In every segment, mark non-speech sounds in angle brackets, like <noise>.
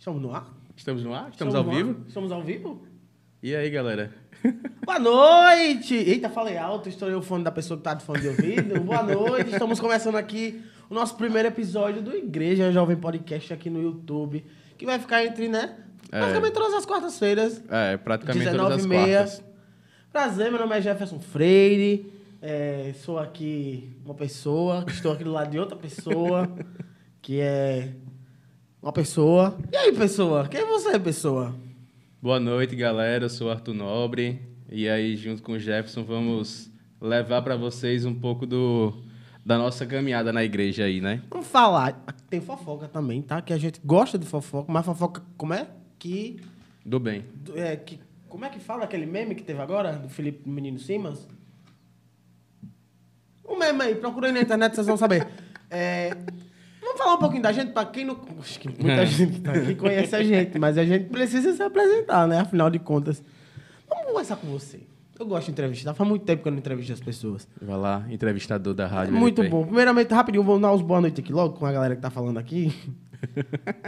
Estamos no ar? Estamos no ar? Estamos, ao no vivo? ar? Estamos ao vivo? E aí, galera? <laughs> Boa noite! Eita, falei alto, estourei o fone da pessoa que tá de fone de ouvido. Boa noite, estamos começando aqui o nosso primeiro episódio do Igreja Jovem Podcast aqui no YouTube, que vai ficar entre, né? É. Basicamente todas as quartas-feiras, É, praticamente todas as 19h30. quartas. Prazer, meu nome é Jefferson Freire. é, sou aqui uma pessoa, estou aqui do lado de outra pessoa, <laughs> que é uma pessoa. E aí, pessoa? Quem é você, pessoa? Boa noite, galera. Eu sou Arthur Nobre. E aí, junto com o Jefferson, vamos levar para vocês um pouco do, da nossa caminhada na igreja aí, né? Vamos falar. Tem fofoca também, tá? Que a gente gosta de fofoca, mas fofoca, como é? Que. Do bem. é, que como é que fala aquele meme que teve agora, do Felipe Menino Simas? Um meme aí, procurei na internet, vocês vão saber. <laughs> É, vamos falar um pouquinho da gente, pra quem não. Acho que muita gente que tá aqui conhece a gente, mas a gente precisa se apresentar, né? Afinal de contas. Vamos conversar com você. Eu gosto de entrevistar, faz muito tempo que eu não entrevisto as pessoas. Vai lá, entrevistador da rádio. Muito LP. bom. Primeiramente, rapidinho, vamos dar uns boa noite aqui logo com a galera que tá falando aqui.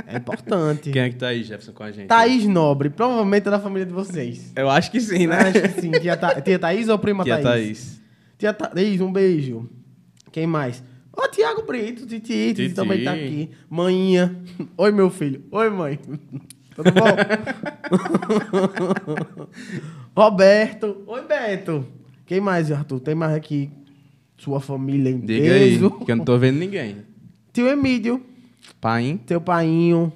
É importante. Quem é que tá aí, Jefferson, com a gente? Thaís Nobre, provavelmente é da família de vocês. Eu acho que sim, né? Acho que sim. Tia, Tha... Tia Thaís ou prima Tia Thaís? Thaís. Tia Thaís, um beijo. Quem mais? Ô, Tiago Brito, Titi, Titi também tá aqui. Maninha. <laughs> Oi, meu filho. Oi, mãe. <laughs> Tudo bom? <laughs> Roberto. Oi, Beto. Quem mais, Arthur? Tem mais aqui? Sua família em Diga aí, peso. que eu não tô vendo ninguém. Tio Emílio. Pai, Teu painho.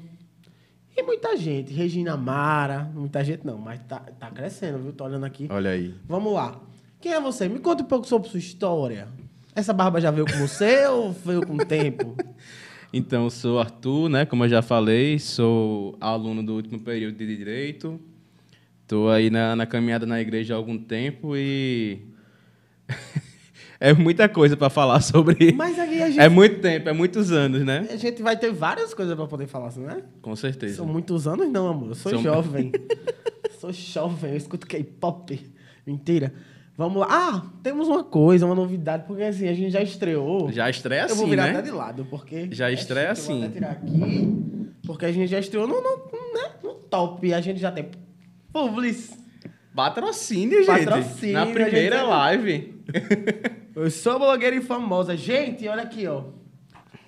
E muita gente. Regina Mara. Muita gente não, mas tá, tá crescendo, viu? Tô olhando aqui. olha aí. Vamos lá. Quem é você? Me conta um pouco sobre sua história. Essa barba já veio com você <laughs> ou veio com o tempo? Então, eu sou Arthur, né? Como eu já falei, sou aluno do último período de Direito. Estou aí na, na caminhada na igreja há algum tempo e... <laughs> é muita coisa para falar sobre... Mas aqui a gente, É muito tempo, é muitos anos, né? a gente vai ter várias coisas pra poder falar, né? Com certeza. São muitos anos, não, amor. Eu sou São- jovem. <laughs> sou jovem, eu escuto K-pop. Mentira. Vamos lá. Ah, temos uma coisa, uma novidade, porque assim, a gente já estreou. Já estreia eu vou assim, virar né? até de lado, porque. Já é estreia Vou assim. até tirar aqui, porque a gente já estreou no, no, né, no top. A gente já tem Publis. Patrocínio, gente. Patrocínio, Na primeira gente- live. <laughs> Eu sou blogueira e famosa. Gente, olha aqui, ó.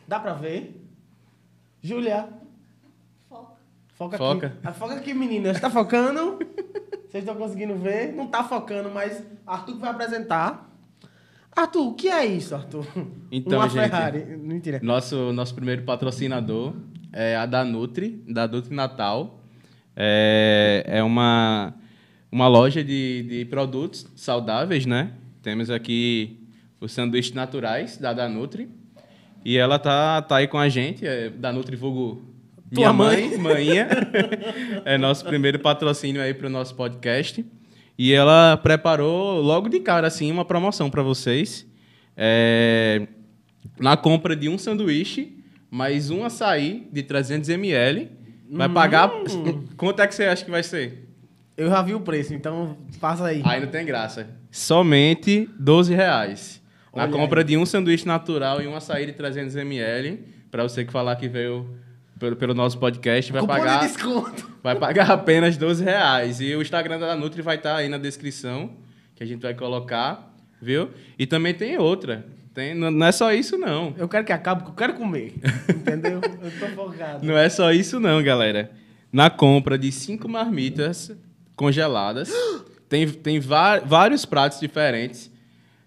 Dá pra ver? Júlia. Foca. Foca aqui. Foca. A foca aqui, meninas. Tá focando? <laughs> Vocês estão conseguindo ver? Não tá focando, mas Arthur que vai apresentar. Arthur, o que é isso, Arthur? Então, Uma gente, Ferrari. Mentira. Nosso, nosso primeiro patrocinador é a da Nutri, da Nutri Natal. É, é uma, uma loja de, de produtos saudáveis, né? Temos aqui os sanduíches naturais da Danutri. E ela tá, tá aí com a gente, é da Nutri Vulgo minha mãe, manhinha. é nosso primeiro patrocínio aí para o nosso podcast. E ela preparou logo de cara assim uma promoção para vocês. É, na compra de um sanduíche, mais um açaí de 300 ml, vai pagar. Quanto é que você acha que vai ser? Eu já vi o preço, então passa aí. Aí não tem graça. Somente 12 reais. Na Olha compra de um sanduíche natural e um açaí de 300 ml, para você que falar que veio pelo, pelo nosso podcast, vai Cupom de pagar, desconto. vai pagar apenas 12 reais. E o Instagram da Nutri vai estar aí na descrição, que a gente vai colocar, viu? E também tem outra. Tem, não é só isso, não. Eu quero que acabe, porque eu quero comer. <laughs> Entendeu? Eu tô focado. Não é só isso não, galera. Na compra de cinco marmitas congeladas, <gasps> tem, tem vários pratos diferentes,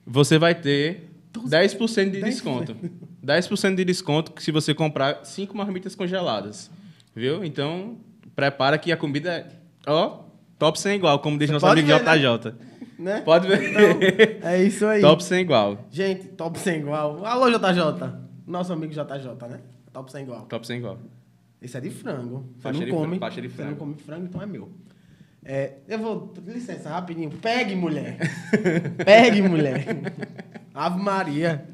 você vai ter 10% de 10%. desconto. <laughs> 10% de desconto se você comprar cinco marmitas congeladas. Viu? Então, prepara que a comida é, ó, top sem igual, como diz Você nosso amigo ver, né? JJ. Né? Pode ver. É isso aí. top sem igual. Gente, top sem igual. Alô, JJ. Nosso amigo JJ, né? Top sem igual. Top sem igual. Esse é de frango. Você não come. frango, faixa de Você não frango. come frango, então é meu. É, eu vou. Licença, rapidinho. Pegue, mulher. <laughs> Pegue, mulher. Ave Maria.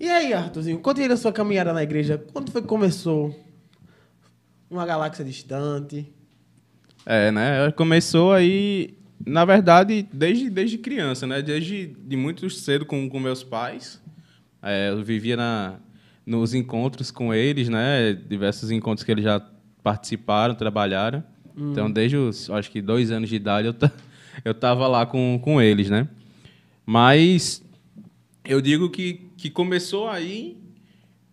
E aí, Arthurzinho, conta aí da sua caminhada na igreja. Quando foi que começou? Uma galáxia distante. É, né? Começou aí, na verdade, desde, desde criança, né? Desde de muito cedo com, com meus pais. É, eu vivia na, nos encontros com eles, né? Diversos encontros que eles já participaram, trabalharam. Hum. Então, desde os, acho que dois anos de idade, eu, eu tava lá com, com eles, né? Mas eu digo que, que começou aí,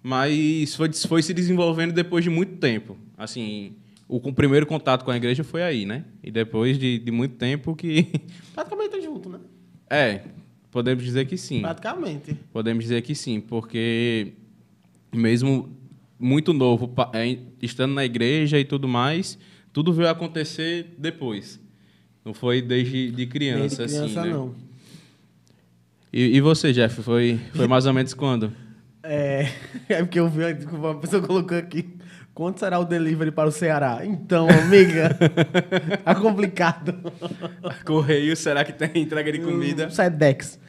mas foi, foi se desenvolvendo depois de muito tempo. Assim, o, o primeiro contato com a igreja foi aí, né? E depois de, de muito tempo que... <laughs> Praticamente junto, né? É, podemos dizer que sim. Praticamente. Podemos dizer que sim, porque mesmo muito novo, é, estando na igreja e tudo mais, tudo veio acontecer depois. Não foi desde de criança, Desde criança, assim, né? não. E, e você, Jeff, foi, foi mais ou menos quando? <laughs> É, é porque eu vi uma pessoa colocou aqui. Quanto será o delivery para o Ceará? Então, amiga, <laughs> tá complicado. Correio, será que tem entrega de comida? Um Sedex.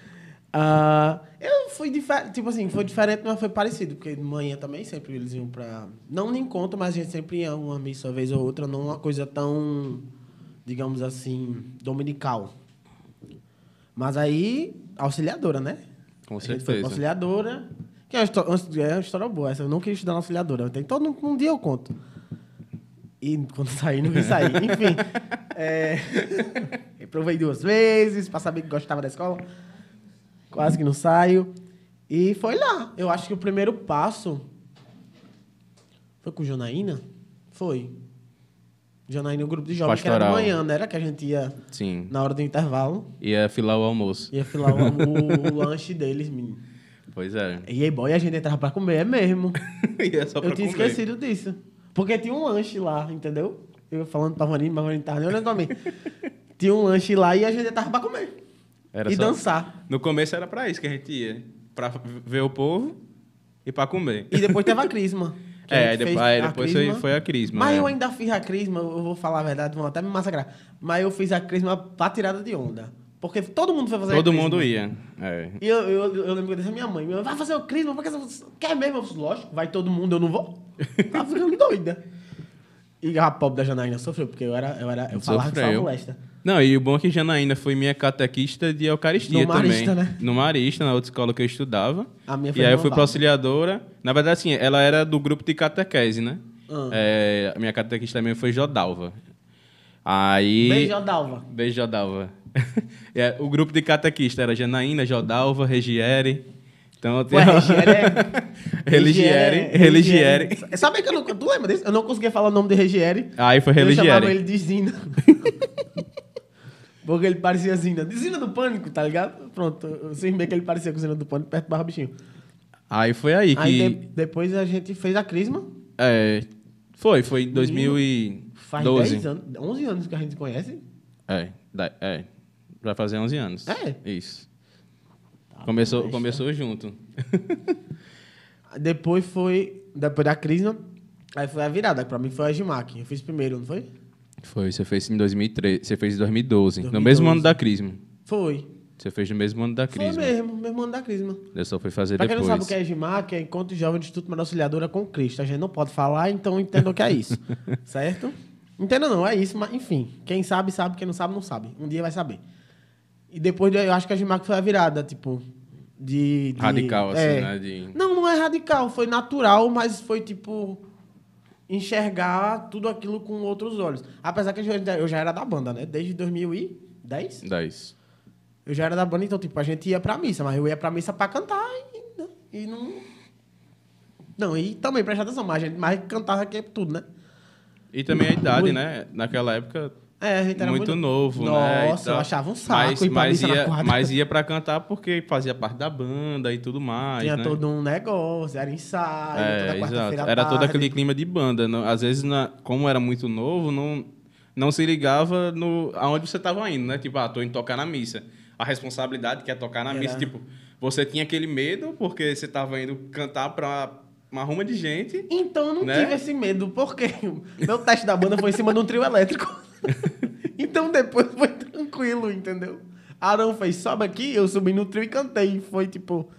Ah, eu fui diferente, tipo assim, foi diferente, mas foi parecido, porque de manhã também sempre eles iam pra. Não nem conta, mas a gente sempre ia uma missa vez ou outra, não uma coisa tão, digamos assim, dominical. Mas aí, auxiliadora, né? Com A gente foi pra certeza. auxiliadora. Que é uma, histó- é uma história boa. Essa eu não queria estudar na auxiliadora. Tem todo um dia eu conto. E quando saí, não quis sair. <laughs> Enfim. É... <laughs> Reprovei duas vezes pra saber que gostava da escola. Quase que não saio. E foi lá. Eu acho que o primeiro passo. Foi com Janaína? Foi. Janaína, o grupo de jovens, que era de Pastoral. manhã, né? Era que a gente ia Sim. na hora do intervalo. Ia filar o almoço. Ia filar o, o- <laughs> o lanche deles, menino. Pois é. E aí, boy, a gente entrava pra comer, é mesmo. Ia <laughs> só pra eu tinha comer. esquecido disso. Porque tinha um lanche lá, entendeu? Eu falando pra Vanine, mas Vanine tava nem olhando pra mim. <laughs> tinha um lanche lá e a gente entrava pra comer. Era e só- dançar. No começo era pra isso que a gente ia. Pra ver o povo e pra comer. E depois teve a crisma. Que a É, depois, aí a depois crisma. foi, a crisma. Mas né? eu ainda fiz a crisma, eu vou falar a verdade, vão até me massacrar. Mas eu fiz a crisma pra tirada de onda. Porque todo mundo foi fazer a Todo mundo ia. É. E eu, eu, eu lembro que eu disse à minha mãe, vai fazer o crisma, porque você quer mesmo? Eu disse, lógico, vai todo mundo, eu não vou. <laughs> Tava ficando doida. E a pobre da Janaína sofreu, porque eu era, eu era, eu falava que só molesta. Não, e o bom é que Janaína foi minha catequista de Eucaristia No Marista, também. né? No Marista, na outra escola que eu estudava. A minha foi E aí eu fui pra Val. auxiliadora. Na verdade, assim, ela era do grupo de catequese, né? Ah. É, a minha catequista também foi Jodalva. Aí... Beijo, Dalva. Beijo, Jodalva. <laughs> É, o grupo de catequista era Janaína, Jodalva, Regiere. Então, eu tenho- <laughs> Regiere é... Religiere, Religiere. Sabe que eu não... Tu lembra desse? Eu não conseguia falar o nome de Regiere. Aí foi Eu chamava Religiere. ele de Zina. <laughs> Porque ele parecia Zina. De Zina do Pânico, tá ligado? Pronto, eu cismei que ele parecia com Zina do Pânico, perto do Barra Bichinho. Aí foi aí que... Aí de- depois a gente fez a crisma. É, foi, foi em 2012. Faz 10 anos, 11 anos que a gente se conhece. É, é. Vai fazer 11 anos. É? Isso. Começou, começou junto. <laughs> Depois foi. Depois da crisma, aí foi a virada. Pra mim foi a Gimac. Eu fiz primeiro, não foi? Foi, você fez em 2013, você fez em 2012, no 2012. mesmo ano da Crisma. Foi. Você fez no mesmo ano da Foi Crisma. mesmo, mesmo ano da crisma. Eu só fui fazer Pra quem não depois. sabe o que é Gimac, é Encontro Jovem do Instituto Maria Auxiliadora com Cristo. A gente não pode falar, então entendam o que é isso. <laughs> certo? Entenda não, é isso, mas enfim. Quem sabe, sabe. Quem não sabe, não sabe. Um dia vai saber. E depois, de- eu acho que a Gimac foi a virada, tipo. De. de- Radical, assim, é. né? De... Não, não é radical, foi natural, mas foi tipo enxergar tudo aquilo com outros olhos. Apesar que eu já, era da banda, né? Desde 2010. 10. Eu já era da banda, então tipo, a gente ia pra missa, mas eu ia pra missa pra cantar e, né, e não Não, e também prestar atenção, mas a gente mais cantava que tudo, né? E também a idade, né? Naquela época, É, a gente era muito, muito, novo, Nossa, né? e eu achava um saco mas, ir pra mas ia, mas ia pra cantar porque fazia parte da banda e tudo mais, Tinha né? todo um negócio, era ensaio, É, toda quarta-feira Era todo tarde. aquele clima de banda. não- Às vezes, na- como era muito novo, não, não se ligava no, aonde você estava indo, né? Tipo, ah, tô indo tocar na missa. A responsabilidade que é tocar na Era. missa, tipo, você tinha aquele medo porque você estava indo cantar pra uma ruma de gente. Então eu não Né? tive esse medo, porque <laughs> meu teste da banda foi em cima de um trio elétrico. <laughs> então depois foi tranquilo, entendeu? Arão fez, sobe aqui, eu subi no trio e cantei. Foi tipo.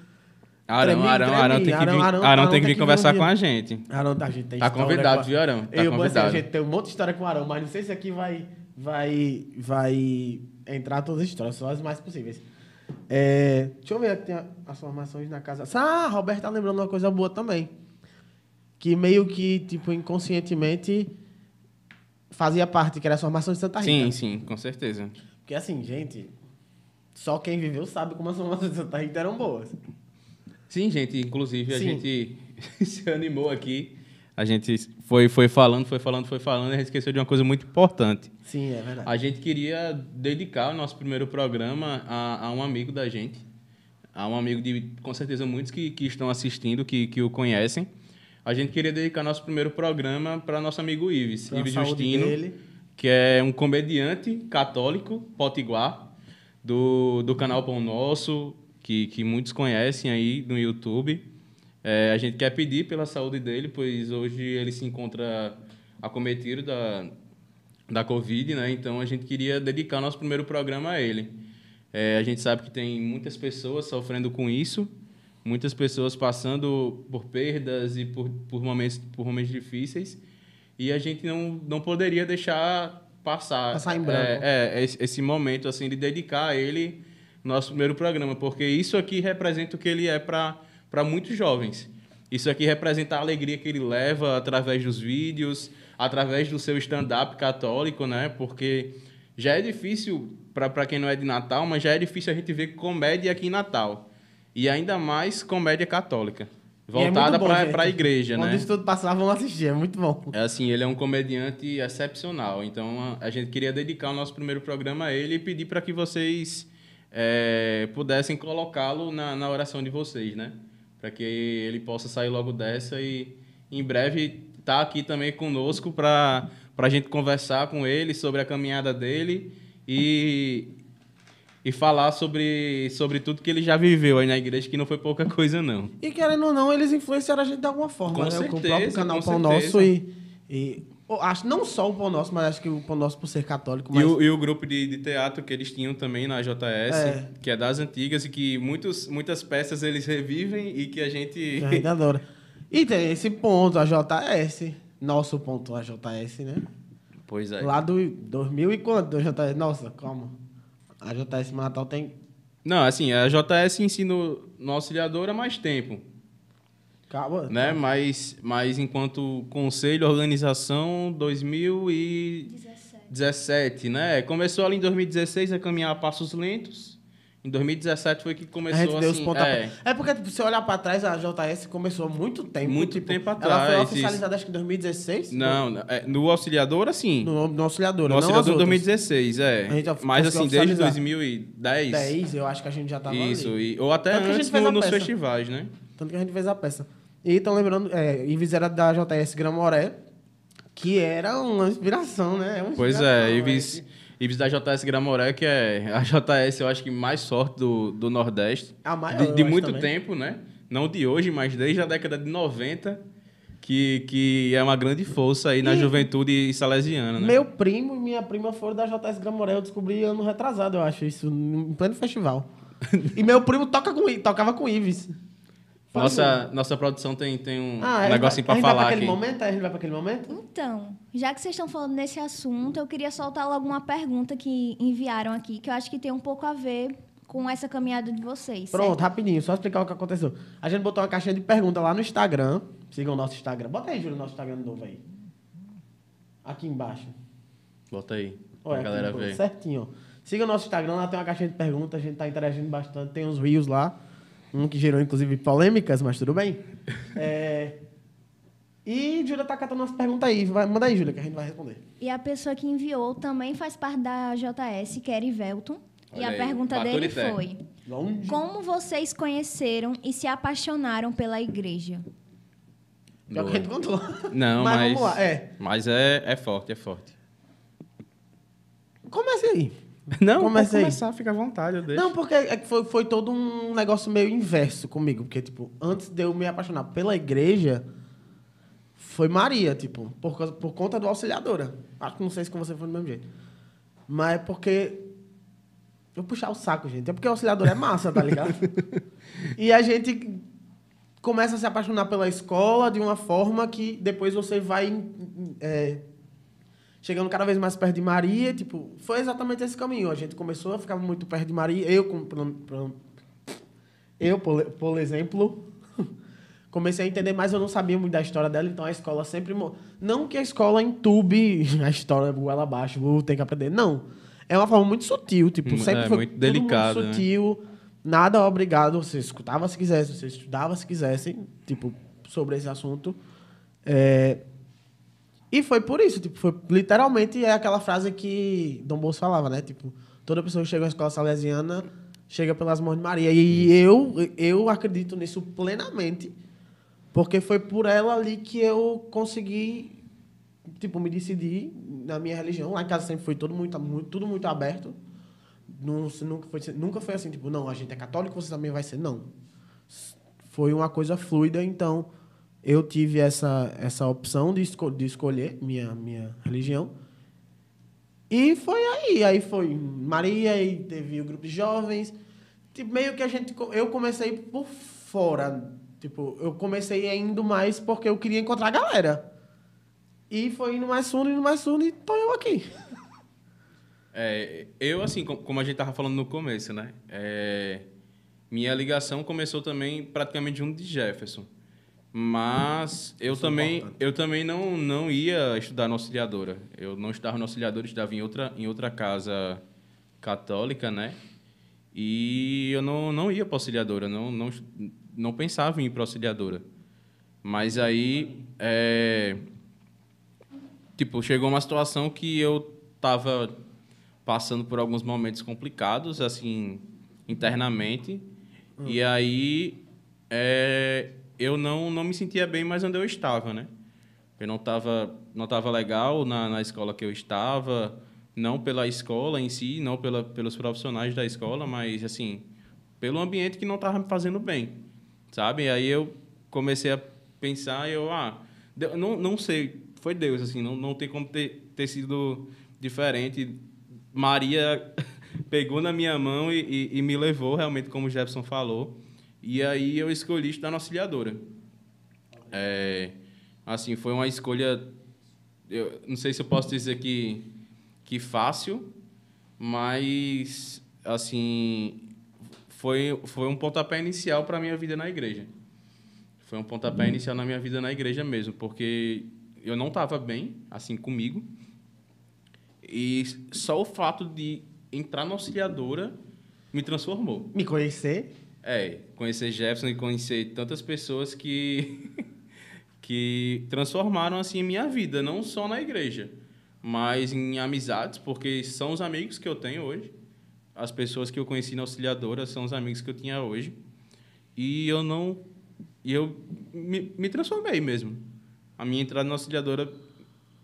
Arão, Tremi, Arão, tremi. Arão tem que vir, Arão, Arão, Arão, tem que vir vir conversar um com a gente. Arão, a gente tem Tá convidado, viu, Arão? Tá eu, assim, convidado. a gente tem um monte de história com o Arão, mas não sei se aqui vai, vai, vai entrar todas as histórias, só as mais possíveis. É, deixa eu ver aqui tem as formações na casa. Ah, Roberto tá lembrando uma coisa boa também. Que meio que, tipo, inconscientemente, fazia parte, que era a formação de Santa Rita. Sim, sim, com certeza. Porque assim, gente, só quem viveu sabe como as formações de Santa Rita eram boas. Sim, gente, inclusive a Sim. gente <laughs> se animou aqui. A gente foi, foi falando, foi falando, foi falando, e a gente esqueceu de uma coisa muito importante. Sim, é verdade. A gente queria dedicar o nosso primeiro programa a, a um amigo da gente. A um amigo de, com certeza, muitos que, que estão assistindo, que, que o conhecem. A gente queria dedicar nosso primeiro programa para nosso amigo Ives, Pela Ives Justino, dele. que é um comediante católico, potiguar, do, do canal Pão Nosso, que, que muitos conhecem aí no YouTube. É, a gente quer pedir pela saúde dele, pois hoje ele se encontra acometido da, da Covid, né? Então a gente queria dedicar nosso primeiro programa a ele. É, a gente sabe que tem muitas pessoas sofrendo com isso, muitas pessoas passando por perdas e por, por, momentos, por momentos difíceis, e a gente não, não poderia deixar passar, Passar em branco. É, é, esse, esse momento assim de dedicar a ele nosso primeiro programa, porque isso aqui representa o que ele é para muitos jovens. Isso aqui representa a alegria que ele leva através dos vídeos, através do seu stand-up católico, né? Porque já é difícil, para quem não é de Natal, mas já é difícil a gente ver comédia aqui em Natal. E ainda mais comédia católica. É Voltada bom, para a igreja, Quando né? isso tudo passar, vamos assistir, é muito bom. É assim, ele é um comediante excepcional. Então a, a gente queria dedicar o nosso primeiro programa a ele e pedir para que vocês é, pudessem colocá-lo na, na oração de vocês, né? Para que ele possa sair logo dessa e em breve estar aqui também conosco para a gente conversar com ele sobre a caminhada dele e, e falar sobre, sobre tudo que ele já viveu aí na igreja, que não foi pouca coisa, não. E querendo ou não, eles influenciaram a gente de alguma forma, Com né? Com o certeza, próprio canal com Pão certeza. Nosso e, e acho não só o Pão Nosso, mas acho que o Pão Nosso por ser católico, mas E o, e o grupo de, de teatro que eles tinham também na JS, É. que é das antigas e que muitos, muitas peças eles revivem e que a gente. a gente adora. <laughs> E tem esse ponto, a JS, nosso ponto, a JS, né? Pois é. Lá do 2000 e quanto do JS? Nossa, calma. A JS Natal tem... Não, assim, a JS ensina no auxiliador há mais tempo, Calma. né? Mas, mas enquanto conselho, organização, 2017, 17. né? Começou ali em 2016 a caminhar a passos lentos. Em 2017 foi que A começou gente deu os assim, pontapés. é, É. porque, tipo, se olhar pra trás, a JS começou há muito tempo. Muito tipo, tempo Ela foi atrás, oficializada, acho que em 2016. Não, não, é, no auxiliador, assim. No, no auxiliador, No auxiliador outras. 2016, é. A gente Mas assim, desde oficializar. 2010. 10, eu acho que a gente já tava Isso, ali. e, ou até Tanto a antes fez no- a nos festivais, né? Tanto que a gente fez a peça. E estão lembrando, é, Ives era da JS Gramoré, que era uma inspiração, né? É uma Pois inspiração, é? Ives, Ives da JS Gramoré, que é a JS, eu acho que mais forte do, do Nordeste. A maior, de de muito também. tempo, né? Não de hoje, mas desde a década de 90, que, que é uma grande força aí na E- juventude salesiana, né? Meu primo e minha prima foram da JS Gramoré, eu descobri ano retrasado, eu acho, isso, em pleno festival. <laughs> e meu primo toca com, tocava com Ives. Nossa, nossa produção tem, tem um Ah, a negocinho vai, a vai falar pra aquele aqui. momento? A gente vai pra aquele momento? Então, já que vocês estão falando nesse assunto, eu queria soltar logo uma pergunta que enviaram aqui, que eu acho que tem um pouco a ver com essa caminhada de vocês. Pronto, certo? rapidinho, só explicar o que aconteceu. A gente botou uma caixinha de pergunta lá no Instagram. Sigam o nosso Instagram. Bota aí, Júlio, o nosso Instagram novo aí. Aqui embaixo. Bota aí, Olha, pra galera ver. Certinho. ó. Siga o nosso Instagram, lá tem uma caixinha de perguntas, a gente tá interagindo bastante, tem uns reels lá. Um que gerou, inclusive, polêmicas, mas tudo bem. É... E Júlia tá catando nossa pergunta aí. Vai, manda aí, Júlia, que a gente vai responder. E a pessoa que enviou também faz parte da JS, que é Erivelton. E a aí, pergunta dele foi: Longe. Como vocês conheceram e se apaixonaram pela igreja? É o que a gente contou. Não, <laughs> Mas mas, vamos lá, é. mas é, é forte, é forte. Comece aí. Não, Comece pode começar, fica à vontade, eu deixo. Não, porque é foi, foi todo um negócio meio inverso comigo. Porque, tipo, antes de eu me apaixonar pela igreja, foi Maria, tipo, por, causa, por conta do auxiliadora. Acho que não sei se com você foi do mesmo jeito. Mas é porque. Eu puxar o saco, gente. É porque o auxiliador é massa, tá ligado? <laughs> e a gente começa a se apaixonar pela escola de uma forma que depois você vai é, chegando cada vez mais perto de Maria. Tipo, foi exatamente esse caminho. A gente começou a ficar muito perto de Maria. Eu, com, por- eu por, por exemplo, <laughs> comecei a entender mais, eu não sabia muito da história dela, então a escola sempre. Não que a escola entube <laughs> a história goela abaixo, vou ter que aprender. Não. É uma forma muito sutil, tipo, Hum, sempre é, foi muito delicado, né? muito sutil, nada obrigado. Você escutava se quisesse, você estudava se quisesse, tipo, sobre esse assunto. É, E foi por isso, tipo, foi literalmente é aquela frase que Dom Bolso falava, né? Tipo, toda pessoa que chega à escola salesiana chega pelas mãos de Maria. E eu, eu acredito nisso plenamente, porque foi por ela ali que eu consegui, tipo, me decidir na minha religião. Lá em casa sempre foi tudo muito, muito, tudo muito aberto. Nunca, foi, nunca foi assim, tipo, não, a gente é católico, você também vai ser. Não. Foi uma coisa fluida, então eu tive essa, essa opção de, esco de escolher minha, minha religião. E foi aí. Aí foi Maria e teve o grupo de jovens. Tipo, meio que a gente. Eu comecei por fora. Tipo, eu comecei indo mais porque eu queria encontrar a galera. E foi indo mais fundo, indo mais fundo, e tô eu aqui. É, eu, assim, com- como a gente tava falando no começo, né? É, minha ligação começou também praticamente junto de Jefferson. Mas eu Isso é também, importante. eu também não, não ia estudar na auxiliadora. Eu não estudava na auxiliadora, eu estudava em outra, em outra casa católica, né? E eu não, não ia para auxiliadora, não, não, não pensava em ir para auxiliadora. Mas aí, é, tipo, chegou uma situação que eu tava passando por alguns momentos complicados, assim, internamente. E aí, é, eu não, não me sentia bem mais onde eu estava, né? Eu não estava não tava legal na, na escola que eu estava, não pela escola em si, não pela, pelos profissionais da escola, mas, assim, pelo ambiente que não estava me fazendo bem, sabe? E aí eu comecei a pensar eu, ah, não, não sei, foi Deus, assim, não, não tem como ter, ter sido diferente. Maria <laughs> pegou na minha mão e, e, e me levou, realmente, como o Jefferson falou. E aí eu escolhi estudar na auxiliadora. É, assim, foi uma escolha, eu não sei se eu posso dizer que, que fácil, mas, assim, foi, foi um pontapé inicial para a minha vida na igreja. Foi um pontapé inicial na minha vida na igreja mesmo, porque eu não estava bem, assim, comigo. E só o fato de entrar na auxiliadora me transformou. Me conhecer. É, conhecer Jefferson e conhecer tantas pessoas que <laughs> que transformaram assim minha vida, não só na igreja, mas em amizades, porque são os amigos que eu tenho hoje. As pessoas que eu conheci na auxiliadora são os amigos que eu tinha hoje. E eu não e eu me, me transformei mesmo. A minha entrada na auxiliadora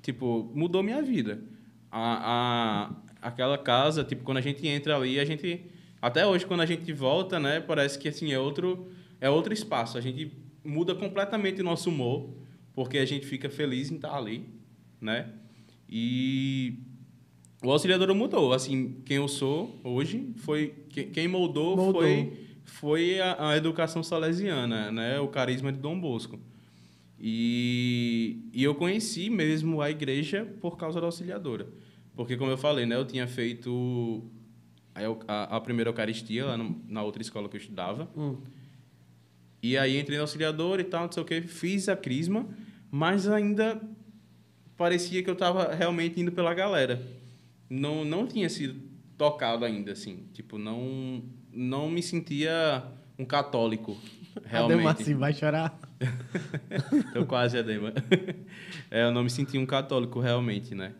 tipo mudou minha vida. A, a aquela casa, tipo quando a gente entra ali, a gente até hoje quando a gente volta, né, parece que assim é outro é outro espaço. A gente muda completamente o nosso humor, porque a gente fica feliz em estar ali, né? E o auxiliador mudou, assim, quem eu sou hoje foi quem, moldou, Moldou. foi foi a, a educação salesiana, né? O carisma de Dom Bosco. E, e eu conheci mesmo a igreja por causa da auxiliadora. Porque, como eu falei, né, eu tinha feito a, eu- a, a primeira Eucaristia lá no- na outra escola que eu estudava. Hum. E aí entrei na auxiliadora e tal, não sei o que, fiz a crisma, mas ainda parecia que eu estava realmente indo pela galera. Não, não tinha sido tocado ainda, assim. Tipo, não, não me sentia um católico, <laughs> realmente. Ademar, assim, vai chorar. <laughs> Tô quase, Adema. <laughs> É, eu não me senti um católico realmente, né?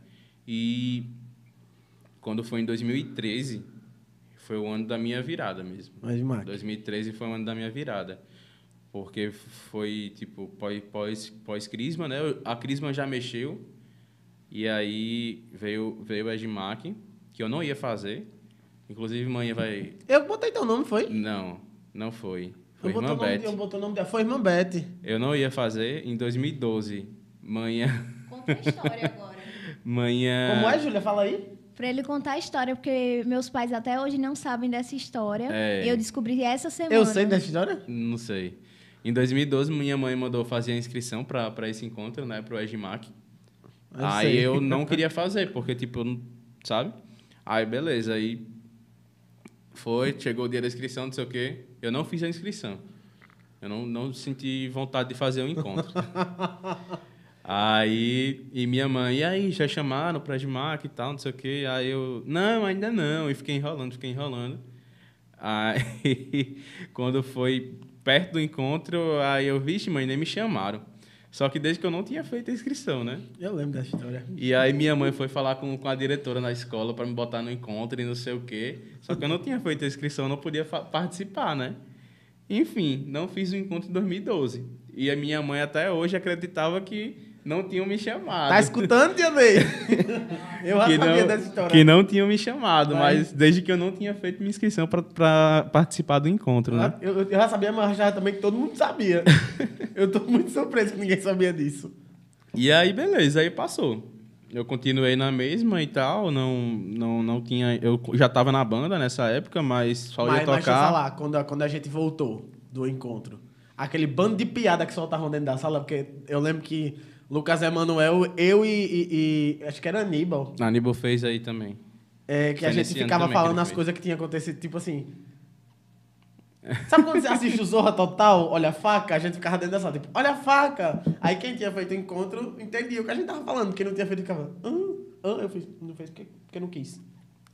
E quando foi em 2013, foi o ano da minha virada mesmo. Mas, Marcos. 2013 foi o ano da minha virada. Porque foi, tipo, pós, pós, pós-crisma, né? A crisma já mexeu. E aí veio, veio o Edmac, que eu não ia fazer. Inclusive, manhã vai... Eu botei teu nome, foi? Não, não foi. Foi eu irmã o nome, Beth. eu botei o nome dela. Foi irmã Beth. Eu não ia fazer em 2012. Manhã. Conta a história agora. <laughs> Manhã. Como é, Júlia? Fala aí. Pra ele contar a história, porque meus pais até hoje não sabem dessa história. É. Eu descobri essa semana. Eu sei dessa história? Não sei. Em 2012, minha mãe mandou fazer a inscrição para esse encontro, né? Pro Edmac. Eu aí sei. eu não <laughs> queria fazer, porque, tipo, sabe? Aí, beleza. Aí foi, chegou o dia da inscrição, não sei o quê. Eu não fiz a inscrição. Eu não, não senti vontade de fazer o encontro. <laughs> aí, e minha mãe, e aí, já chamaram pra Gimac e tal, não sei o quê. Aí eu, não, ainda não. E fiquei enrolando, fiquei enrolando. Aí, <laughs> quando foi perto do encontro, aí eu, vixe, mãe, nem me chamaram. Só que desde que eu não tinha feito a inscrição, né? Eu lembro dessa história. E aí minha mãe foi falar com, com a diretora na escola para me botar no encontro e não sei o quê. Só que eu não tinha feito a inscrição, não podia participar, né? Enfim, não fiz o encontro em 2012. E a minha mãe até hoje acreditava que não tinham me chamado. Tá escutando, tia Ney? <laughs> eu já que sabia não, dessa história. Que não tinham me chamado, Mas- mas desde que eu não tinha feito minha inscrição para participar do encontro, né? Eu, eu já sabia, mas achava também que todo mundo sabia. <laughs> eu tô muito surpreso que ninguém sabia disso. E aí, beleza, aí passou. Eu continuei na mesma e tal, não, não, não tinha... Eu já estava na banda nessa época, mas só mas, ia mas deixa eu tocar... falar, quando, quando a gente voltou do encontro, aquele bando de piada que soltavam dentro da sala, porque eu lembro que Lucas Emanuel, eu e, e- e- acho que era Aníbal, Aníbal fez aí também. é, que Foi a gente ficava falando as coisas que tinham acontecido, tipo assim. Sabe quando você assiste o Zorra Total, olha a faca, a gente ficava dentro da sala, tipo, olha a faca! Aí quem tinha feito o encontro entendia o que a gente tava falando, quem não tinha feito ficava, ah, ah, eu fiz, não fez porque, porque não quis.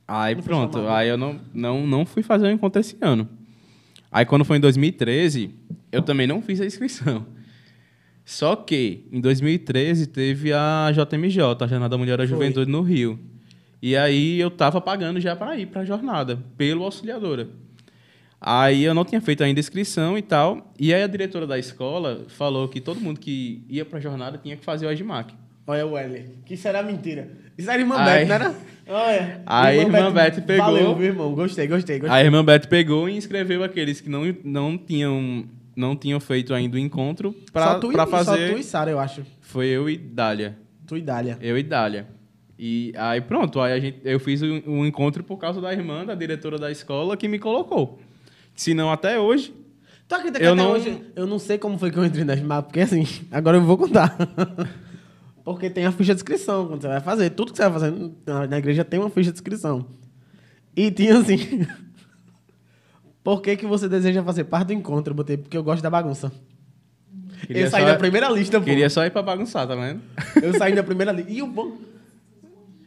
Aí Não pronto, aí eu não, não, não fui fazer o encontro esse ano. Aí quando foi em 2013, eu também não fiz a inscrição. Só que em 2013 teve a JMJ, a Jornada Mulher da Foi. Juventude no Rio. E aí eu tava pagando já para ir para a jornada, pelo auxiliadora. Aí eu não tinha feito ainda a inscrição e tal. E aí a diretora da escola falou que todo mundo que ia para a jornada tinha que fazer o EGMAC. Olha o L, que isso era mentira. Isso era irmã Beth, não era? Olha. <laughs> Aí irmã Beth pegou- Valeu, viu, irmão, gostei, gostei, gostei. A irmã Beth pegou e inscreveu aqueles que não, não, tinham, não tinham feito ainda o encontro só para tu, e- fazer. Só tu e Sara, eu acho. Foi eu e Dália. Tu e Dália. Eu e Dália. E aí pronto, aí a gente, eu fiz um, um encontro por causa da irmã, da diretora da escola, que me colocou. Se não, até hoje. Tu acredita que Eu até não- hoje eu não sei como foi que eu entrei na Smart, porque assim, <laughs> agora eu vou contar. <laughs> porque tem a ficha de inscrição quando você vai fazer. Tudo que você vai fazer na igreja tem uma ficha de inscrição. E tinha assim. <laughs> Por que, que você deseja fazer parte do encontro? Eu botei porque eu gosto da bagunça. Queria eu saí da primeira lista, pô. Queria só ir pra bagunçar, tá vendo? Eu saí da primeira lista. E o bom.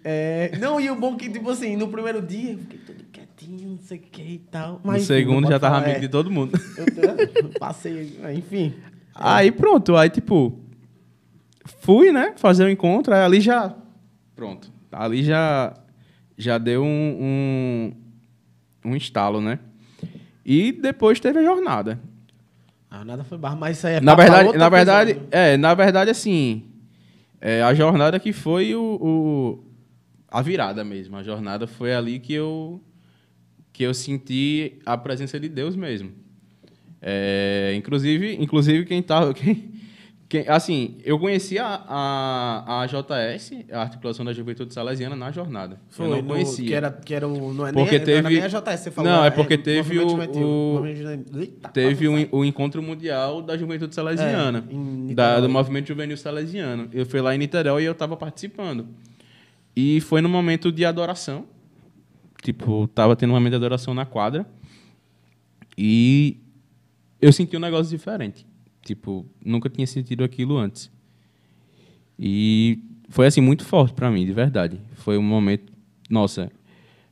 É, não, e o bom que, tipo assim, no primeiro dia eu fiquei todo quietinho, não sei o que e tal. No enfim, segundo já tava falar, amigo é. de todo mundo. Eu, passei, enfim. Aí pronto, aí tipo. Fui, né? Fazer o encontro, aí ali já. Pronto. Ali já. Já deu um. Um, um estalo, né? E depois teve a jornada. Ah, nada foi barra, mas isso aí é na verdade, na verdade, episódio. é, na verdade, assim. é, a jornada que foi o, o- a virada mesmo. A jornada foi ali que eu que eu senti a presença de Deus mesmo. É, inclusive, inclusive quem tava, <laughs> quem, quem- assim, eu conheci a, a, a JS, a articulação da Juventude Salesiana na jornada. Foi, eu não no- conhecia. Que era, que era o. Não é Porque nem, não teve- era nem a JS, você falou. Não, é porque teve movimento o- o- estudantil. Eita, Teve quase o, o encontro mundial da Juventude Salesiana, É, da- do movimento juvenil salesiano. Eu fui lá em Niterói e eu estava participando. E foi no momento de adoração. Tipo, tava tendo um momento de adoração na quadra. E eu senti um negócio diferente. Tipo, nunca tinha sentido aquilo antes. E foi assim muito forte para mim, de verdade. Foi um momento, nossa,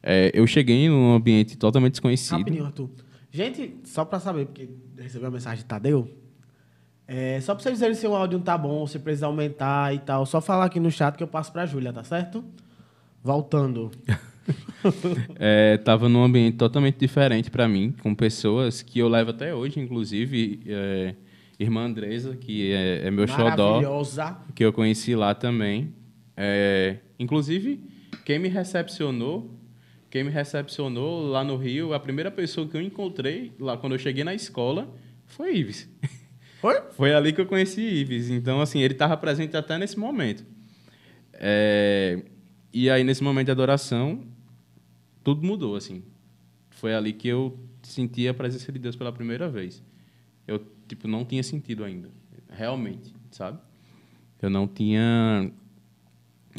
é, eu cheguei num ambiente totalmente desconhecido. Rapidinho, Arthur. Gente, só pra saber, porque recebeu a mensagem de Tadeu. É, só pra vocês dizerem se o áudio não tá bom, se precisa aumentar e tal. Só falar aqui no chat que eu passo pra Júlia, tá certo? Voltando. <laughs> É, tava num ambiente totalmente diferente para mim, com pessoas que eu levo até hoje, inclusive é, irmã Andresa, que é, é meu xodó, que eu conheci lá também. É, inclusive, quem me recepcionou, quem me recepcionou lá no Rio, a primeira pessoa que eu encontrei lá quando eu cheguei na escola foi Ives. Foi? <laughs> Foi ali que eu conheci Ives. Então, assim, ele estava presente até nesse momento. É, e aí, nesse momento de adoração, tudo mudou, assim. Foi ali que eu senti a presença de Deus pela primeira vez. Eu, tipo, não tinha sentido ainda. Realmente, sabe? Eu não tinha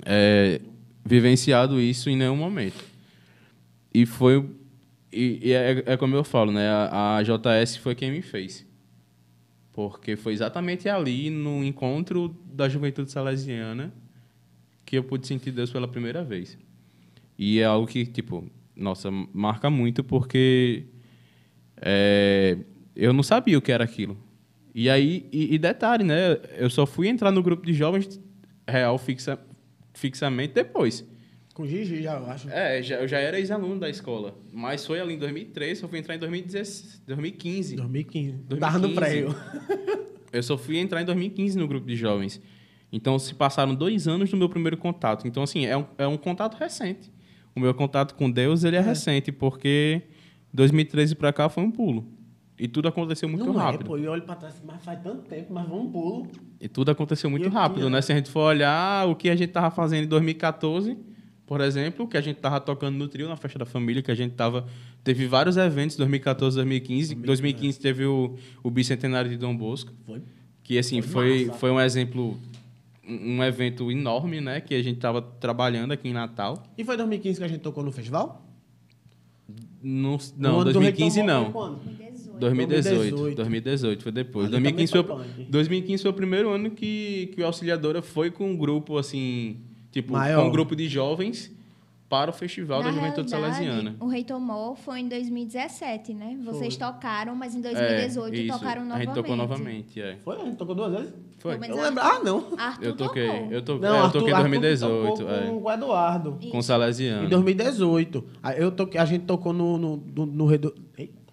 é, vivenciado isso em nenhum momento. E foi... E, e é, é como eu falo, né? A, a JS foi quem me fez. Porque foi exatamente ali, no encontro da juventude salesiana, que eu pude sentir Deus pela primeira vez. E é algo que, tipo, nossa, marca muito porque é, eu não sabia o que era aquilo. E aí, e, e, detalhe, né? Eu só fui entrar no grupo de jovens real fixa, fixamente depois. Com Gigi, já, eu acho. É, já, eu já era ex-aluno da escola. Mas foi ali em 2013, eu fui entrar em 2015. 2015. 2015. 2015. Tava no prêmio. <laughs> eu só fui entrar em 2015 no grupo de jovens. Então, se passaram dois anos do meu primeiro contato. Então, assim, é um, é um contato recente. O meu contato com Deus, ele é, é. recente, porque 2013 para cá foi um pulo. E tudo aconteceu muito não rápido. É, pô, eu olho para trás, mas faz tanto tempo, mas vamos um pulo. E tudo aconteceu muito rápido, né? Se a gente for olhar o que a gente tava fazendo em 2014, por exemplo, que a gente tava tocando no trio na festa da família, que a gente tava teve vários eventos 2014, 2015. 2015 teve o, o bicentenário de Dom Bosco. Foi. Que assim foi foi, foi um exemplo um evento enorme, né, que a gente tava trabalhando aqui em Natal. E foi 2015 que a gente tocou no festival? No, não, 2015 não. 2018. 2018. 2018 foi depois. 2015 foi, foi 2015 foi o primeiro ano que, que o Auxiliadora foi com um grupo assim, tipo, Maior. com um grupo de jovens para o Festival Na da Juventude Salesiana. O Rei Tomou foi em 2017, né? Vocês foi. tocaram, mas em 2018 é, tocaram novamente. A gente tocou novamente, é. Foi? A gente tocou duas vezes? Foi. Eu lembro. Ah, não. Arthur eu toquei. Tocou. Eu, to... não, é, eu toquei em 2018. Arthur é. com o Eduardo. Isso. Com o Salesiano. Em 2018. Eu toquei, a gente tocou no, no, no, no Rei do... Eita.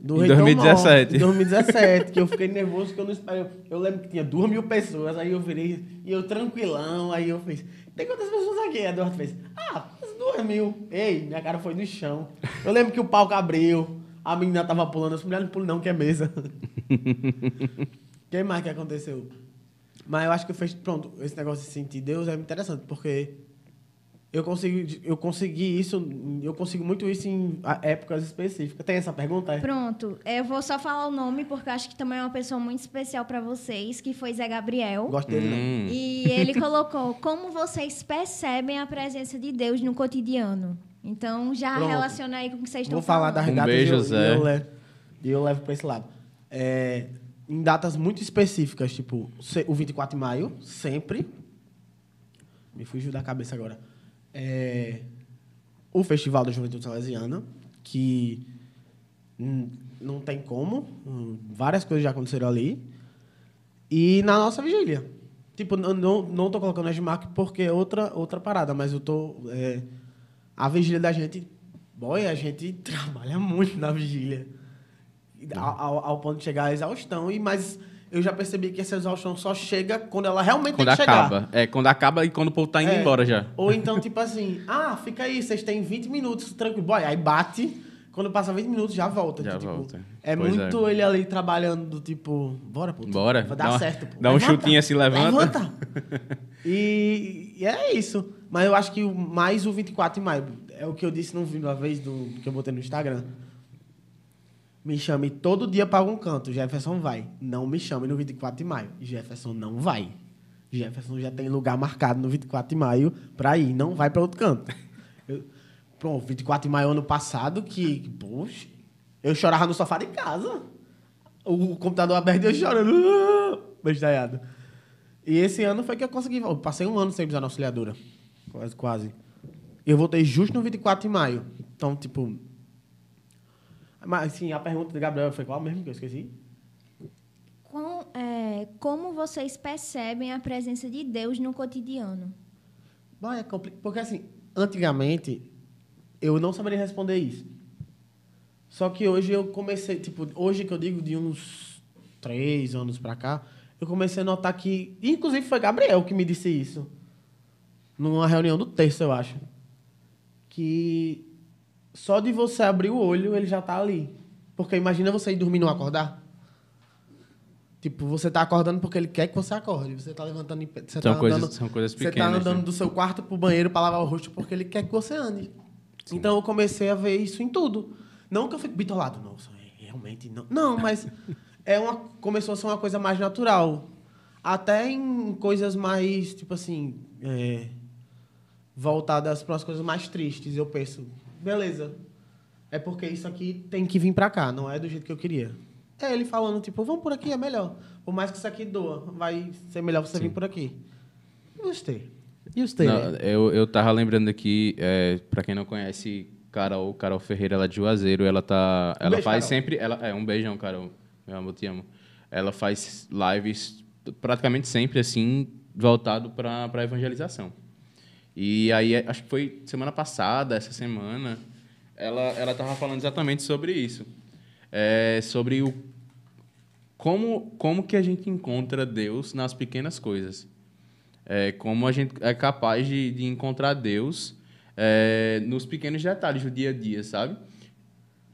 Do em 2017. Em 2017, que eu fiquei nervoso, que eu não esperei. Eu lembro que tinha duas mil pessoas, aí eu virei, e eu tranquilão, aí eu fiz, tem quantas pessoas aqui? A Eduardo fez, ah, duas mil. Ei, minha cara foi no chão. Eu lembro que o palco abriu, a menina tava pulando, as mulheres não pulam não, que é mesa. <laughs> Quem mais que aconteceu? Mas eu acho que fez, pronto, esse negócio de sentir Deus é interessante, porque eu consigo, eu consegui isso, eu consigo muito isso em épocas específicas. Tem essa pergunta? É? Pronto. Eu vou só falar o nome, porque acho que também é uma pessoa muito especial para vocês, que foi Zé Gabriel. Gosto dele, hum. não. E ele <laughs> colocou como vocês percebem a presença de Deus no cotidiano. Então, já Pronto. relaciona aí com o que vocês estão falando. Vou falar das um beijo, e eu, eu, levo, eu levo para esse lado. É, em datas muito específicas, tipo o 24 de maio, sempre. Me fugiu da cabeça agora é, o Festival da Juventude Salesiana, que não tem como, várias coisas já aconteceram ali, e na nossa vigília. Tipo, não, não tô colocando a marca porque é outra, outra parada, mas eu tô... É, a vigília da gente... Boy, a gente <laughs> trabalha muito na vigília. Ao, ao, ao ponto de chegar à exaustão, e mas eu já percebi que essa exaustão só chega quando ela realmente quando tem que acaba. chegar. É, quando acaba e quando o povo tá indo é. embora já. Ou então, tipo assim, <laughs> ah, fica aí, vocês têm 20 minutos, tranquilo. Boy, aí bate, quando passa 20 minutos já volta. Já tipo, volta. É pois muito é. ele ali trabalhando do tipo, bora, pô. Bora. Vai dar certo, pô. Dá um chutinho assim, levanta. Levanta. <laughs> e, e, é isso. Mas eu acho que mais o 24 de maio, é o que eu disse no vídeo uma vez do, que eu botei no Instagram me chame todo dia para algum canto. Jefferson vai. Não me chame no 24 de maio. Jefferson não vai. Jefferson já tem lugar marcado no 24 de maio para ir. Não vai para outro canto. <laughs> Eu, pronto, 24 de maio ano passado, que, poxa, eu chorava no sofá de casa. O computador aberto e eu chorando. <laughs> Bestalhado. E esse ano foi que eu consegui. Eu passei um ano sem usar na auxiliadora. Quase, quase. Eu voltei justo no 24 de maio. Então, tipo, mas, sim, a pergunta do Gabriel foi qual mesmo que eu esqueci? Com, é, como vocês percebem a presença de Deus no cotidiano? Bom, é complicado. Porque, assim, antigamente, eu não saberia responder isso. Só que hoje eu comecei, tipo, hoje que eu digo de uns três anos pra cá, eu comecei a notar que. Inclusive foi Gabriel que me disse isso. Numa reunião do terço, eu acho. Que só de você abrir o olho, ele já tá ali. Porque imagina você ir dormir e não acordar. Tipo, você tá acordando porque ele quer que você acorde. Você tá levantando... Você são, tá coisas, andando, são coisas pequenas. Você tá andando né? do seu quarto pro banheiro para lavar o rosto porque ele quer que você ande. Sim. Então, eu comecei a ver isso em tudo. Não que eu fique bitolado. Nossa, é, realmente não. Não, mas é uma, começou a ser uma coisa mais natural. Até em coisas mais, tipo assim... É, voltadas para as coisas mais tristes. Eu penso, beleza. É porque isso aqui tem que vir para cá, não é do jeito que eu queria. É ele falando, tipo, vamos por aqui, é melhor. Por mais que isso aqui doa, vai ser melhor você vir por aqui. Gostei. Não, né? eu, eu tava lembrando aqui, é, pra quem não conhece, Carol, Carol Ferreira, ela é de Juazeiro, ela tá. Um ela beijo, faz Carol. sempre. Ela, é, um beijão, Carol. Meu amor, te amo. Ela faz lives praticamente sempre assim, voltado pra, pra evangelização. E aí, acho que foi semana passada, essa semana, ela, ela tava falando exatamente sobre isso. É, sobre o como, como que a gente encontra Deus nas pequenas coisas. É, como a gente é capaz de, de encontrar Deus é, nos pequenos detalhes do dia a dia, sabe?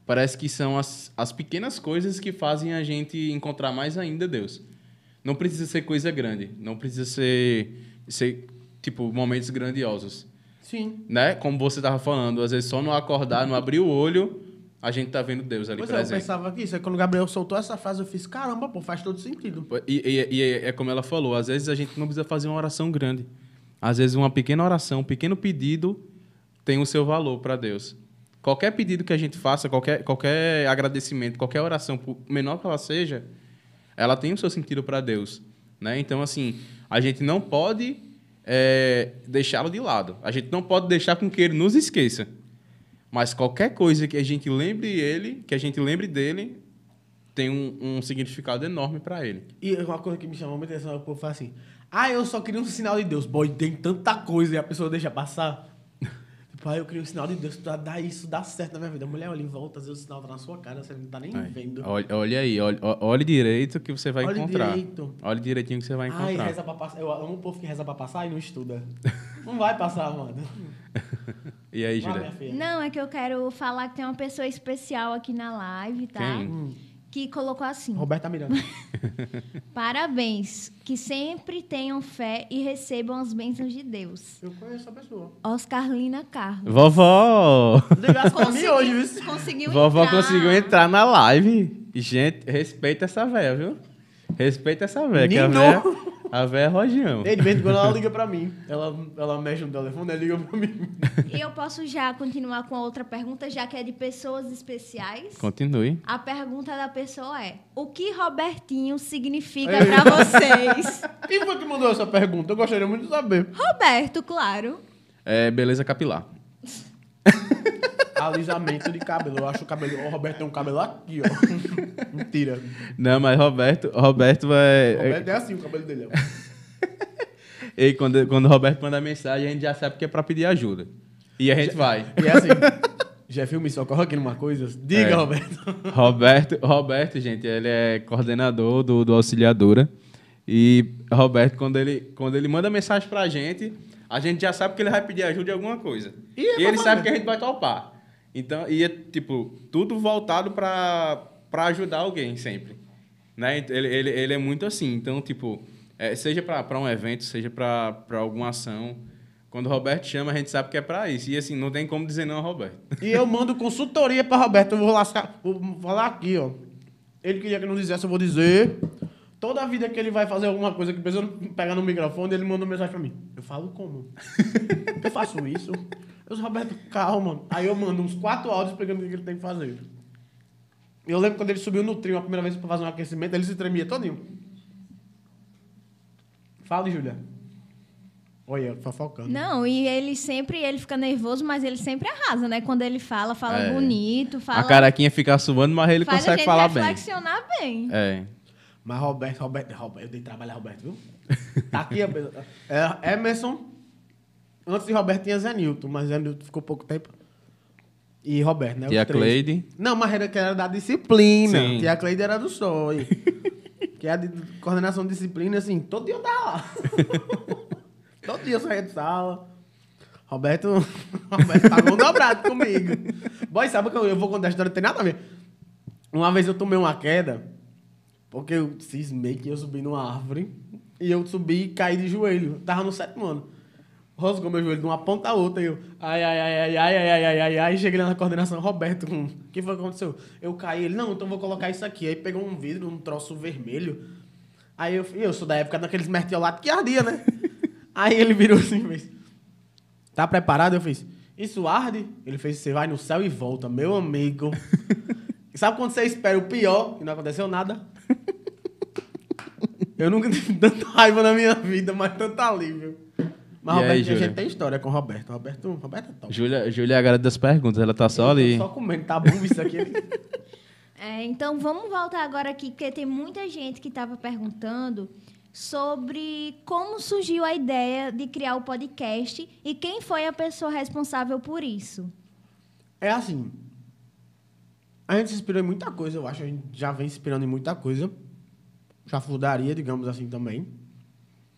Parece que são as, as pequenas coisas que fazem a gente encontrar mais ainda Deus. Não precisa ser coisa grande, não precisa ser, ser tipo, momentos grandiosos Sim. né? Como você estava falando, às vezes só não acordar, não abrir o olho, a gente tá vendo Deus ali Pois é, eu presente. pensava que isso. Aí quando o Gabriel soltou essa frase, eu fiz, caramba, pô, faz todo sentido. E, e- e é como ela falou, às vezes a gente não precisa fazer uma oração grande. Às vezes uma pequena oração, um pequeno pedido tem o seu valor para Deus. Qualquer pedido que a gente faça, qualquer, qualquer agradecimento, qualquer oração, por menor que ela seja, ela tem o seu sentido para Deus. Né? Então, assim, a gente não pode é, deixá-lo de lado. A gente não pode deixar com que ele nos esqueça. Mas qualquer coisa que a gente lembre ele, que a gente lembre dele, tem um, um significado enorme para ele. E uma coisa que me chamou muita atenção é o povo fala assim: Ah, eu só queria um sinal de Deus. Boy, tem tanta coisa e a pessoa deixa passar. Ah, eu queria um sinal de Deus pra dar isso, dar certo na minha vida. A mulher olha em volta, às vezes o sinal tá na sua cara, você não tá nem vendo. Olha, olha aí, olha, olhe direito que você vai Olhe encontrar. direito. Olhe direitinho que você vai Ai, encontrar. reza pra passar. Eu amo o povo que reza pra passar e não estuda. não vai passar, mano. <laughs> E aí, filha. Não, é que eu quero falar que tem uma pessoa especial aqui na live, tá? Quem? Que colocou assim: Roberta Miranda. <laughs> Parabéns, que sempre tenham fé e recebam as bênçãos de Deus. Eu conheço a pessoa. Oscarlina Carlos. Vovó! Mim hoje, viu? Conseguiu Vovó entrar. conseguiu entrar na live. Gente, respeita essa véia, viu? Respeita essa véia, que a véia, a véia é rojão. De vez em quando ela liga pra mim. <laughs> Ela, ela mexe no telefone, ela liga pra mim. E eu posso já continuar com a outra pergunta, já que é de pessoas especiais. Continue. A pergunta da pessoa é: O que Robertinho significa pra vocês? <laughs> Quem foi que mandou essa pergunta? Eu gostaria muito de saber. Roberto, claro. É beleza capilar. <laughs> Alisamento de cabelo. Eu acho o cabelo. O Roberto tem um cabelo aqui, ó. <laughs> Mentira. Não, mas Roberto, Roberto vai. O Roberto é assim o cabelo dele, ó. <laughs> E quando, quando o Roberto manda mensagem, a gente já sabe que é pra pedir ajuda. E a gente vai. E é assim. Jefinho, me socorre aqui numa coisa. Diga, É. Roberto. Roberto, Roberto, gente, ele é coordenador do, do Auxiliadora. E Roberto, quando ele, quando ele manda mensagem pra gente, a gente já sabe que ele vai pedir ajuda em alguma coisa. E é E, ele sabe que a gente vai topar. Então, e é tipo, tudo voltado pra pra ajudar alguém sempre. Né? Ele, ele, ele é muito assim. Então, tipo, é, seja pra pra um evento, seja pra pra alguma ação. Quando o Roberto chama, a gente sabe que é pra isso. E assim, não tem como dizer não, Roberto. <laughs> E eu mando consultoria pra Roberto. Eu vou lascar. Vou falar aqui, ó. Ele queria que eu não dissesse, eu vou dizer. Toda vida que ele vai fazer alguma coisa que precisa pegar no microfone, ele manda uma mensagem pra mim. Eu falo como? <laughs> eu faço isso? Eu sou Roberto, calma. Aí eu mando uns quatro áudios pegando o que ele tem que fazer. Eu lembro quando ele subiu no trio a primeira vez pra fazer um aquecimento, ele se tremia todinho. Fala, Júlia. Olha, fofocando. Não, e ele sempre, ele fica nervoso, mas ele sempre arrasa, né? Quando ele fala, fala É. bonito, fala. A caraquinha fica suando, mas ele faz a consegue gente falar bem. reflexionar bem. É. Mas Roberto, Roberto, Roberto, eu dei trabalhar Roberto, viu? Tá aqui, é, Emerson. Antes de Roberto tinha Zé Nilton, mas Zé Nilton ficou pouco tempo. E Roberto, né? Os três. Cleide. Não, mas era que era da disciplina. Sim. Tia Cleide era do SOI. <laughs> que é a de coordenação de disciplina, assim, todo dia eu tava lá. <laughs> todo dia eu saía de sala. Roberto, <laughs> Roberto pagou um dobrado comigo. Boy, sabe que eu, eu vou contar a história, não tem nada a ver. Uma vez eu tomei uma queda, porque eu cismei que eu subi numa árvore, e eu subi e caí de joelho. Tava no sétimo ano. Roscou meu joelho de uma ponta a outra, e eu, ai, ai, ai, ai, ai, ai, ai, ai, ai, ai, cheguei lá na coordenação, Roberto, hum, o que foi que aconteceu? Eu caí, ele, não, então vou colocar isso aqui. Aí pegou um vidro, um troço vermelho. Aí eu, eu sou da época daqueles mertiolatos que ardia, né? <laughs> Aí ele virou assim e fez, tá preparado? Eu fiz, isso arde? Ele fez, você vai no céu e volta, meu amigo. <laughs> Sabe quando você espera o pior e não aconteceu nada? Eu nunca tive tanta raiva na minha vida, mas tanto alívio. Mas E aí, Roberto, a Júlia? gente tem história com o Roberto. Roberto, Roberto é top. Júlia, Júlia é a garota das perguntas, ela tá só Eu tô ali. Só comendo, tá bom isso aqui. <laughs> É, então vamos voltar agora aqui, porque tem muita gente que estava perguntando sobre como surgiu a ideia de criar o podcast e quem foi a pessoa responsável por isso. É assim. A gente se inspirou em muita coisa, eu acho. A gente já vem se inspirando em muita coisa. Já fudaria, digamos assim, também.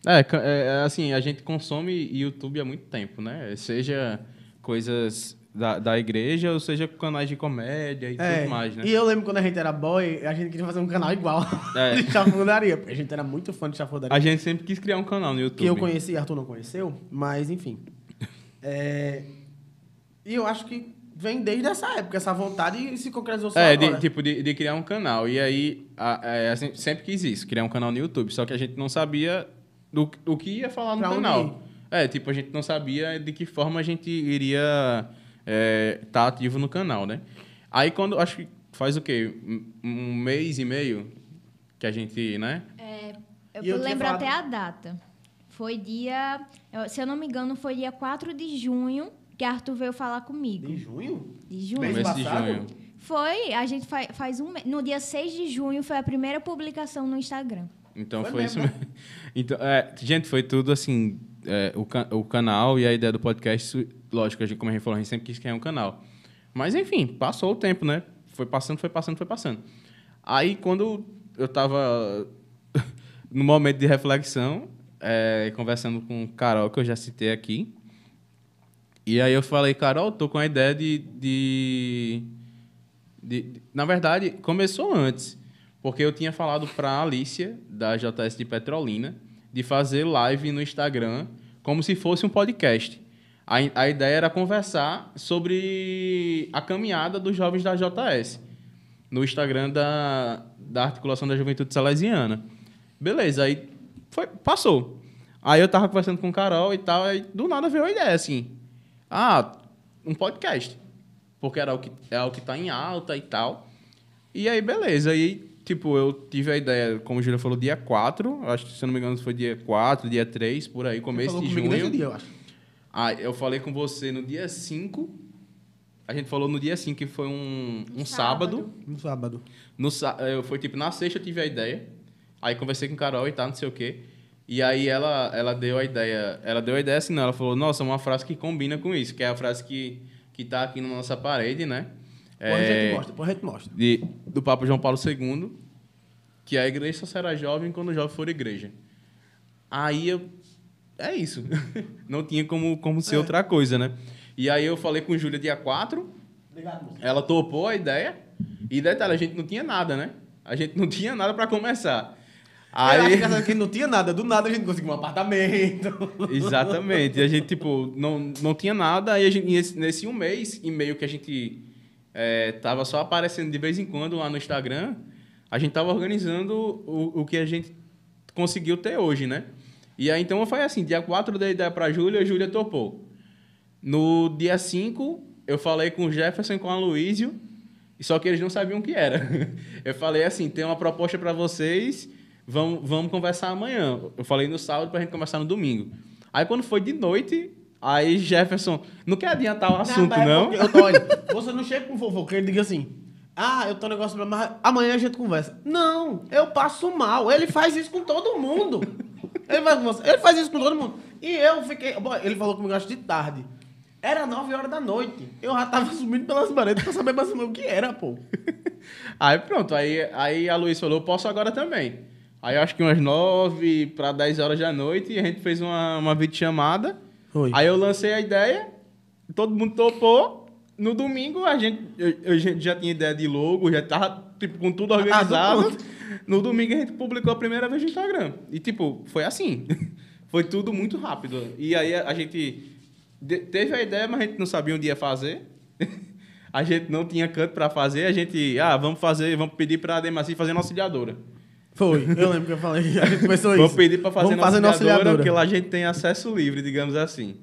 É, é, assim, a gente consome YouTube há muito tempo, né? Seja coisas da, da igreja, ou seja canais de comédia e É, tudo mais, né? E eu lembro quando a gente era boy, a gente queria fazer um canal igual É. <laughs> de chafudaria. Porque a gente era muito fã de chafudaria. A gente sempre quis criar um canal no YouTube. que eu conheci, Arthur não conheceu, mas enfim. <laughs> É, E eu acho que vem desde essa época, essa vontade e se concretizou só É, de, tipo, de, de criar um canal. E aí, a, é, a gente sempre quis isso, criar um canal no YouTube. Só que a gente não sabia do, do que ia falar no Pra canal. É, tipo, a gente não sabia de que forma a gente iria estar ativo no canal, né? Aí, quando, acho que faz o quê? Um, mês e meio que a gente, né? Eu E eu tinha lembro falado- até a data. Foi dia, eu- se eu não me engano, foi dia 4 de junho que Arthur veio falar comigo. Em junho? De junho. Mês de junho. Foi, a gente fa- faz um mês. No dia 6 de junho foi a primeira publicação no Instagram. Então Foi foi, isso mesmo. <laughs> Então, é, gente, foi tudo assim. é, o, ca- o canal e a ideia do podcast, lógico, a gente, como a gente falou, a gente sempre quis criar um canal. Mas enfim, passou o tempo, né? Foi passando, foi passando, foi passando. Aí quando eu tava <laughs> no momento de reflexão, é, conversando com Carol, que eu já citei aqui. E aí eu falei, Carol, tô com a ideia de, de, de- de- Na verdade, começou antes. Porque eu tinha falado para a Alicia, da JS de Petrolina, de fazer live no Instagram como se fosse um podcast. A, a ideia era conversar sobre a caminhada dos jovens da JS no Instagram da, da Articulação da Juventude Salesiana. Beleza, aí foi, passou. Aí eu tava conversando com o Carol e tal, aí do nada veio a ideia assim: ah, um podcast. Porque era o que, é o que tá em alta e tal. E aí, beleza. Aí, tipo, eu tive a ideia, como o Júlia falou, dia 4. Acho que, se eu não me engano, foi dia 4, dia 3, por aí, começo Falou de comigo nesse junho. dia, eu acho. Ah, eu falei com você no dia 5. A gente falou no dia 5, que foi um, um sábado. sábado. No sábado. No, eu foi tipo, na sexta eu tive a ideia. Aí conversei com Carol e tal, não sei o quê. E aí ela, ela deu a ideia. Ela deu a ideia assim, não. Ela falou, nossa, uma frase que combina com isso, que é a frase que, que tá aqui na nossa parede, né? Depois a É, gente mostra, depois a gente mostra. de, do Papa João Paulo II, que a igreja só será jovem quando o jovem for igreja. Aí eu. É isso. <laughs> Não tinha como, como ser É. outra coisa, né? E aí eu falei com Júlia dia 4, Obrigado, ela topou a ideia. E detalhe, a gente não tinha nada, né? A gente não tinha nada para começar. Aí... Eu acho que não tinha nada. Do nada a gente conseguiu um apartamento. <laughs> Exatamente. E a gente, tipo, não, não tinha nada. Aí a gente, nesse, nesse um mês e meio que a gente é, tava só aparecendo de vez em quando lá no Instagram, a gente tava organizando o, o que a gente conseguiu ter hoje, né? E aí então foi assim: dia 4 eu dei ideia pra Júlia, a Júlia topou. No dia 5, eu falei com o Jefferson e com a Luísio, só que eles não sabiam o que era. <laughs> Eu falei assim: tem uma proposta para vocês, vamos, vamos conversar amanhã. Eu falei no sábado pra gente conversar no domingo. Aí quando foi de noite, aí Jefferson, não quer adiantar o assunto, é não? porque- Eu tô, olha, <laughs> você não chega com um fofoqueiro e diga assim. Ah, eu tô um negócio pra mas amanhã a gente conversa. Não, eu passo mal. Ele faz isso com todo mundo. Ele faz, você, ele faz isso com todo mundo. E eu fiquei. bom, Ele falou comigo acho de tarde. Era 9 horas da noite. Eu já tava subindo pelas paredes pra saber mais ou menos o que era, pô. <laughs> Aí pronto, aí, aí a Luiz falou, posso agora também. Aí eu acho que umas 9 para 10 horas da noite, a gente fez uma, uma videochamada. Aí eu lancei a ideia, todo mundo topou. No domingo a gente, eu, eu já- tinha ideia de logo, já tava tipo, com tudo organizado. tudo no domingo a gente publicou a primeira vez no Instagram. E tipo, foi assim. <laughs> foi tudo muito rápido. E aí a, a gente de- teve a ideia, mas a gente não sabia onde ia fazer. <laughs> a gente não tinha canto para fazer. A gente, ah, vamos fazer, vamos pedir para a Demaci fazer nossa auxiliadora. Foi, eu lembro que eu falei. A gente começou isso. Vamos pedir para fazer, Vamos nossa auxiliadora. porque lá a gente tem acesso livre, digamos assim.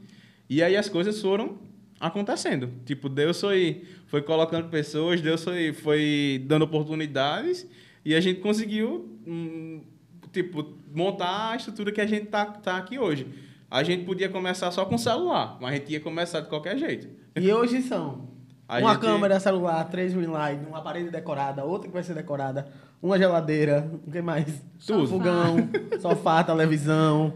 E aí as coisas foram acontecendo. Tipo, Deus foi, foi colocando pessoas, Deus foi, foi dando oportunidades e a gente conseguiu, hum, tipo, montar a estrutura que a gente tá, tá aqui hoje. A gente podia começar só com celular, mas a gente ia começar de qualquer jeito. E hoje são A uma gente- câmera celular, três ring light, uma parede decorada, outra que vai ser decorada, uma geladeira, o que mais? Tudo. Fogão, <laughs> sofá, televisão.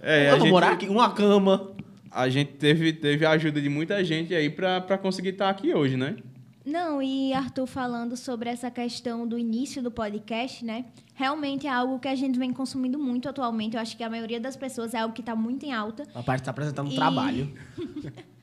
É, a Vamos gente- morar aqui, uma cama. A gente teve, teve a ajuda de muita gente aí pra, pra conseguir estar aqui hoje, né? Não, e Arthur falando sobre essa questão do início do podcast, né? Realmente é algo que a gente vem consumindo muito atualmente. Eu acho que a maioria das pessoas é algo que está muito em alta. Papai está apresentando um E- trabalho. <laughs>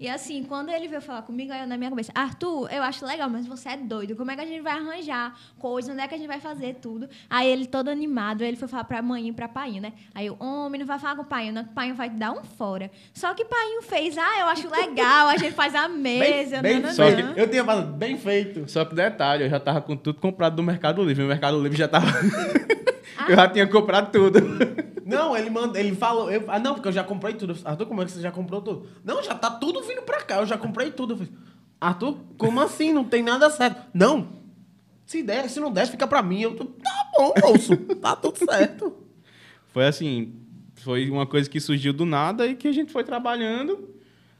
E assim, quando ele veio falar comigo, aí eu na minha cabeça, Arthur, eu acho legal, mas você é doido. Como é que a gente vai arranjar coisa? Onde é que a gente vai fazer tudo? Aí ele todo animado, ele foi falar pra mãe e pra pai, né? Aí eu, homem, não vai falar com o pai, não, que o pai vai te dar um fora. Só que o pai fez, ah, eu acho legal, a gente faz a mesa, bem, nananã. Só que- eu tinha falado, bem feito. Só que detalhe, eu já tava com tudo comprado do Mercado Livre. O Mercado Livre já tava. <laughs> eu já tinha comprado tudo. Não, ele manda, ele falou, eu- ah não, porque eu já comprei tudo. Arthur, como é que você já comprou tudo? Não, já tá tudo vindo pra cá, eu já comprei tudo. Eu falei, Arthur, como assim? Não tem nada certo. Não, se der, se não der, fica pra mim. Eu, tá bom, moço, tá tudo certo. Foi assim, foi uma coisa que surgiu do nada e que a gente foi trabalhando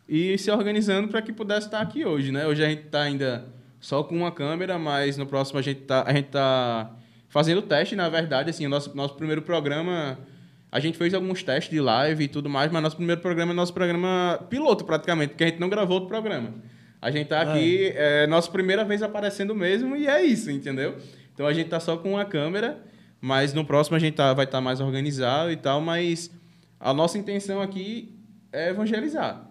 e se organizando para que pudesse estar aqui hoje, né? Hoje a gente está ainda só com uma câmera, mas no próximo a gente tá, a gente tá fazendo teste, na verdade, assim, o nosso, nosso primeiro programa, a gente fez alguns testes de live e tudo mais, mas nosso primeiro programa é nosso programa piloto praticamente, porque a gente não gravou outro programa. A gente tá aqui, é nossa primeira vez aparecendo mesmo e é isso, entendeu? Então a gente tá só com uma câmera, mas no próximo a gente tá, vai estar mais organizado e tal, mas a nossa intenção aqui é evangelizar.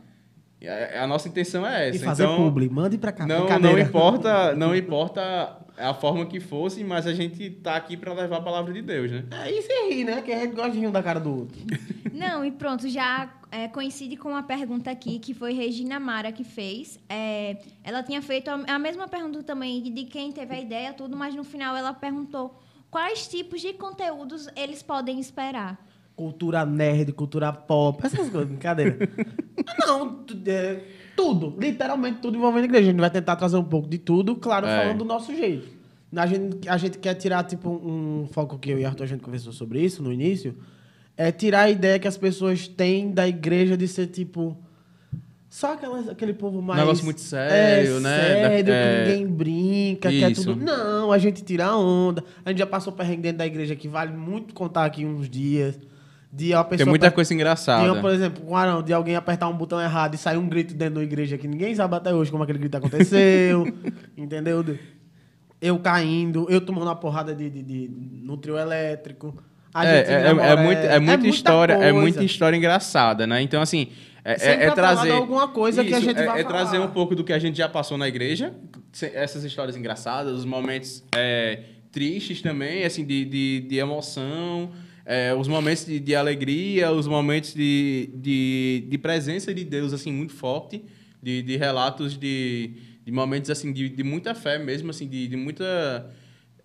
A, a nossa intenção é essa. E fazer então, publi, mande pra cá. não, não importa, não importa a forma que fosse, mas a gente tá aqui para levar a palavra de Deus, né? Aí você ri, né? Que a gente gosta de rir um da cara do outro. <laughs> Não, e pronto, já é, coincide com uma pergunta aqui que foi Regina Mara que fez. É, ela tinha feito a, a mesma pergunta também de, de quem teve a ideia, tudo, mas no final ela perguntou quais tipos de conteúdos eles podem esperar. Cultura nerd, cultura pop, essas coisas, brincadeira. <laughs> não, tu- é, tudo, literalmente tudo envolvendo a igreja. A gente vai tentar trazer um pouco de tudo, claro, É. falando do nosso jeito. A gente, a gente quer tirar, tipo, um foco que eu e Arthur, a gente conversou sobre isso no início, é tirar a ideia que as pessoas têm da igreja de ser, tipo... Só aquelas, aquele povo mais... negócio muito sério, é, né? Sério, que é. ninguém brinca, que é Isso. tudo... Não, a gente tira a onda. A gente já passou perrengue dentro da igreja que vale muito contar aqui uns dias. De uma pessoa Tem muita coisa engraçada. de, por exemplo, um Arão, de alguém apertar um botão errado e sair um grito dentro da igreja que ninguém sabe até hoje como aquele grito aconteceu. <laughs> entendeu? De- Eu caindo, eu tomando uma porrada de, de, de- no trio elétrico. É, é, é, é muito, é muita história, é coisa. muita história engraçada, né? Então, assim, é, é, é trazer. alguma coisa que a gente é, vai é trazer falar. um pouco do que a gente já passou na igreja, essas histórias engraçadas, os momentos é, tristes também, assim, de, de, de emoção, é, os momentos de, de alegria, os momentos de, de, de presença de Deus, assim, muito forte, de, de relatos de, de momentos, assim, de, de muita fé mesmo, assim, de, de muita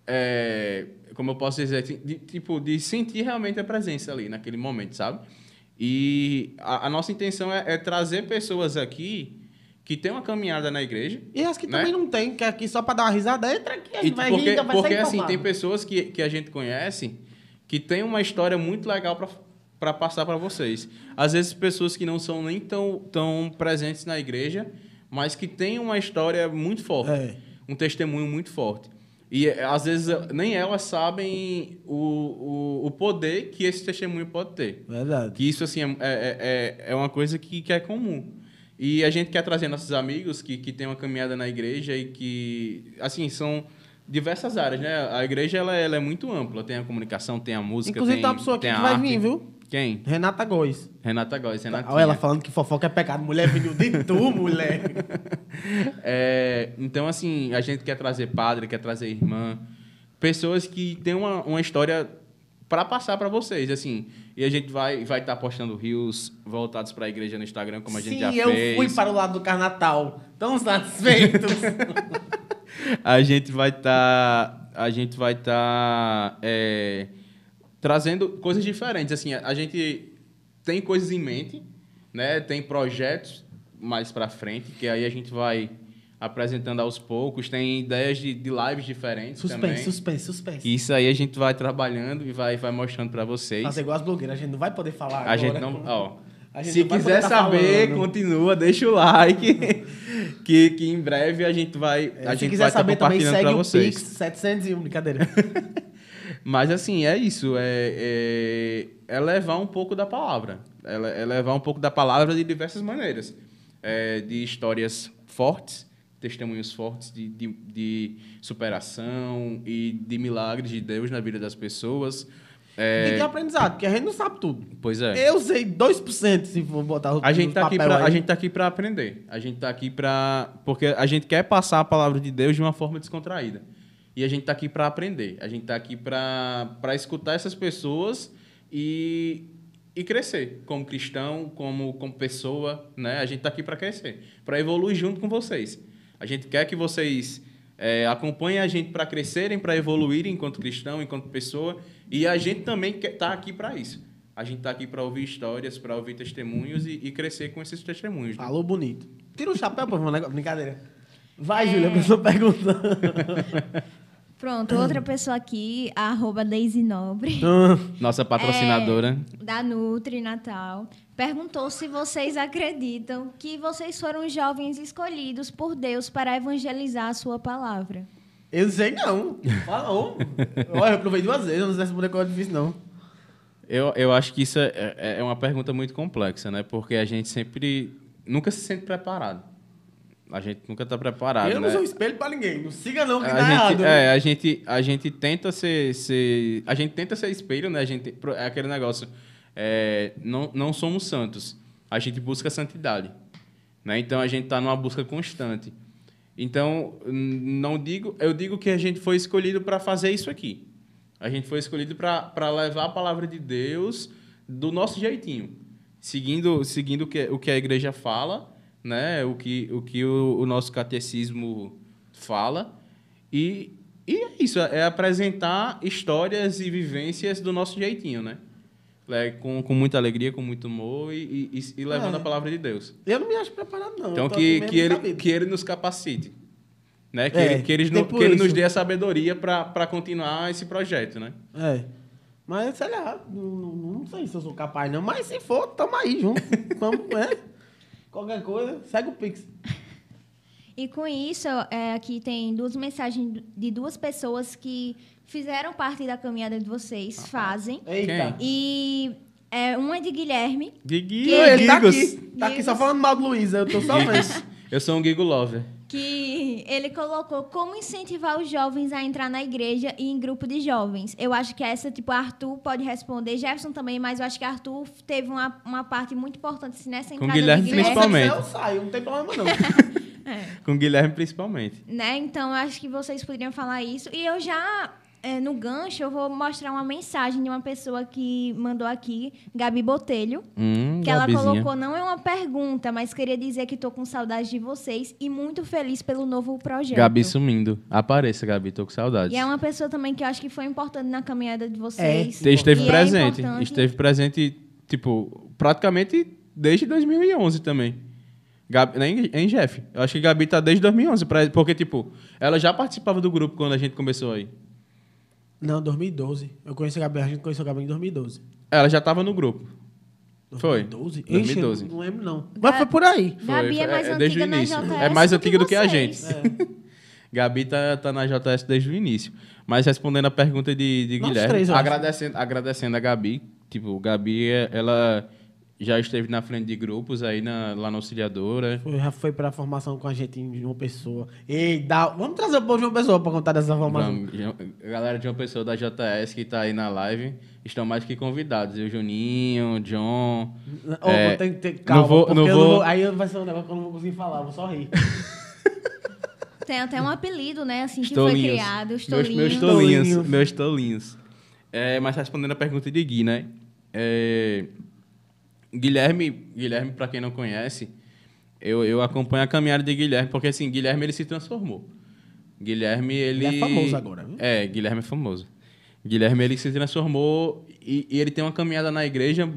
é, como eu posso dizer, de, tipo, de sentir realmente a presença ali naquele momento, sabe? E a, a nossa intenção é, é trazer pessoas aqui que têm uma caminhada na igreja. E as que né? também não tem, que é aqui só pra dar uma risada, entra aqui, a E gente vai porque rir, vai porque assim, tem pessoas que, que a gente conhece que tem uma história muito legal para passar para vocês. Às vezes, pessoas que não são nem tão, tão presentes na igreja, mas que têm uma história muito forte, É. um testemunho muito forte. E eh, às vezes nem elas sabem o, o, o poder que esse testemunho pode ter. Verdade. Que isso, assim, é, é, é, é uma coisa que, que é comum. E a gente quer trazer nossos amigos que, que têm uma caminhada na igreja e que, assim, são diversas áreas, né? A igreja, ela, ela é muito ampla. Tem a comunicação, tem a música, Inclusive tem, tem uma pessoa aqui que vai vir, viu? Quem? Renata Góes. Renata Góes, Renatinha. Olha ela falando que fofoca é pecado. Mulher vindo de tu, mulher. <laughs> É, então, assim, a gente quer trazer padre, quer trazer irmã, pessoas que têm uma, uma história para passar para vocês, assim. E a gente vai vai estar postando rios voltados para a igreja no Instagram, como a gente Sim, já eu fez. fui para o lado do Carnatal. Tão satisfeitos. <laughs> <laughs> a gente vai estar a gente vai estar é, trazendo coisas diferentes assim a, a gente tem coisas em mente né tem projetos mais pra frente, que aí a gente vai apresentando aos poucos. Tem ideias de, de lives diferentes Suspense, também. suspense, suspense. Isso aí a gente vai trabalhando e vai, vai mostrando pra vocês. Fazer igual as blogueiras, a gente não vai poder falar A agora. gente não. Ó, se quiser tá saber, falando. continua, deixa o like. <laughs> que, que em breve a gente vai. É, a gente quiser vai tá saber também, compartilhando segue pra o vocês. Pix 701, brincadeira. <laughs> Mas assim, é isso. É, é, é levar um pouco da palavra. É, é levar um pouco da palavra de diversas maneiras. É, de histórias fortes, testemunhos fortes de, de, de superação e de milagres de Deus na vida das pessoas. É, E de aprendizado, porque a gente não sabe tudo. pois é. Eu sei 2% se for botar o A gente, tá aqui pra, a aí. gente tá aqui para aprender. A gente tá aqui para porque a gente quer passar a palavra de Deus de uma forma descontraída. E a gente tá aqui para aprender. A gente tá aqui para para escutar essas pessoas e e crescer como cristão, como como pessoa, né? A gente tá aqui para crescer, para evoluir junto com vocês. A gente quer que vocês é, acompanhem a gente para crescerem, para evoluírem enquanto cristão, enquanto pessoa, e a gente também quer tá aqui para isso. A gente tá aqui para ouvir histórias, para ouvir testemunhos e, e crescer com esses testemunhos. né? Falou bonito. Tira o chapéu, pô, negócio. Brincadeira. É. Vai, Júlia, que eu tô perguntando. <laughs> Pronto, outra pessoa aqui, a arroba Daisy Nobre, <laughs> Nossa patrocinadora. da Nutri Natal, perguntou se vocês acreditam que vocês foram jovens escolhidos por Deus para evangelizar a sua palavra. Eu sei não. Falou. Olha, eu provei duas vezes, eu não sei responder qual é difícil, não. Eu, eu acho que isso é, é- é uma pergunta muito complexa, né? Porque a gente sempre nunca se sente preparado. A gente nunca está preparado, eu não né? sou espelho pra ninguém. Não siga não, que a dá gente, errado. é, a gente, a gente tenta ser, ser, a gente tenta ser espelho, né? A gente é aquele negócio, é, não, não somos santos. A gente busca santidade, né? Então a gente está numa busca constante. Então não digo, eu digo que a gente foi escolhido para fazer isso aqui. A gente foi escolhido para levar a palavra de Deus do nosso jeitinho, seguindo, seguindo o que, o que a igreja fala, né? O que o, que o, o nosso catecismo fala. E, e é isso, é apresentar histórias e vivências do nosso jeitinho, né? É, com, com muita alegria, com muito humor e, e, e levando É. a palavra de Deus. Eu não me acho preparado, não. Então, que, que, ele, sabido. que ele nos capacite. Né? Que, É, ele, que, eles no- que ele nos dê a sabedoria para continuar esse projeto, né? É. Mas, sei lá, não, não, sei se eu sou capaz, não. Mas se for, tamo aí junto. Vamos, é. <laughs> Qualquer coisa, segue o Pix. E com isso, é, aqui tem duas mensagens de duas pessoas que fizeram parte da caminhada de vocês, fazem. Eita. E é, uma é de Guilherme. Gui, Ele tá Gigos. aqui. Tá aqui só falando mal do Luísa. Eu tô só vendo. Eu sou um Gigo Lover. Que ele colocou como incentivar os jovens a entrar na igreja e em grupo de jovens. Eu acho que essa, tipo, Arthur pode responder, Jefferson também, mas eu acho que Arthur teve uma, uma parte muito importante assim, nessa Com entrada Guilherme de igreja. principalmente. Se eu saio, não tem problema, não. <laughs> Com o Guilherme, principalmente. Né? Então, eu acho que vocês poderiam falar isso. E eu já, é, no gancho, eu vou mostrar uma mensagem de uma pessoa que mandou aqui, Gabi Botelho. Hum, Que ela Gabizinha. colocou, não é uma pergunta, mas queria dizer que tô com saudade de vocês e muito feliz pelo novo projeto. Gabi sumindo. Apareça, Gabi, tô com saudades. E é uma pessoa também que eu acho que foi importante na caminhada de vocês. É. Esteve é presente. importante- Esteve presente, tipo, praticamente desde 2011 também. Gabi, nem, hein, Jeff? Eu acho que Gabi tá desde 2011. pra- Porque, tipo, ela já participava do grupo quando a gente começou aí. Não, 2012. Eu conheci a Gabi, a gente conheceu a Gabi em 2012. Ela já tava no grupo. Foi. 2012? 2012. Ixi, não lembro, não. Mas foi por aí. Foi, Gabi é mais desde o antiga na início. JS É mais do que antiga do que a gente. vocês. <laughs> Gabi tá, tá na JS desde o início. Mas respondendo a pergunta de, de Nós Guilherme, três, agradecendo, agradecendo a Gabi. Tipo, Gabi, ela já esteve na frente de grupos aí na, lá na Auxiliadora. Foi, já foi pra formação com a gente de uma pessoa. Ei, dá... vamos trazer o povo de uma pessoa pra contar dessa formação. Vamos, a galera de uma pessoa da JS que tá aí na live estão mais que convidados. O Juninho, o John. Ô, É, vou ter que ter calma, não vou- porque não eu vou- Aí vai ser um negócio que eu não vou conseguir falar, vou só rir. <laughs> Tem até um apelido, né? Assim, que foi criado. Os Meus, tolinhos. meus tolinhos. Tolinho. Meus tolinhos. É, mas respondendo a pergunta de Gui, né? É, Guilherme, Guilherme para quem não conhece, eu, eu acompanho a caminhada de Guilherme, porque assim, Guilherme ele se transformou. Guilherme, ele... Ele é famoso agora, viu? É, Guilherme é famoso. Guilherme, ele se transformou e, e ele tem uma caminhada na igreja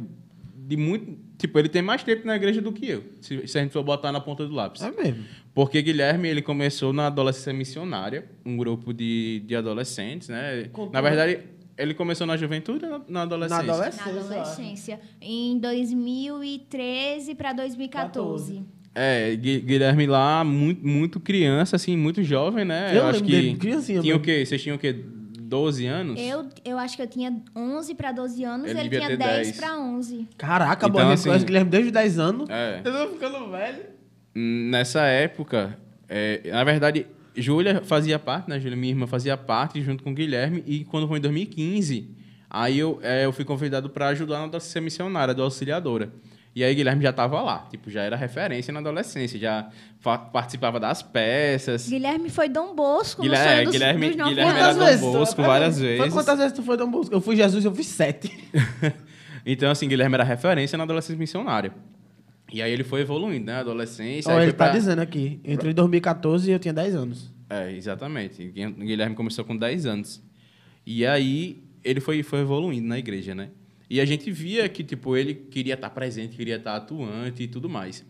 de muito... Tipo, ele tem mais tempo na igreja do que eu, se, se a gente for botar na ponta do lápis. É mesmo. Porque Guilherme, ele começou na adolescência missionária, um grupo de, de adolescentes, né? Contou- Na verdade, ele começou na juventude ou na, na adolescência? Na Na adolescência. eu acho. adolescência. Em 2013 para 2014. É, Gui- Guilherme lá, muito, muito criança, assim, muito jovem, né? Eu acho lembro que criancinha tinha o mesmo. quê? Vocês tinham o quê? 12 anos? Eu, eu acho que eu tinha 11 para 12 anos, Ele ele, tinha ter 10 10. para 11. Caraca, Então, ele assim- conhece o Guilherme desde os 10 anos. É. Eu tô ficando velho. Nessa época, é, na verdade, Júlia fazia parte, né? Júlia, minha irmã, fazia parte junto com o Guilherme. E quando foi em 2015, aí eu, é, eu fui convidado para ajudar na adolescência missionária, do Auxiliadora. E aí Guilherme já estava lá, tipo, já era referência na adolescência, já participava das peças. Guilherme foi Dom Bosco Guilherme- no sonho é, dos, Guilherme- dos nove Guilherme era Dom Bosco várias Foi vezes. quantas vezes tu foi Dom Bosco? Eu fui Jesus, eu fui sete. <laughs> Então, assim, Guilherme era referência na adolescência missionária. E aí ele foi evoluindo, né? Adolescência. Olha, ele tá pra- dizendo aqui. Entre 2014 e eu tinha 10 anos. É, exatamente. Gui- Guilherme começou com 10 anos. E aí ele foi, foi evoluindo na igreja, né? E a gente via que, tipo, ele queria estar presente, queria estar atuante e tudo mais.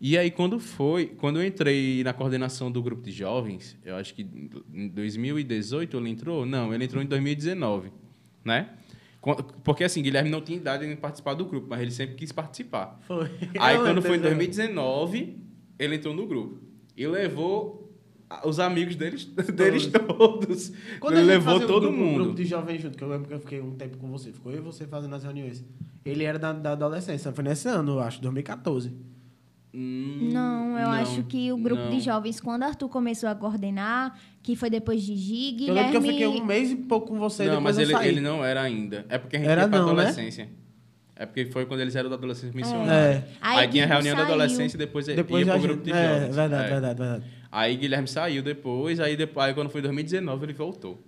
E aí, quando foi, quando eu entrei na coordenação do grupo de jovens, eu acho que em 2018 ele entrou? Não, ele entrou em 2019, né? Porque, assim, Guilherme não tinha idade de participar do grupo, mas ele sempre quis participar. Foi. Aí, Eu quando foi em desse- 2019, ele entrou no grupo. E levou os amigos deles, <laughs> deles todos. Quando ele levou fazia o todo grupo, o mundo. grupo de jovens junto, que eu lembro que eu fiquei um tempo com você. Ficou eu e você fazendo as reuniões. Ele era da, da adolescência. Foi nesse ano, eu acho, 2014. Hum, Não, eu acho que o grupo não. de jovens, quando Arthur começou a coordenar, que foi depois de Gig, Eu lembro que eu Guilherme... fiquei um mês e pouco com você, Não, mas ele, ele não era ainda. É porque a gente Era pra não, né? adolescência. É porque foi quando eles eram da adolescência missionária. É. Aí, Aí tinha Guilherme reunião da saiu. adolescência e depois, Depois ia pro grupo de É, jovens. verdade, É. verdade, verdade. Aí Guilherme saiu depois, aí depois, aí quando foi 2019 ele voltou.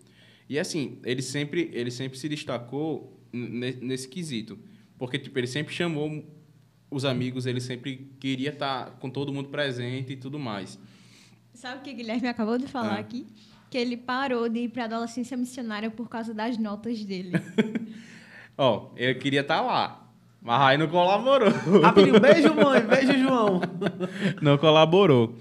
E assim, ele sempre, ele sempre se destacou ne- nesse quesito, porque tipo, ele sempre chamou os amigos, ele sempre queria estar com todo mundo presente e tudo mais. Sabe o que o Guilherme acabou de falar Ah. aqui? Que ele parou de ir para adolescência missionária por causa das notas dele. <laughs> Ó, ele queria estar lá, mas aí não colaborou. <laughs> Rapidinho, beijo, mãe. Beijo, João. <laughs> não colaborou.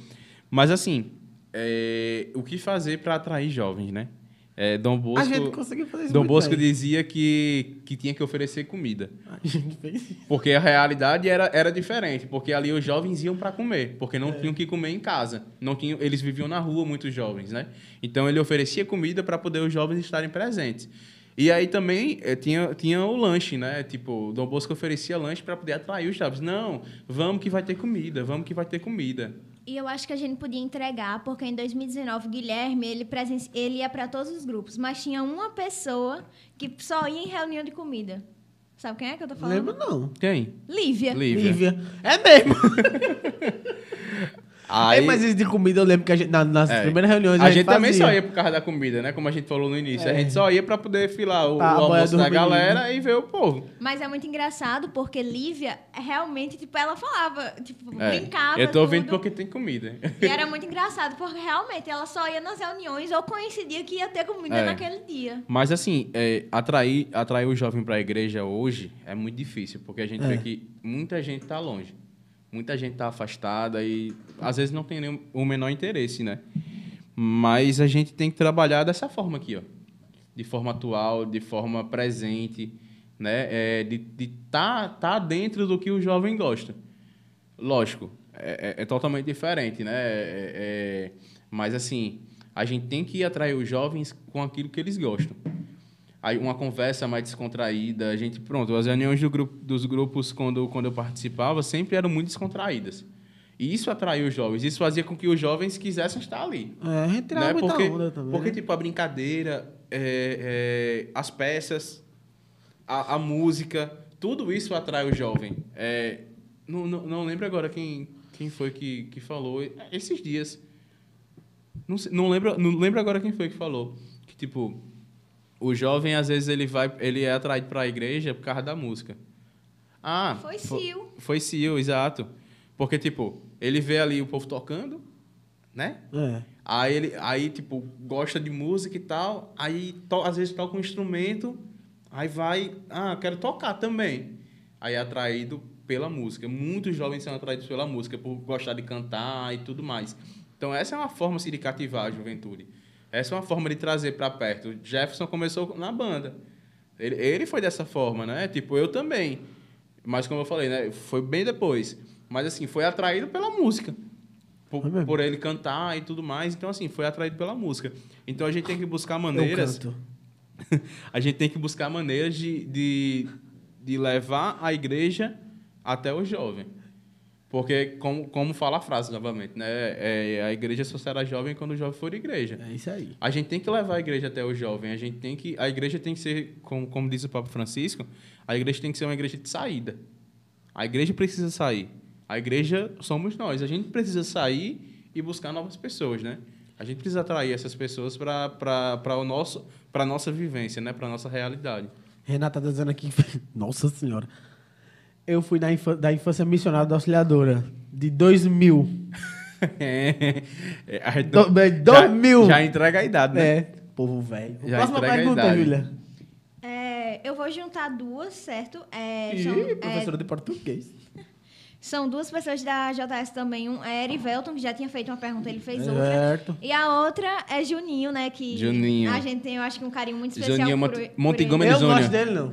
Mas assim, é, o que fazer para atrair jovens, né? É, Dom Bosco, A gente conseguiu fazer isso Dom Bosco bem. dizia que, que tinha que oferecer comida. A gente fez isso. Porque a realidade era, era diferente, porque ali os jovens iam para comer, porque É. não tinham que comer em casa. Não tinham, eles viviam na rua, muitos jovens, né? Então ele oferecia comida para poder os jovens estarem presentes. E aí também eh, tinha, tinha o lanche, né? Tipo, o Dom Bosco oferecia lanche para poder atrair os jovens. Não, vamos que vai ter comida, vamos que vai ter comida. E eu acho que a gente podia entregar, porque em 2019 o Guilherme ele, presen... ele ia para todos os grupos, mas tinha uma pessoa que só ia em reunião de comida. Sabe quem é que eu tô falando? Lembro não. Quem? Lívia. Lívia. Lívia. É mesmo. <laughs> Aí, Ei, mas isso de comida eu lembro que a gente, na- nas É. primeiras reuniões a, a gente também fazia. só ia por causa da comida, né? Como a gente falou no início. A É. gente só ia para poder filar o, Tá, a o almoço da galera e ver o povo. Mas é muito engraçado porque Lívia realmente, tipo, ela falava, tipo, É, brincava. Eu tô ouvindo tudo. porque tem comida. E era muito engraçado, porque realmente ela só ia nas reuniões ou coincidia que ia ter comida É. naquele dia. Mas assim, é, atrair, atrair o jovem para a igreja hoje é muito difícil, porque a gente É. vê que muita gente está longe. Muita gente está afastada e às vezes não tem nem o menor interesse, né? Mas a gente tem que trabalhar dessa forma aqui, ó. De forma atual, de forma presente, né? É, de estar tá, tá dentro do que o jovem gosta. Lógico, é, é- é totalmente diferente, né? É- é- mas assim, a gente tem que atrair os jovens com aquilo que eles gostam. Aí uma conversa mais descontraída, a gente, pronto, as reuniões do grupo, dos grupos quando, quando eu participava sempre eram muito descontraídas. E isso atraiu os jovens, isso fazia com que os jovens quisessem estar ali. É, a gente tirava Né? muita Porque, onda também. porque né? tipo, a brincadeira, é, é, as peças, a, a música, tudo isso atrai o jovem. É, não, não, não lembro agora quem, quem foi que, que falou esses dias. Não, sei- não, lembro, não lembro agora quem foi que falou. Que, tipo, o jovem, às vezes, ele, vai, ele é atraído para a igreja por causa da música. Ah, Foi fo- Sil. Foi Sil, exato. Porque, tipo, ele vê ali o povo tocando, né? É. Aí ele, aí tipo, gosta de música e tal, aí to- às vezes toca um instrumento, aí vai, ah, quero tocar também. Aí é atraído pela música. Muitos jovens são atraídos pela música, por gostar de cantar e tudo mais. Então, essa é uma forma assim, de cativar a juventude. Essa é uma forma de trazer para perto. Jefferson começou na banda. Ele, ele foi dessa forma, né? Tipo, eu também. Mas, como eu falei, né? Foi bem depois. Mas, assim, foi atraído pela música. Por, mesmo? por ele cantar e tudo mais. Então, assim, foi atraído pela música. Então, a gente tem que buscar Eu maneiras canto. <laughs> a gente tem que buscar maneiras de, de, de levar a igreja até o jovem. Porque, como, como fala a frase novamente, né? É, a igreja só será jovem quando o jovem for igreja. É isso aí. A gente tem que levar a igreja até o jovem. A gente tem que, a igreja tem que ser, como, como diz o Papa Francisco, a igreja tem que ser uma igreja de saída. A igreja precisa sair. A igreja somos nós. A gente precisa sair e buscar novas pessoas, né? A gente precisa atrair essas pessoas para para nossa vivência, né? Para nossa realidade. Renata tá dizendo aqui. <laughs> Nossa Senhora. Eu fui da, infância, da infância missionária da auxiliadora. De 2000. <laughs> É, a gente Do- não- é, já, 2000. já entrega a idade, né? É. Povo velho. Já Próxima entrega a pergunta, idade. Júlia. É, eu vou juntar duas, certo? É, Ih, são, é, professora de português. São duas pessoas da JS também. Um é Erivelton, que já tinha feito uma pergunta, ele fez outra. Certo. E a outra é Juninho, né? Que Juninho. a gente tem, eu acho que um carinho muito especial Juninho por, Mont- por Montgomery. Eu não gosto dele, não.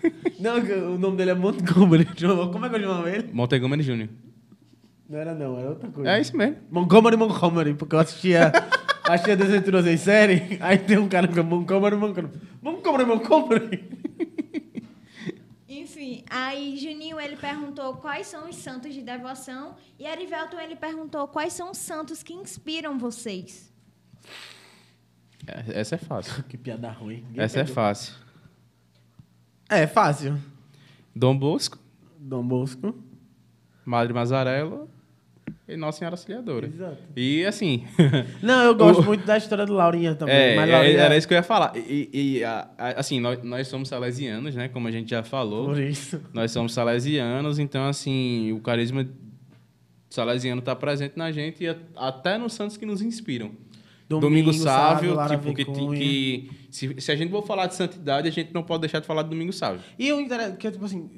<laughs> não, o nome dele é Montgomery. Como é que eu chamo ele? Montgomery Júnior. Não era não, era outra coisa. É isso mesmo. Montgomery, Montgomery, porque eu assistia, assistia Desventuras em série, <laughs> aí tem um cara que é Montgomery, Montgomery. Montgomery, Montgomery. Enfim, aí Juninho ele perguntou quais são os santos de devoção e Erivelton ele perguntou quais são os santos que inspiram vocês. É, Essa é fácil. Que piada ruim. Ninguém Essa é fácil. É, fácil. Dom Bosco, Dom Bosco. Madre Mazarela e Nossa Senhora Auxiliadora. Exato. E assim. <laughs> Não, eu gosto O- muito da história do Laurinha também. é, é, Laurinha, era isso que eu ia falar. E, e, a- a- assim, nós, nós somos salesianos, né? Como a gente já falou. Por isso. Nós somos salesianos, então, assim, o carisma salesiano está presente na gente e até nos santos que nos inspiram. Domingo, Sávio, Lara tipo, que, que se, se a gente for falar de santidade, a gente não pode deixar de falar de Domingo Sávio. E o interessante, que é tipo assim,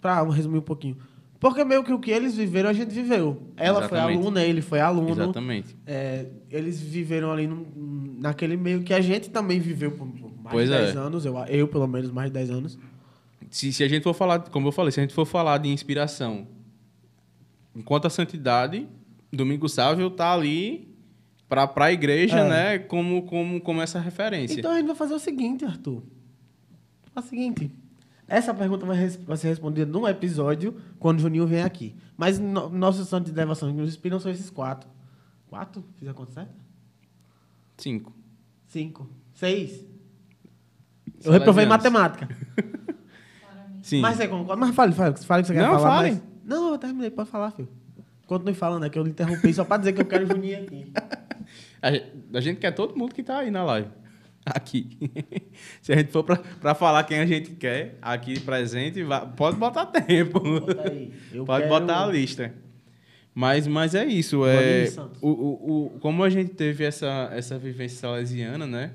pra resumir um pouquinho. Porque meio que o que eles viveram, a gente viveu. Ela Exatamente. foi aluna, ele foi aluno. Exatamente. É, eles viveram ali num- naquele meio que a gente também viveu por, mais Pois de é. 10 anos. Eu, eu, pelo menos, mais de 10 anos. Se, se a gente for falar, como eu falei, se a gente for falar de inspiração, enquanto a santidade, Domingo Sávio tá ali para a igreja, É. né, como, como, como essa referência. Então a gente vai fazer o seguinte, Arthur. É o seguinte. Essa pergunta vai, vai ser respondida num episódio quando o Juninho vem aqui. Mas no, nossos santos de devoção que nos inspiram são esses quatro. Quatro? Fiz a conta certa? Cinco. Cinco. Seis. Eu reprovei matemática. <laughs> Sim. Mas você concorda? Mas fale, fale, fale o que você quer Não, falar. fale. mas- Não, eu terminei, pode falar, filho. Continue falando, é que eu lhe interrompi só pra dizer que eu quero o Juninho aqui. <laughs> A gente, a gente quer todo mundo que tá aí na live. <laughs> Aqui. <laughs> Se a gente for pra falar quem a gente quer, aqui presente, pode botar <laughs> tempo. Bota pode quero- botar a lista. Mas, mas é isso. É, o, o, o, como a gente teve essa, essa vivência salesiana, né?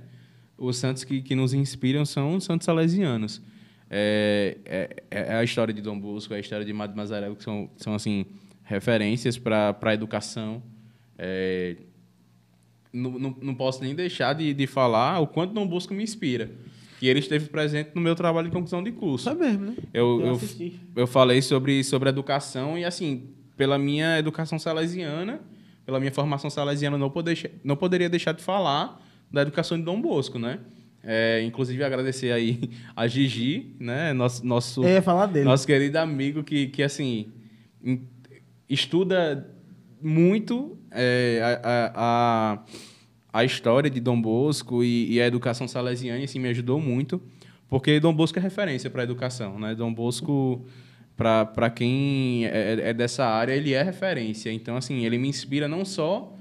Os santos que, que nos inspiram são os santos salesianos. É, é, é a história de Dom Bosco, é a história de Madre Mazarelo, que são, são assim, referências para a educação. É, não, não, não posso nem deixar de, de falar o quanto Dom Bosco me inspira. Que ele esteve presente no meu trabalho de conclusão de curso. É mesmo, né? Eu, Eu eu, falei sobre, sobre educação e, assim, pela minha educação salesiana, pela minha formação salesiana, não, poder, não poderia deixar de falar da educação de Dom Bosco, né? É, inclusive, agradecer aí <laughs> a Gigi, né? Nosso, nosso, nosso querido amigo que, que assim, estuda muito é, a, a, a, história de Dom Bosco e, e a educação salesiana, assim, me ajudou muito, porque Dom Bosco é referência para a educação, né? Dom Bosco, para quem é, é dessa área, ele é referência. Então, assim, ele me inspira não só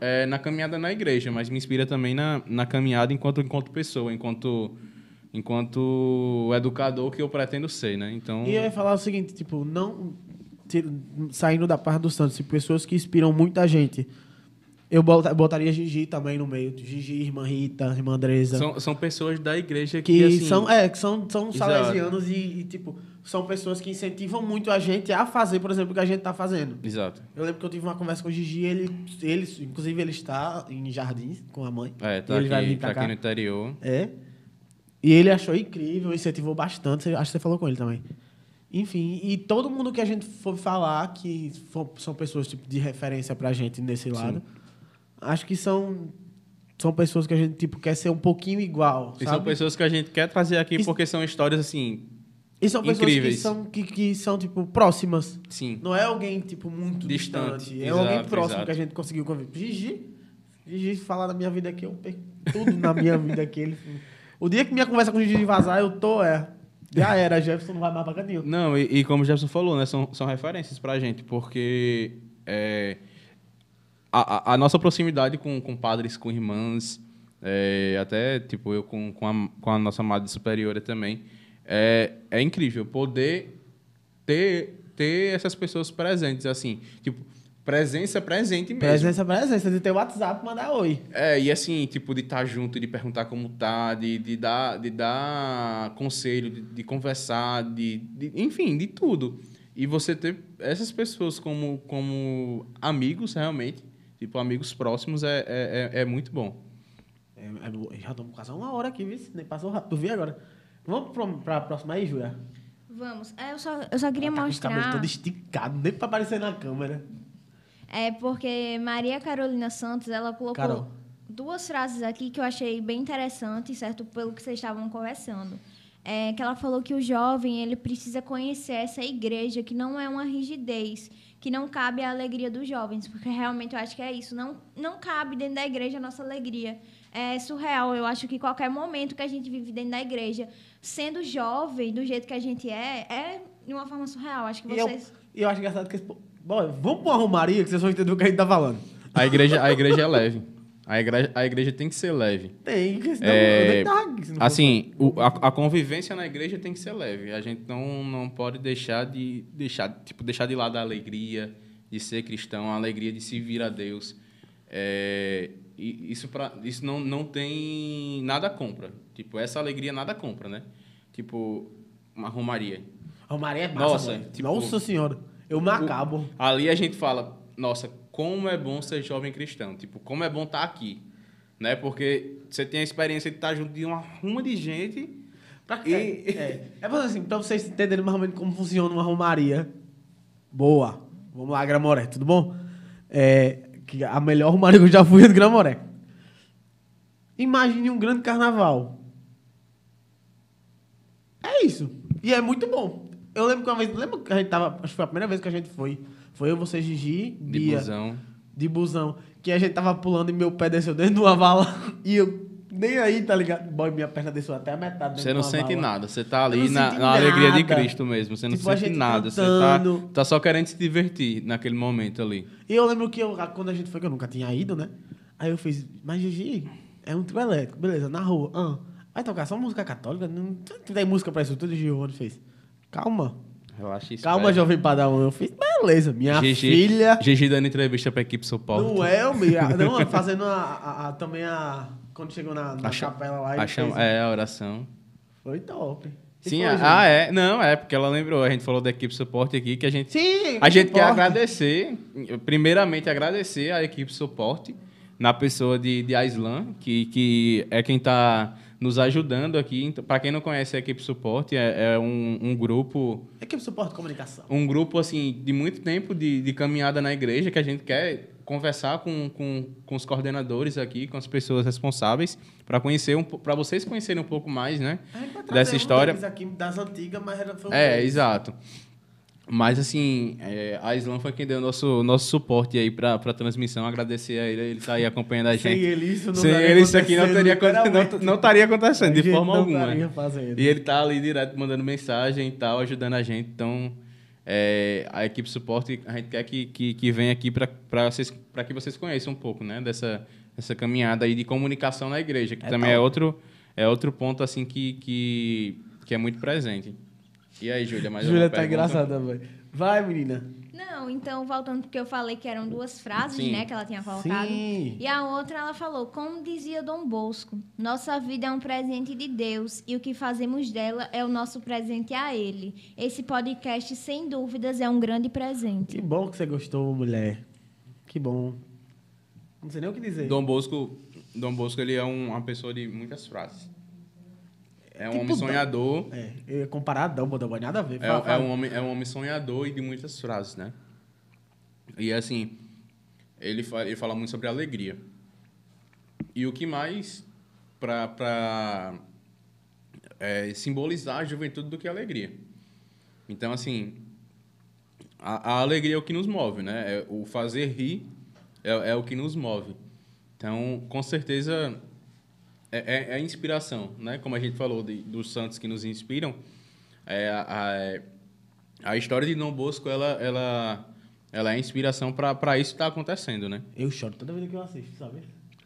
é, na caminhada na igreja, mas me inspira também na, na caminhada enquanto, enquanto pessoa, enquanto enquanto educador que eu pretendo ser, né? Então, E eu ia falar o seguinte, tipo, não... Saindo da parte do Santos, pessoas que inspiram muita gente. Eu bota- botaria Gigi também no meio. Gigi, irmã Rita, irmã Andresa. São, são pessoas da igreja que, que assim, são, é, que são, são salesianos e, e, tipo, são pessoas que incentivam muito a gente a fazer, por exemplo, o que a gente tá fazendo. Exato. Eu lembro que eu tive uma conversa com o Gigi, ele, ele inclusive ele está em Jardins com a mãe. É, tá ele vai aqui, vir pra tá cá. aqui no interior. É. E ele achou incrível, incentivou bastante. Acho que você falou com ele também. Enfim, e todo mundo que a gente for falar, que for- são pessoas tipo, de referência pra gente nesse lado, acho que são, são pessoas que a gente tipo, quer ser um pouquinho igual. E são sabe? pessoas que a gente quer trazer aqui Isso- porque são histórias assim, E são pessoas incríveis. que são, que, que são, tipo, próximas. sim. Não é alguém, tipo, muito Distante, distante. É exato, alguém próximo exato. que a gente conseguiu conviver. Gigi, Gigi falar da minha vida aqui, eu perco tudo na minha vida aqui. Ele, o dia que minha conversa com o Gigi vazar, eu tô, é. Já era, Jefferson não vai mais pra cantinho. Não, e, e como o Jefferson falou, né, são, são referências pra gente, porque é, a, a- a nossa proximidade com, com padres, com irmãs, é, até tipo eu com, com, a, com a nossa madre superiora também, é, é incrível poder ter, ter essas pessoas presentes, assim, tipo, presença presente mesmo. Presença, presença, de ter WhatsApp, mandar oi. É, e assim, tipo, de estar junto, de perguntar como tá, de, de, dar, de dar conselho, de, de conversar, de, de- enfim, de tudo. E você ter essas pessoas como, como amigos, realmente, tipo, amigos próximos, é, é, é, é muito bom. É, é, já estamos quase uma hora aqui, viu? Nem passou rápido. Tu viu agora? Vamos pro, pra próxima aí, Júlia? Vamos. É, eu, só, eu só queria Ela tá com os cabelos mostrar. todo esticado, nem pra aparecer na câmera. É porque Maria Carolina Santos, ela colocou Carol. duas frases aqui que eu achei bem interessantes, certo? Pelo que vocês estavam conversando. É que ela falou que o jovem, ele precisa conhecer essa igreja, que não é uma rigidez, que não cabe a alegria dos jovens, porque realmente eu acho que é isso. Não, não cabe dentro da igreja a nossa alegria. É surreal. Eu acho que qualquer momento que a gente vive dentro da igreja, sendo jovem, do jeito que a gente é, é de uma forma surreal. Acho que eu, vocês... e eu acho engraçado que Bom, vamos pra uma romaria que vocês vão entender o que a gente tá falando. A igreja, a igreja é leve. A igreja, a igreja tem que ser leve. Tem, que senão É, se fosse. Assim, o- a, a convivência na igreja tem que ser leve. A gente não, não pode deixar de deixar, tipo, deixar de lado a alegria de ser cristão, a alegria de se vir a Deus. É, isso pra, isso não, não tem nada compra. Tipo, essa alegria nada compra, né? Tipo, uma romaria. Romaria é massa. Nossa, tipo- Nossa senhora. Eu me acabo. Ali a gente fala, nossa, como é bom ser jovem cristão. Tipo, como é bom estar aqui. Né? Porque você tem a experiência de estar junto de uma ruma de gente Pra E- É, é, é assim, pra vocês entenderem mais ou menos como funciona uma romaria. Boa. Vamos lá, Gramoré, tudo bom? É, que a melhor romaria que eu já fui é do Gramoré. Imagine um grande carnaval. É isso. E é muito bom. Eu lembro que uma vez, lembra que a gente tava, acho que foi a primeira vez que a gente foi. Foi eu, você, Gigi, de Bia, busão. de busão, que a gente tava pulando e meu pé desceu dentro de uma vala <laughs> e eu nem aí, tá ligado? Boy, minha perna desceu até a metade Você não sente vala. nada, você tá ali na, na alegria de. Cristo mesmo, você não Tipo, sente nada, você tá, tá só querendo se divertir naquele momento ali. E eu lembro que eu, quando a gente foi, que eu nunca tinha ido, né? Aí eu fiz, mas Gigi, é um trio elétrico, beleza, na rua. Ah, vai tocar só música católica? Não tem música pra isso tudo, e Giovanni fez. Calma, Relaxa isso. calma, jovem padrão. Eu fiz, beleza, minha Gigi, filha. Gigi dando entrevista pra equipe suporte. Não é, me- não, fazendo a, a- a- também a. Quando chegou na, na A capela lá, A fez, é, a oração. foi top. Sim, foi, ah, ah, é. Não, é, porque ela lembrou, a gente falou da equipe suporte aqui, que a gente Sim, A gente quer suporte. agradecer, primeiramente agradecer a equipe suporte, na pessoa de, de Aislan, que, que é quem está nos ajudando aqui. Para quem não conhece a equipe suporte, é, é um, um grupo Equipe suporte comunicação. um grupo assim de muito tempo de, de caminhada na igreja que a gente quer conversar com, com, com os coordenadores aqui, com as pessoas responsáveis, para conhecer um para vocês conhecerem um pouco mais, né? Trazer Dessa história. aqui das antigas, mas era, foi um É, deles. exato. Mas, assim, é, a Islam foi quem deu nosso, nosso suporte aí para a transmissão. Agradecer a ele, ele tá aí acompanhando a Sem gente. ele isso não Sem ele isso aqui não teria, não, não estaria acontecendo, de forma não alguma. E ele tá ali direto mandando mensagem e tal, ajudando a gente. Então, é, a equipe suporte, a gente quer que, que, que venha aqui para vocês, para que vocês conheçam um pouco, né, dessa, dessa caminhada aí de comunicação na igreja, que É também é outro, é outro ponto assim que, que, que é muito presente. E aí, Júlia, mais Júlia tá pergunta? engraçada, velho. Vai, menina. Não, então, voltando porque eu falei que eram duas frases, Sim. né, que ela tinha colocado. Sim. E a outra ela falou, como dizia Dom Bosco, nossa vida é um presente de Deus e o que fazemos dela é o nosso presente a Ele. Esse podcast, sem dúvidas, é um grande presente. Que bom que você gostou, mulher. Que bom. Não sei nem o que dizer. Dom Bosco, Dom Bosco ele é um- uma pessoa de muitas frases. É um Tipo homem sonhador. É, eu ia comparar a Dumbledore, nada a ver. É, é um homem, é um homem sonhador e de muitas frases, né? E assim, ele fala, ele fala muito sobre alegria. E o que mais para é, simbolizar a juventude do que a alegria. Então, assim, a, a alegria é o que nos move, né? É, o fazer rir é, é o que nos move. Então, com certeza, é, é, é a inspiração, né? Como a gente falou de, dos santos que nos inspiram, é, a, a, a história de Dom Bosco, ela, ela, ela é a inspiração para isso que está acontecendo, né? Eu choro toda vez que eu assisto, sabe?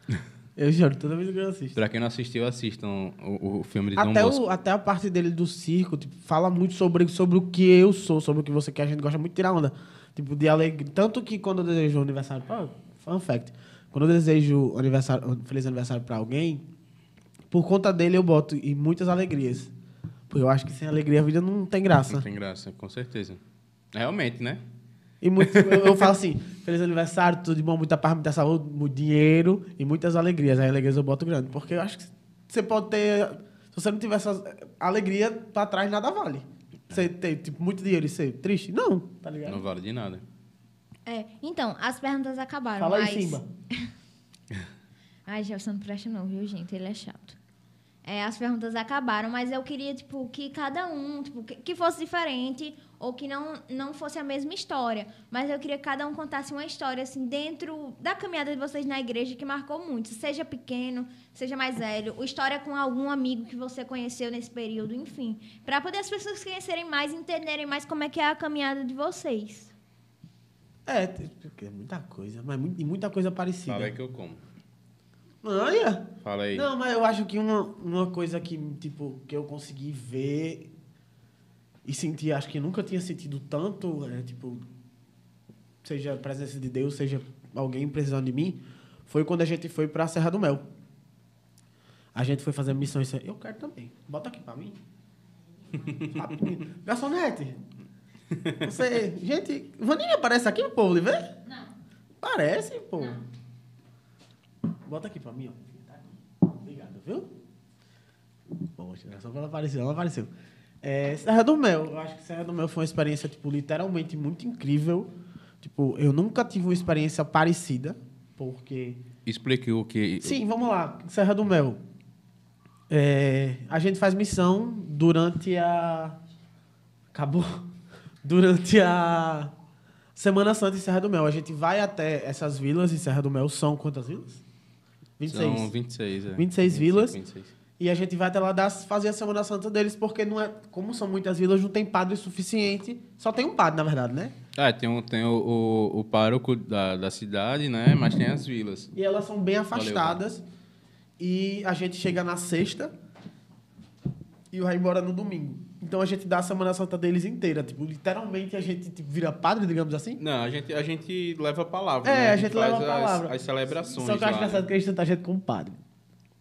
<laughs> Eu choro toda vez que eu assisto. Para quem não assistiu, assistam o, o filme de Dom Até, Bosco. o, até a parte dele do circo, tipo, fala muito sobre, sobre o que eu sou, sobre o que você quer. A gente gosta muito de tirar onda. Tipo, de alegria. Tanto que quando eu desejo aniversário. Pô, fun fact. Quando eu desejo aniversário, um feliz aniversário pra alguém, por conta dele eu boto e muitas alegrias. Porque eu acho que sem alegria a vida não tem graça. Não tem graça, com certeza. Realmente, né? E muito, eu, eu falo assim, feliz aniversário, tudo de bom, muita paz, muita saúde, muito dinheiro e muitas alegrias. Aí alegrias eu boto grande. Porque eu acho que você pode ter. Se você não tiver essa alegria, pra trás nada vale. Você ter tipo, muito dinheiro e ser triste? Não, tá ligado? Não vale de nada. É, então, as perguntas acabaram, Fala mas... aí, Simba. <laughs> Ai, Jefferson não presta não, viu, gente? Ele é chato. É, as perguntas acabaram, mas eu queria, tipo, que cada um, tipo, que, que fosse diferente ou que não, não fosse a mesma história. Mas eu queria que cada um contasse uma história, assim, dentro da caminhada de vocês na igreja que marcou muito. Seja pequeno, seja mais velho. Ou história com algum amigo que você conheceu nesse período, enfim. Para poder as pessoas conhecerem mais, entenderem mais como é que é a caminhada de vocês. É, tem- porque muita coisa, mas mu- e muita coisa parecida. Fala aí que eu como. Olha! Fala aí. Não, mas eu acho que uma, uma coisa que, tipo, que eu consegui ver e sentir, acho que nunca tinha sentido tanto, é, tipo, seja a presença de Deus, seja alguém precisando de mim, foi quando a gente foi pra Serra do Mel. A gente foi fazer missões. Eu quero também. Bota aqui pra mim. <laughs> Garçonete. Você. Gente, Vaninha aparece aqui pro povo ver? Não. Parece, pô. Bota aqui pra mim, ó. Obrigado, viu? Poxa, era só pra ela aparecer, ela apareceu. É, Serra do Mel. Eu acho que Serra do Mel foi uma experiência, tipo, literalmente muito incrível. Tipo, eu nunca tive uma experiência parecida, porque... Explique o que. Sim, vamos lá. Serra do Mel. É, a gente faz missão durante a... Acabou? <laughs> Durante a Semana Santa em Serra do Mel. A gente vai até essas vilas em Serra do Mel. São quantas vilas? 26. São 26, é. 26 vilas. 26. E a gente vai até lá dar, fazer a Semana Santa deles, porque não é, como são muitas vilas, não tem padre suficiente. Só tem um padre, na verdade, né? É, tem, um, tem o, o, o pároco da, da cidade, né? Mas tem as vilas. E elas são bem Valeu, afastadas. e a gente chega na sexta e vai embora no domingo. Então a gente dá a Semana Santa deles inteira. Tipo, literalmente a gente tipo, vira padre, digamos assim. Não, a gente, a gente leva a palavra. É, né? a gente faz leva a as- palavra. As, celebrações. Só que eu acho engraçado né? que a gente tenta a gente como padre.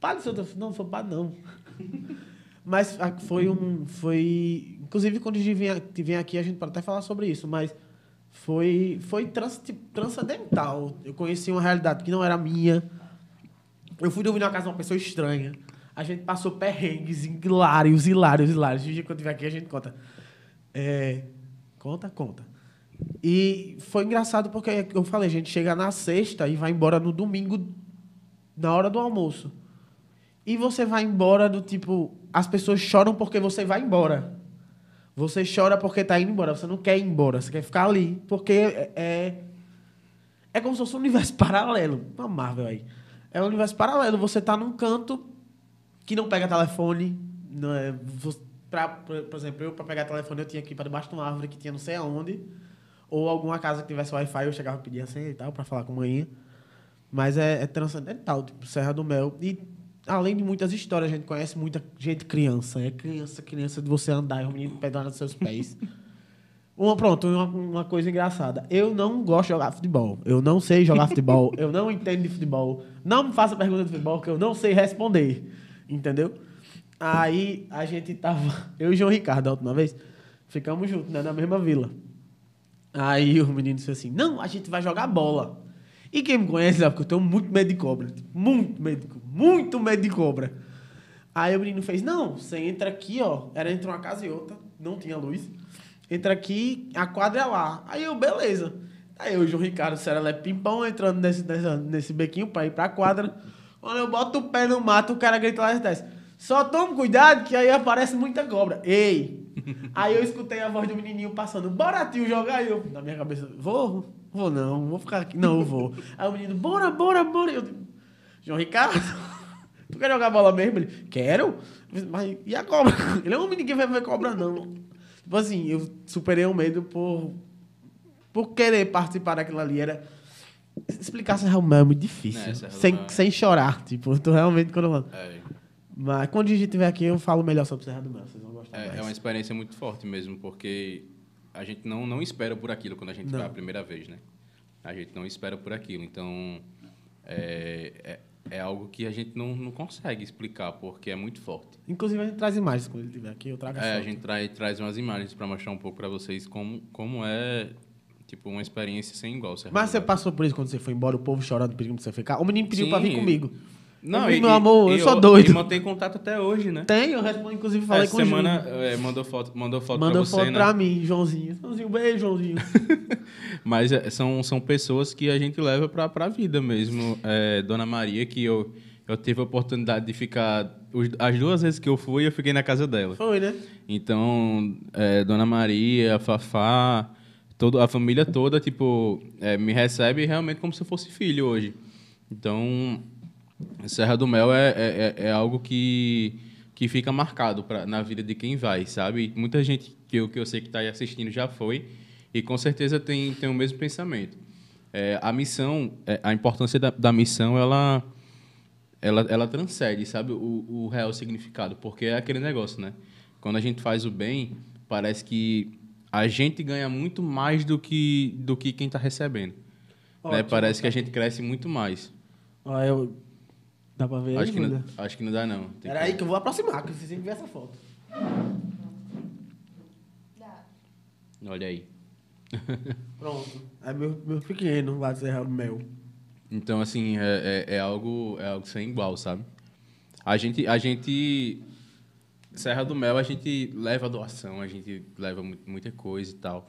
Padre, senhor, não, não sou padre, não. <laughs> mas ah, foi um. Foi. Inclusive, quando a gente vem, a- vem aqui, a gente pode até falar sobre isso, mas foi, foi trans, tipo, transcendental. Eu conheci uma realidade que não era minha. Eu fui dormir na casa de uma pessoa estranha. A gente passou perrengues hilários, hilários, hilários. O dia que eu estiver aqui, a gente conta. É, conta, conta. E foi engraçado porque, eu falei, a gente chega na sexta e vai embora no domingo, na hora do almoço. E você vai embora do tipo. As pessoas choram porque você vai embora. Você chora porque tá indo embora. Você não quer ir embora. Você quer ficar ali. Porque é. É, é como se fosse um universo <laughs> paralelo. Uma Marvel aí. É um universo paralelo. Você tá num canto que não pega telefone. Não é, pra, por exemplo, eu, para pegar telefone, eu tinha que ir para debaixo de uma árvore que tinha não sei aonde. Ou alguma casa que tivesse Wi-Fi, eu chegava a pedir a senha e tal, para falar com a manhã. Mas é, é transcendental, tipo, Serra do Mel. E além de muitas histórias, a gente conhece muita gente criança. É criança, criança de você andar, e o menino pedalando nos seus pés. <laughs> Uma, pronto, uma, uma coisa engraçada. Eu não gosto de jogar futebol. Eu não sei jogar futebol. eu não entendo de futebol. Não me faça pergunta de futebol que eu não sei responder. Entendeu? Aí a gente tava. <laughs> Eu e João Ricardo, a última vez, ficamos juntos, né, na mesma vila. Aí o menino disse assim: Não, a gente vai jogar bola. E quem me conhece sabe que eu tenho muito medo de cobra. tipo, Muito medo, muito medo de cobra. Aí o menino fez: Não, você entra aqui, ó. Era entre uma casa e outra, não tinha luz. Entra aqui, a quadra é lá. Aí eu, beleza. Aí o João Ricardo, Serelepe Pimpão, entrando nesse, nesse bequinho pra ir pra quadra. Quando eu boto o pé no mato, o cara grita lá desce. Só tome cuidado que aí aparece muita cobra. Ei! Aí eu escutei a voz do menininho passando. Bora, tio, jogar. Aí eu, na minha cabeça, vou? Vou não, vou ficar aqui. Não, eu vou. Aí o menino, bora, bora, bora. Eu, João Ricardo, <laughs> tu quer jogar bola mesmo? Ele, quero. Mas e a cobra? <laughs> Ele é um menino que vai ver cobra, não. Tipo assim, eu superei o medo por, por querer participar daquilo ali. Era. Explicar Serra do Mel é muito difícil. É, Serra do sem, Mel é- sem chorar. Tipo, eu tô realmente quando eu. É, Mas quando a gente estiver aqui, eu falo melhor sobre Serra do Mel. Vocês vão gostar é, mais. é uma experiência muito forte mesmo, porque a gente não, não espera por aquilo quando a gente Não. vai a primeira vez, né? A gente não espera por aquilo. Então, é, é, é algo que a gente não, não consegue explicar, porque é muito forte. Inclusive, a gente traz imagens quando ele estiver aqui. Eu trago É, a gente traz, traz umas imagens para mostrar um pouco para vocês como, como é, tipo, uma experiência sem igual. Serra Mas você passou por isso quando você foi embora, o povo chorando, pedindo pra você ficar? O menino pediu pra vir Sim. comigo. Não, Eu vi, e- meu amor, eu e sou doido. E mantém contato até hoje, né? Tem, eu respondo, inclusive, falei Essa com o semana Júnior. é, mandou foto, mandou foto Mandou pra você, foto né? pra mim, Joãozinho. Joãozinho, beijo, Joãozinho. <laughs> Mas é, são, são pessoas que a gente leva pra, pra vida mesmo. É, Dona Maria, que eu, eu tive a oportunidade de ficar... As duas vezes que eu fui, eu fiquei na casa dela. Foi, né? Então, é, Dona Maria, Fafá, todo, a família toda, tipo, é, me recebe realmente como se eu fosse filho hoje. Então, Serra do Mel é, é, é- é algo que, que fica marcado pra, na vida de quem vai, sabe? Muita gente que eu, que eu sei que está aí assistindo já foi e com certeza tem, tem o mesmo pensamento. É, a missão, é, a importância da, da missão, ela, ela, ela transcende, sabe, o, o real significado, porque é aquele negócio, né? Quando a gente faz o bem, parece que a gente ganha muito mais do que, do que quem está recebendo. Né? Parece que a gente cresce muito mais. Ó, eu... Dá pra ver Acho aí, que, não, acho que não dá, não. Tem Era que- aí que eu vou aproximar, que vocês têm que ver essa foto. Olha aí. <laughs> Pronto. É meu, meu pequeno lá de Serra do Mel. Então, assim, é, é, é algo, é algo sem igual, sabe? A gente, a gente... Serra do Mel, a gente leva doação, a gente leva mu- muita coisa e tal.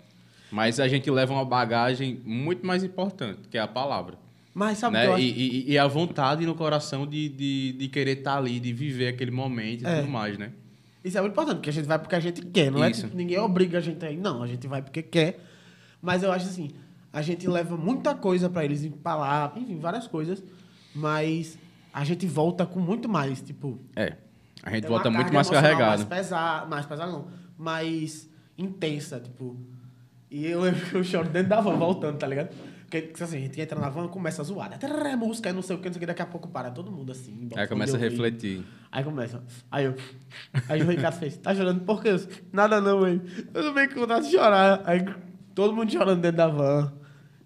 Mas a gente leva uma bagagem muito mais importante, que é a palavra. Mas sabe né? que eu acho? e, e- e a vontade no coração de, de, de querer estar ali, de viver aquele momento e É. tudo mais, né? Isso é muito importante, porque a gente vai porque a gente quer, não Isso. é tipo, ninguém obriga a gente a ir. Não, a gente vai porque quer. Mas eu acho assim, a gente leva muita coisa pra eles em palavras, enfim, várias coisas, mas a gente volta com muito mais, tipo, É. A gente volta muito mais carregado. Mais pesada, mais pesada não, mais intensa, tipo. E eu lembro que eu choro dentro da van, voltando, tá ligado? Porque assim, a gente entra na van, começa a zoar, né? Música, não sei o que, não sei o que, daqui a pouco para todo mundo assim. Aí começa a refletir. Aí começa. Aí eu. Aí o Ricardo fez, tá chorando por quê? Eu, Nada não, mãe. Eu não venho com vontade de chorar. Aí todo mundo chorando dentro da van.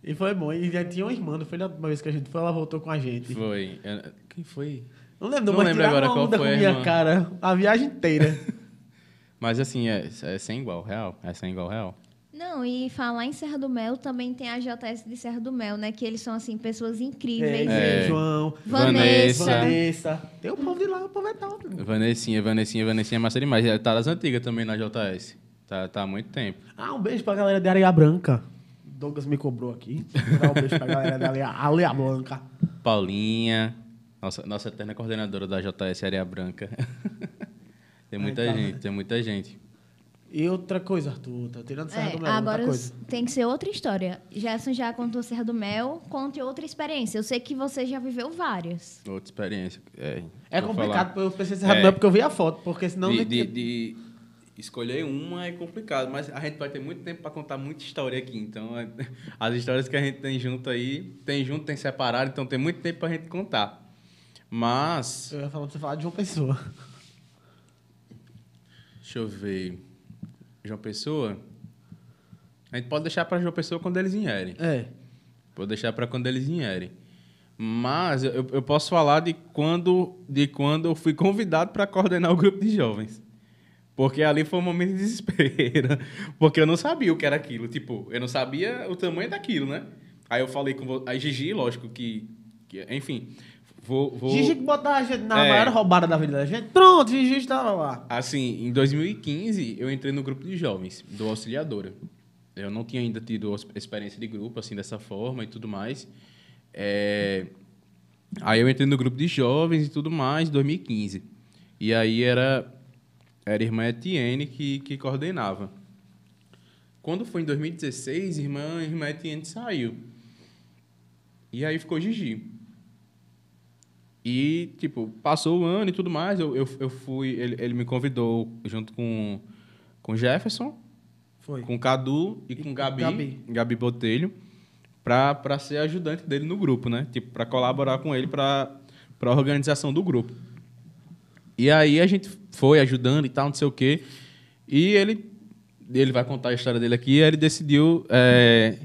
E foi bom. E já tinha uma irmã, não foi na última vez que a gente foi, ela voltou com a gente. Foi. Quem foi? Não lembro, Não mas lembro agora uma qual onda foi com a minha irmã. cara a viagem inteira. <laughs> Mas assim, é, é sem igual, real. É sem igual, real. Não, e falar em Serra do Mel, também tem a JS de Serra do Mel, né? Que eles são, assim, pessoas incríveis. É. e- João, Vanessa. Vanessa. Tem o povo de lá, o povo é top. Vanessinha, Vanessinha, Vanessinha é massa demais. Ela Tá das antigas também na JS. Tá, tá há muito tempo. Ah, um beijo pra galera de Areia Branca. Douglas me cobrou aqui. Vou dar um beijo pra galera da Areia, Areia Branca. Paulinha, nossa, nossa eterna coordenadora da JS Areia Branca. <laughs> tem muita tá, gente, né? tem muita gente. E outra coisa, Arthur, tá tirando Serra É, do Mel, agora outra coisa. tem que ser outra história. Gerson já contou Serra do Mel, conte outra experiência. Eu sei que você já viveu várias. Outra experiência. É, É complicado, falar. eu pensei em Serra do É. Mel porque eu vi a foto, porque senão... de, de, de escolher uma é complicado, mas a gente vai ter muito tempo para contar muita história aqui. Então, <laughs> as histórias que a gente tem junto aí, tem junto, tem separado, então tem muito tempo para a gente contar. Mas, Eu ia falar pra você falar de uma pessoa. deixa eu ver. João Pessoa? A gente pode deixar para João Pessoa quando eles vierem. É. Vou deixar para quando eles vierem. Mas eu, eu posso falar de quando, de quando eu fui convidado para coordenar o grupo de jovens. Porque ali foi um momento de desespero. <laughs> Porque eu não sabia o que era aquilo. Tipo, eu não sabia o tamanho daquilo, né? Aí eu falei com... Aí Gigi, lógico que... que enfim, vou... vou... Gigi que botar a gente na É. maior roubada da vida da gente. Pronto, Gigi estava lá. Assim, em 2015, eu entrei no grupo de jovens, do Auxiliadora. Eu não tinha ainda tido experiência de grupo, assim, dessa forma e tudo mais. É, Aí eu entrei no grupo de jovens e tudo mais, em 2015. E aí era, era a irmã Etienne que, que coordenava. Quando foi em 2016, irmã, irmã Etienne saiu. E aí ficou Gigi. E, tipo, passou o ano e tudo mais. Eu, eu, eu fui. Ele, ele me convidou junto com com Jefferson, Foi. com Cadu e, com Gabi, Gabi. Gabi, Botelho, pra ser ajudante dele no grupo, né? Tipo, pra colaborar com ele pra, pra organização do grupo. E aí a gente foi ajudando e tal, não sei o quê. E ele, ele vai contar a história dele aqui. Ele decidiu é,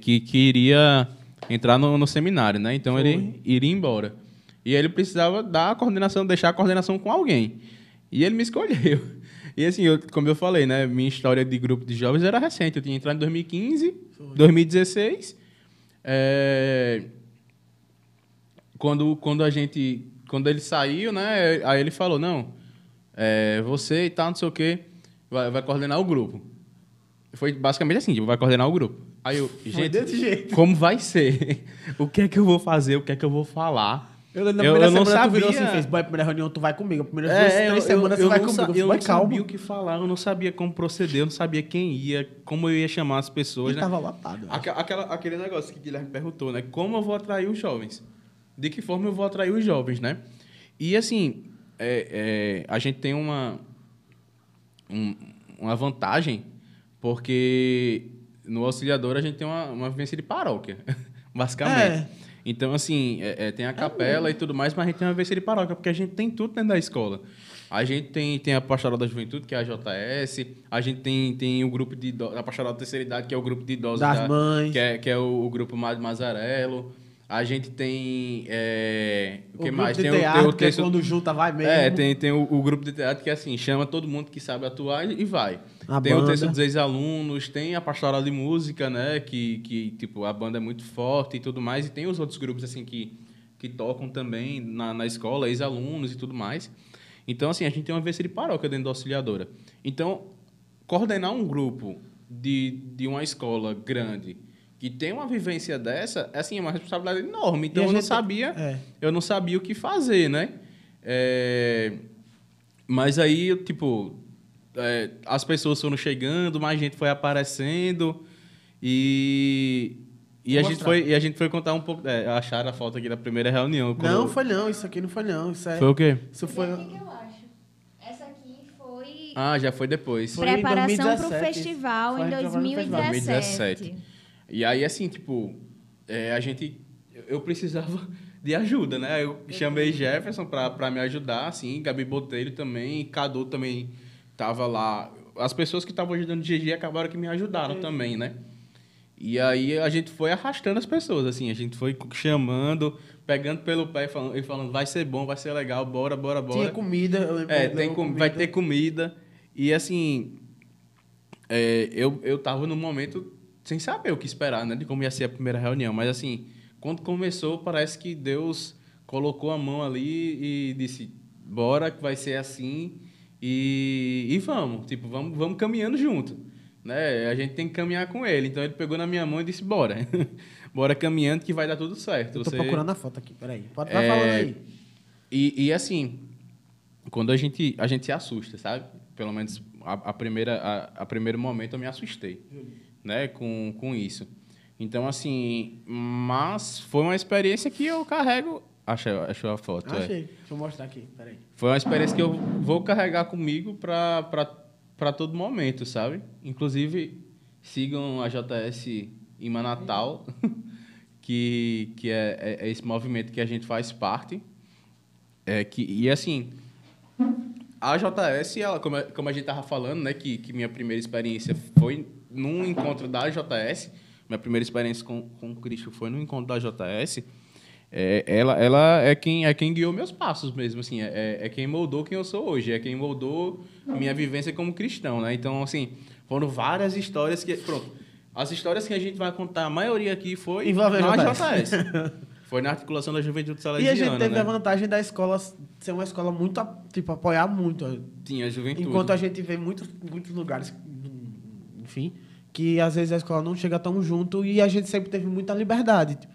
que, que iria entrar no, no seminário, né? Então ele iria embora. E ele precisava dar a coordenação, deixar a coordenação com alguém. E ele me escolheu. <laughs> E assim, eu- como eu falei, né? Minha história de grupo de jovens era recente. Eu tinha entrado em 2015, 2016. É, quando, quando a gente. Quando ele saiu, né? Aí ele falou, não, é, você e tal, não sei o quê, vai, vai coordenar o grupo. Foi basicamente assim, tipo, vai coordenar o grupo. Aí eu, gente, desse jeito. como vai ser? <laughs> O que é que eu vou fazer? O que é que eu vou falar? Eu, na Eu- primeira eu não semana tu virou sabia. assim, fez, boy, primeira reunião tu vai comigo. Primeira duas, É, três eu- semanas eu, você vai não comigo. sa- eu não calma. sabia o que falar, eu não sabia como proceder, eu não sabia quem ia, como eu ia chamar as pessoas, E né? tava lotado. Aque- Aquela, aquele negócio que o Guilherme perguntou, né? Como eu vou atrair os jovens? De que forma eu vou atrair os jovens, né? E assim, é, é, a gente tem uma, um- uma vantagem, porque no auxiliador a gente tem uma, uma vivência de paróquia, <laughs> basicamente. É. Então, assim, é- é, tem a capela e tudo mais, mas a gente tem uma vivência de paróquia, porque a gente tem tudo dentro da escola. A gente tem, tem a Pastoral da Juventude, que é a JS, a gente tem, tem o grupo de ido- a Pastoral da Terceira Idade, que é o grupo de idosos Das da- mães. que é, que é o, o grupo Madre Mazarello. A gente tem. É, o que grupo mais? tem, o- teatro, tem o que é quando junta vai mesmo. É, tem, tem o, o grupo de teatro que é assim, chama todo mundo que sabe atuar e vai. A tem o banda. texto dos ex-alunos, tem a pastoral de música, né? Que, que, tipo, a banda é muito forte e tudo mais. E tem os outros grupos, assim, que, que tocam também na, na escola, ex-alunos e tudo mais. Então, assim, a gente tem uma vez de paróquia dentro da auxiliadora. Então, coordenar um grupo de, de uma escola grande que tem uma vivência dessa, é assim, é uma responsabilidade enorme. Então, eu não sabia é. eu não sabia o que fazer, né? É, Mas aí, tipo, é, as pessoas foram chegando, mais gente foi aparecendo e, e, Vou a gente, foi, e a gente foi contar um pouco. É, acharam a foto aqui da primeira reunião. Não, foi não. Isso aqui não foi não. Isso é... Foi o quê? Isso foi... O que que eu acho? Essa aqui foi Ah, já foi depois. Foi preparação para o 2017. festival Foi em a gente trabalhou no festival. 2017. 2017. E aí, assim, tipo, é, a gente. Eu precisava <laughs> de ajuda, né? Eu chamei Jefferson pra, pra me ajudar, assim, Gabi Botelho também, Cadu também tava lá. As pessoas que estavam ajudando o GG acabaram que me ajudaram também, né? E aí a gente foi arrastando as pessoas, assim, a gente foi chamando, pegando pelo pé e falando, e falando vai ser bom, vai ser legal, bora, bora, bora. Tinha comida. Eu lembro É, tem com- vai ter comida. E assim, é, eu, eu tava num momento sem saber o que esperar, né? De como ia ser a primeira reunião. Mas assim, quando começou, parece que Deus colocou a mão ali e disse, bora que vai ser assim. E, e vamos, tipo, vamos, vamos caminhando junto. Né? A gente tem que caminhar com ele. Então ele pegou na minha mão e disse, bora. <laughs> bora caminhando que vai dar tudo certo. Eu tô Você- procurando a foto aqui, peraí. Pode estar É, falando aí. e, e, assim, quando a gente, a gente se assusta, sabe? Pelo menos a, a primeira, a, a primeiro momento eu me assustei, né? Com, com isso. Então, assim, mas foi uma experiência que eu carrego... Achei, achou a foto, é. Achei. Deixa eu mostrar aqui, peraí. Foi uma experiência que eu vou carregar comigo para todo momento, sabe? Inclusive, sigam a JS em Natal, <laughs> que, que é, é- é esse movimento que a gente faz parte. É que, e assim, a JS, ela, como, a- como a gente tava falando, né, que, que minha primeira experiência foi num encontro da JS, minha primeira experiência com, com o Cristo foi no encontro da JS, é, ela, ela é, quem, é quem guiou meus passos mesmo, assim, é, é quem moldou quem eu sou hoje, é quem moldou minha vivência como cristão, né? Então, assim, foram várias histórias que... Pronto, as histórias que a gente vai contar, a maioria aqui foi Envolve na JS. <laughs> Foi na articulação da Juventude E Salesiana, a gente teve né? a vantagem da escola ser uma escola muito, tipo, apoiar muito. Tinha a Juventude. Enquanto a gente vê muitos, muitos lugares, enfim, que às vezes a escola não chega tão junto e a gente sempre teve muita liberdade. Tipo,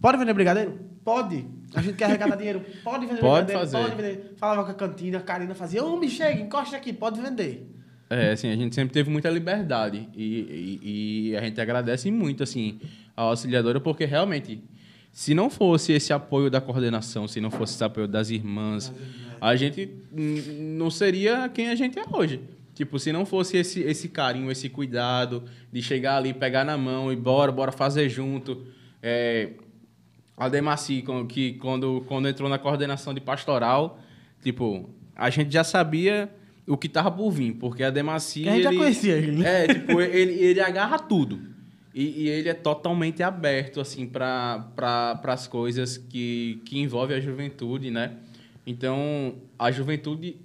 pode vender brigadeiro? Pode. A gente quer arrecadar dinheiro? Pode vender Pode brigadeiro? fazer. Pode vender. Falava com a cantina, a Karina fazia, homem, chega, encosta aqui, pode vender. É, assim, a gente sempre teve muita liberdade e, e, e a gente agradece muito, assim, a auxiliadora, porque realmente, se não fosse esse apoio da coordenação, se não fosse esse apoio das irmãs, a gente não seria quem a gente é hoje. Tipo, se não fosse esse, esse carinho, esse cuidado de chegar ali, pegar na mão e bora, bora fazer junto. É, a Demaci, com- que quando, quando entrou na coordenação de pastoral, tipo, a gente já sabia o que tava por vir, porque a Demaci... Que a gente já ele- conhecia ele, né? É, tipo, ele, ele agarra tudo. E, e ele é totalmente aberto, assim, para pra, as coisas que, que envolvem a juventude, né? Então, a juventude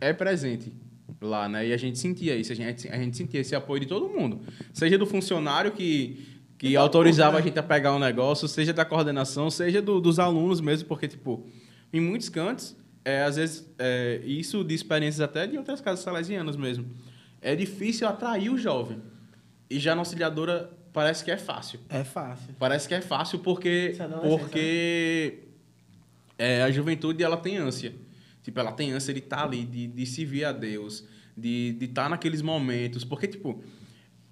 é presente lá, né? E a gente sentia isso, a gente, a gente sentia esse apoio de todo mundo. Seja do funcionário que, que autorizava a gente a pegar um negócio, seja da coordenação, seja do- dos alunos mesmo, porque, tipo, em muitos cantos, é, às vezes, é, isso de experiências até de outras casas salesianas mesmo, é difícil atrair o jovem. E já na auxiliadora parece que é fácil. É fácil. Parece que é fácil porque, é porque é, a juventude ela tem ânsia. Tipo, ela tem ânsia de estar ali, de, de servir a Deus, de estar de estar naqueles momentos. Porque, tipo,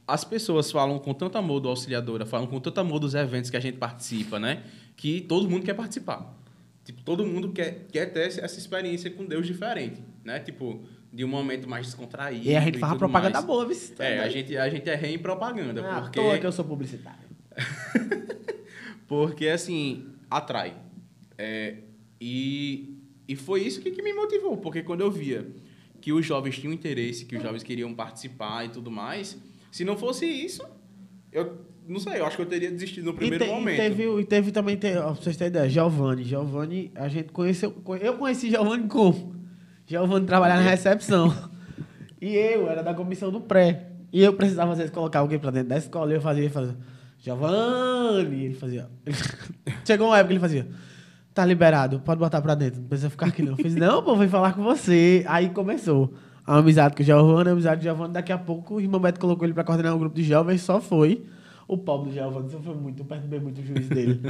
as pessoas falam com tanto amor do auxiliadora, falam com tanto amor dos eventos que a gente participa, né? Que todo mundo quer participar. Tipo, todo mundo quer, quer ter essa experiência com Deus diferente, né? Tipo, de um momento mais descontraído. E a gente faz propaganda mais. boa, viu? É, a gente, a gente é rei em propaganda. Ah, à porque... toa que eu sou publicitário. <laughs> Porque, assim, atrai. É, e, e foi isso que, que me motivou, porque quando eu via que os jovens tinham interesse, que os jovens queriam participar e tudo mais, se não fosse isso, eu não sei, eu acho que eu teria desistido no primeiro e, te- momento. E teve, e teve também, te, ó, pra vocês terem ideia, Giovanni. Giovanni, a gente conheceu. Eu conheci Giovanni como? Giovanni trabalhava na recepção. <laughs> E eu era da comissão do pré. E eu precisava, às vezes, colocar alguém pra dentro da escola. E eu fazia, ele fazia, Giovanni. Ele fazia. <laughs> Chegou uma época que ele fazia. Tá liberado, pode botar pra dentro, não precisa ficar aqui não. Eu fiz, não, pô, vem falar com você. Aí começou a amizade com o Giovanni, a amizade do Giovanni. Daqui a pouco o irmão Beto colocou ele pra coordenar um grupo de jovens, só foi. O pobre do Giovanni sofreu muito, eu perturbei muito o juiz dele.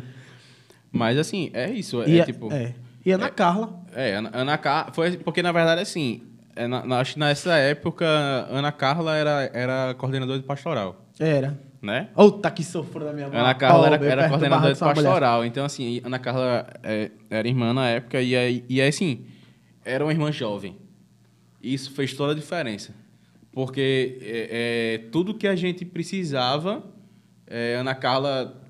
<laughs> Mas, assim, é isso. É, e, a- tipo... é. e Ana Carla. É, Ana, Ana Carla. Foi porque, na verdade, assim, é, na- na- acho que nessa época, Ana Carla era, era coordenadora de pastoral, Era. né? Outra que sofreu da minha mão. Ana Carla era, era coordenadora de sua mulher. pastoral. Então, assim, Ana Carla é, era irmã na época e, aí- e aí, assim, era uma irmã jovem. Isso fez toda a diferença. Porque é, é, tudo que a gente precisava, é, Ana Carla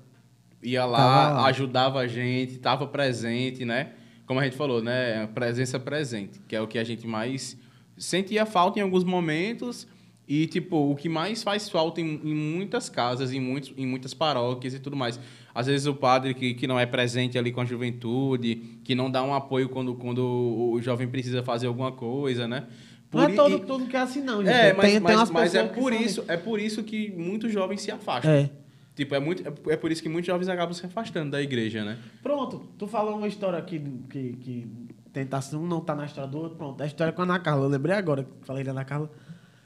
ia lá, lá. ajudava a gente, estava presente, né? Como a gente falou, né? Presença presente, que é o que a gente mais sentia falta em alguns momentos e, tipo, o que mais faz falta em, em muitas casas, em, muitos, em muitas paróquias e tudo mais. Às vezes o padre que, que não é presente ali com a juventude, que não dá um apoio quando, quando o jovem precisa fazer alguma coisa, né? Não é todo, e- todo que é assim, não, gente. é, mas, tem, mas, tem umas mas é por isso, é por isso que muitos jovens se afastam. É. Tipo, é, muito, é, é por isso que muitos jovens acabam se afastando da igreja, né? Pronto, tu falou uma história aqui que, que tentação não tá na história do outro. Pronto, a história com a Ana Carla. Eu lembrei agora que falei da Ana Carla.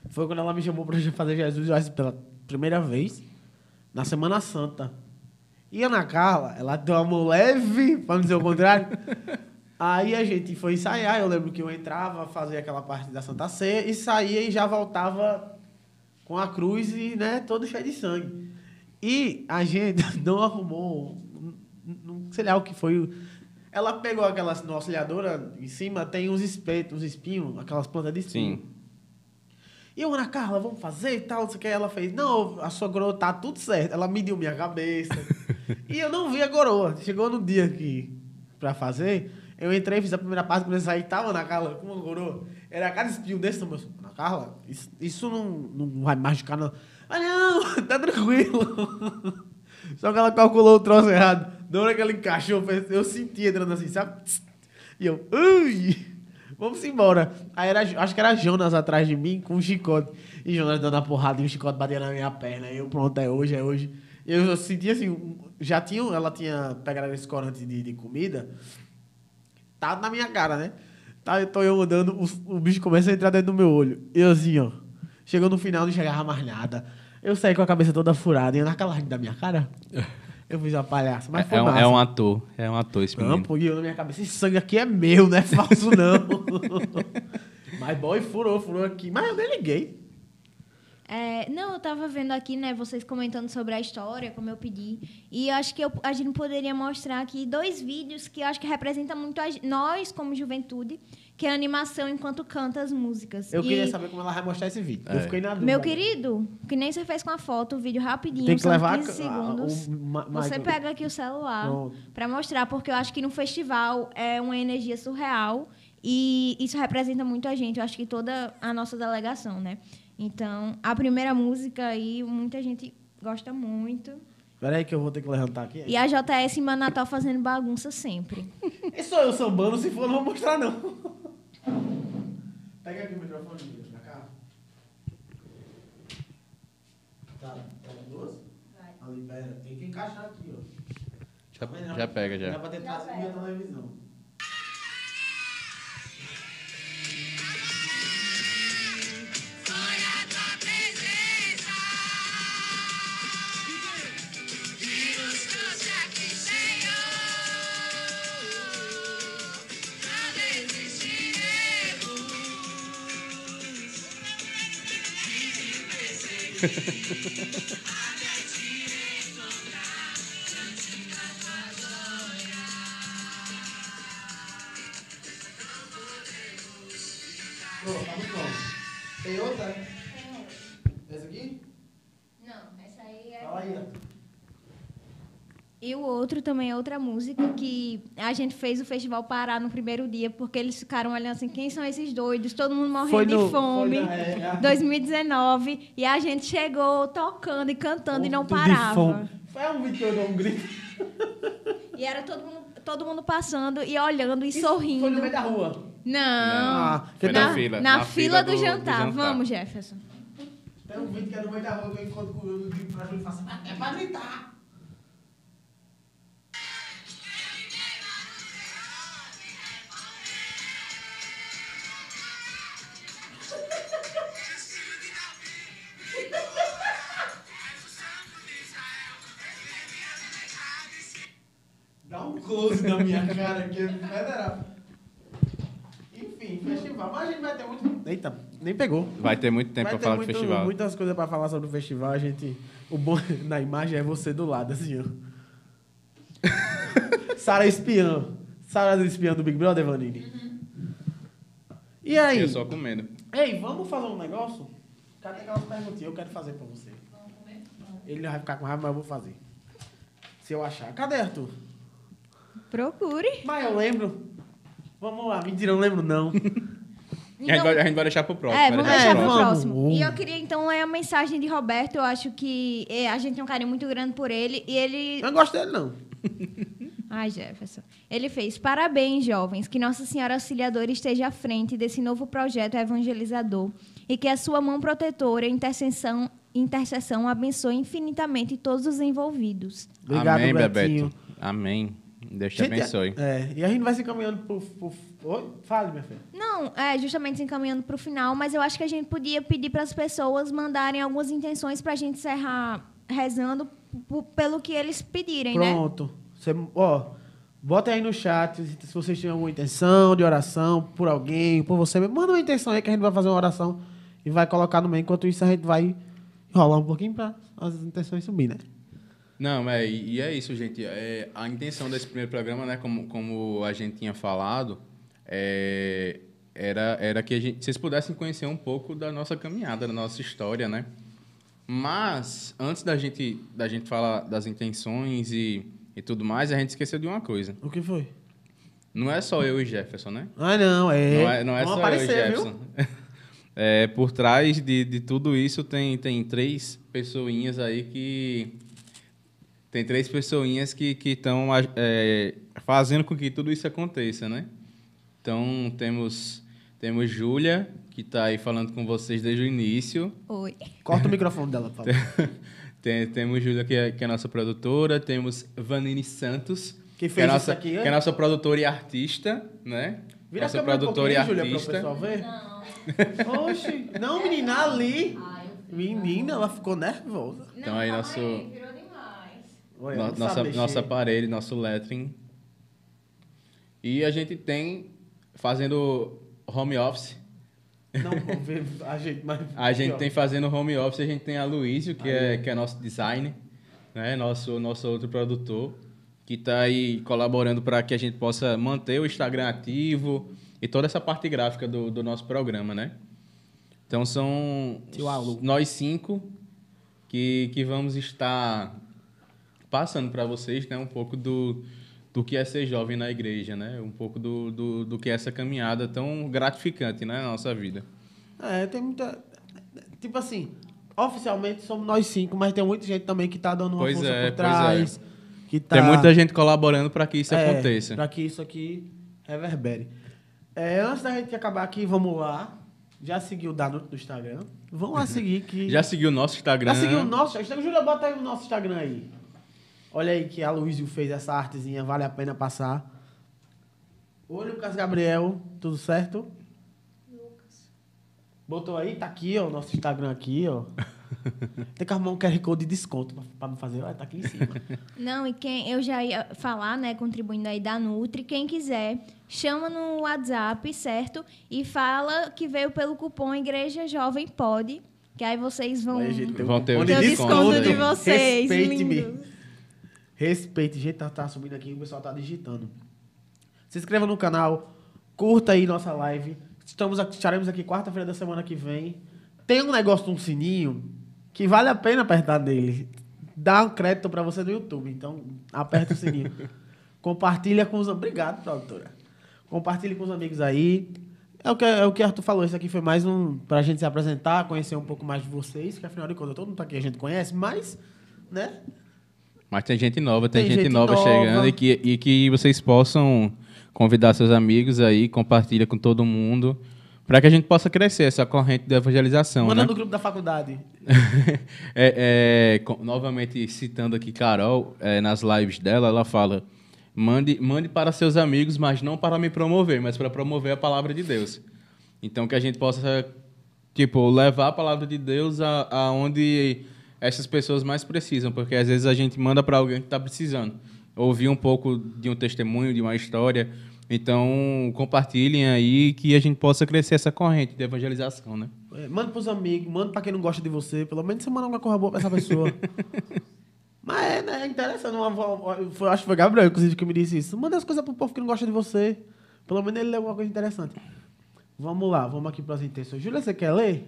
Foi quando ela me chamou pra fazer Jesus pela primeira vez, na Semana Santa. E a Ana Carla, ela deu uma mão leve, pra não dizer o contrário. <laughs> Aí a gente foi ensaiar. Eu lembro que eu entrava, fazia aquela parte da Santa Ceia e saía e já voltava com a cruz e, né, todo cheio de sangue. E a gente <laughs> não arrumou, não sei lá o que foi. Ela pegou aquelas, na auxiliadora, em cima tem uns espetos, uns espinhos, aquelas plantas de espinho. Sim. E eu, Ana Carla, vamos fazer e tal, não sei o que. Ela fez, não, a sua coroa tá tudo certo. Ela mediu minha cabeça. <laughs> e eu não vi a coroa. Chegou no dia que, pra fazer, Eu entrei, fiz a primeira parte, quando eu saí, tava na Carla com uma coroa. Era cada espinho desse tamanho. Na Carla, isso, isso não, não vai machucar, não. Ah, não, <laughs> tá tranquilo. <laughs> Só que ela calculou o troço errado. Na hora que ela encaixou, eu senti entrando assim, sabe? E eu, ui, vamos embora. Aí era, acho que era Jonas atrás de mim com um chicote. E Jonas dando a porrada e o chicote batendo na minha perna. E eu, pronto, é hoje, é hoje. Eu senti assim, já tinha, ela tinha pegado esse corante de, de comida, tá na minha cara, né? Tá, eu tô eu andando, o, o bicho começa a entrar dentro do meu olho. E eu assim, ó. Chegou no final, não enxergava mais nada. Eu saí com a cabeça toda furada e naquela da minha cara. Eu fiz uma palhaça, mas é, foi é um, massa. é um ator, é um ator esse menino. Não, e eu na minha cabeça, esse sangue aqui é meu, não é falso não. <laughs> mas boy furou, furou aqui. Mas eu nem liguei. É, não, eu tava vendo aqui, né, vocês comentando sobre a história, como eu pedi. E eu acho que eu, a gente poderia mostrar aqui dois vídeos que eu acho que representam muito a, nós, como juventude, que é a animação enquanto canta as músicas. Eu E, queria saber como ela vai mostrar esse vídeo. Eu É. fiquei na dúvida. Meu querido, que nem você fez com a foto, o vídeo rapidinho, Tem que levar 15 a- segundos. o ma- Você pega aqui o celular pra mostrar, porque eu acho que no festival é uma energia surreal e isso representa muito a gente. Eu acho que toda a nossa delegação, né? Então, a primeira música aí, muita gente gosta muito. Peraí que eu vou ter que levantar aqui. E a JS em Manatal fazendo bagunça sempre. E sou eu sambando, se for, não vou mostrar, não. Pega aqui o microfone, Miriam, pra cá. Tá, pega duas? Vai. Ali, pera, tem que encaixar aqui, ó. Já, já pega, é já. pra tentar subir a televisão. Pronto, tá muito bom. Tem outra? Essa aqui? Não, essa aí é. Fala aí, ó. E o outro também é outra música que a gente fez o festival parar no primeiro dia, porque eles ficaram olhando assim, quem são esses doidos? Todo mundo morrendo Foi no- de fome. foi na- é, é. 2019. E a gente chegou tocando e cantando e não parava. Foi um vídeo que eu dou um grito. E era todo mundo, todo mundo passando e olhando e Isso sorrindo. Foi no meio da rua. Não. Ah, Foi na, na fila, Na, na fila, fila do, do- do jantar. jantar. Vamos, Jefferson. Tem um vídeo que é no meio da rua que eu encontro com eu digo pra Júlio e faço, é pra gritar. Close na minha cara aqui, federal. Enfim, festival. Mas a gente vai ter muito. Eita, nem pegou. Vai ter muito tempo ter falar muito- do festival. muitas coisas pra falar sobre o festival. A gente, o bom <laughs> na imagem é você do lado, assim, ó. <laughs> Sara espiã. Sara do espiã do Big Brother, Vanini. E aí? Eu só comendo. Ei, vamos fazer um negócio? Cadê aquelas perguntinhas? Eu quero fazer pra você. Ele vai ficar com raiva, mas eu vou fazer. Se eu achar. Cadê, Arthur? Procure. Mas eu lembro. Vamos lá. Mentira, eu não lembro, não. <laughs> a, gente vai, a gente vai deixar pro próximo. É, vamos deixar deixar pro próximo. próximo. E eu queria, então, ler a mensagem de Roberto. Eu acho que eh, a gente tem um carinho muito grande por ele. E ele Eu não gosto dele, não. <laughs> Ai, Jefferson. Ele fez: Parabéns, jovens, que Nossa Senhora Auxiliadora esteja à frente desse novo projeto evangelizador e que a sua mão protetora e intercessão, intercessão abençoe infinitamente todos os envolvidos. Obrigado, Amém, Betinho. Bebeto. Amém. Deus te Gente, abençoe. É, e a gente vai se encaminhando pro. pro... Oi? Fale, minha filha. Não, é justamente se encaminhando para o final, mas eu acho que a gente podia pedir para as pessoas mandarem algumas intenções para a gente encerrar rezando pelo que eles pedirem, né? Pronto. Você, ó, bota aí no chat se vocês têm alguma intenção de oração por alguém, por você mesmo. Manda uma intenção aí que a gente vai fazer uma oração e vai colocar no meio. Enquanto isso, a gente vai enrolar um pouquinho para as intenções subir, né? Não, é, e é isso, gente. É, a intenção desse primeiro programa, né, como, como a gente tinha falado, é, era, era que a gente, vocês pudessem conhecer um pouco da nossa caminhada, da nossa história, né? Mas, antes da gente, da gente falar das intenções e, e tudo mais, a gente esqueceu de uma coisa. O que foi? Não é só eu e Jefferson, né? Ah, não, é. Não é, não é só eu e aparecer? Jefferson. <laughs> É, por trás de, de tudo isso tem, tem três pessoinhas aí que. Tem três pessoinhas que estão é, fazendo com que tudo isso aconteça, né? Então temos, temos Júlia, que está aí falando com vocês desde o início. Oi. Corta o microfone dela, por favor. <laughs> Tem- temos Júlia, que é, que é a nossa produtora. Temos Vanini Santos, Que é fez a isso nossa, aqui, que é a nossa produtora e artista, né? Vira nossa a câmera um produtora e pouquinho, Júlia, para o artista. pessoal ver. Não. Oxi. Não, menina, ali. Menina, ela ficou nervosa. Então aí nosso, Virou demais. Olha, no- não sabe nossa, mexer. nosso aparelho, nosso lettering. E a gente tem, fazendo home office, Não, a gente mais. <laughs> a gente tem fazendo home office, a gente tem a Luísio, que, Aí. é, que é nosso designer, né? Nosso, nosso outro produtor, que está aí colaborando para que a gente possa manter o Instagram ativo e toda essa parte gráfica do, do nosso programa, né? Então são Tio Alu. nós cinco que, que vamos estar passando para vocês né, um pouco do, do que é ser jovem na igreja, né? Um pouco do, do, do que é essa caminhada tão gratificante né, na nossa vida. É, tem muita. Tipo assim, oficialmente somos nós cinco, mas tem muita gente também que tá dando uma Pois força é, por pois trás. Que tá, Tem muita gente colaborando para que isso é, aconteça. Pra que isso aqui reverbere. É, antes da gente acabar aqui, vamos lá. Já seguiu o Danuto no Instagram. Vamos lá seguir que. Já seguiu o nosso Instagram? Já seguiu o nosso Instagram. Júlia, bota aí o nosso Instagram aí. Olha aí que a Luísio fez essa artezinha, vale a pena passar. Oi, Lucas Gabriel, tudo certo? Botou aí, tá aqui, ó, o nosso Instagram aqui, ó. <laughs> Tem que arrumar um QR Code de desconto pra, pra não fazer, olha, tá aqui em cima. <laughs> Não, e quem eu já ia falar, né, contribuindo aí da Nutri, quem quiser, chama no WhatsApp, certo? E fala que veio pelo cupom Igreja Jovem Pode, que aí vocês vão Olha, gente, Vão ter o cupom de ter o desconto de desconto. vocês. Respeite-me. Respeite, gente, tá, tá subindo aqui, o pessoal tá digitando. Se inscreva no canal, curta aí nossa live. Estamos aqui, estaremos aqui quarta-feira da semana que vem. Tem um negócio de um sininho que vale a pena apertar nele. Dá um crédito pra você no YouTube, então aperta o sininho. <laughs> Compartilha com os... Obrigado, produtora. Compartilhe com os amigos aí. É o que, é o que Arthur falou, isso aqui foi mais um pra gente se apresentar, conhecer um pouco mais de vocês, que afinal de contas todo mundo tá aqui a gente conhece, mas, né? Mas tem gente nova, tem, Tem gente, gente nova, nova. chegando e que, e que vocês possam convidar seus amigos aí, compartilha com todo mundo, para que a gente possa crescer essa corrente de evangelização, Manda né? no grupo da faculdade. <laughs> É, é, co- novamente citando aqui Carol, é, nas lives dela, ela fala: mande, mande para seus amigos, mas não para me promover, mas para promover a palavra de Deus. Então que a gente possa, tipo, levar a palavra de Deus a- aonde essas pessoas mais precisam, porque às vezes a gente manda para alguém que está precisando ouvir um pouco de um testemunho, de uma história. Então compartilhem aí que a gente possa crescer essa corrente de evangelização, né? É, Manda pros amigos, manda pra quem não gosta de você. Pelo menos você manda alguma coisa boa pra essa pessoa. <laughs> Mas é, né, é interessante. Uma, foi- acho que foi Gabriel, inclusive, que me disse isso. Manda as coisas pro povo que não gosta de você. Pelo menos ele leu alguma coisa interessante. Vamos lá, vamos aqui pras intenções. Júlia, você quer ler?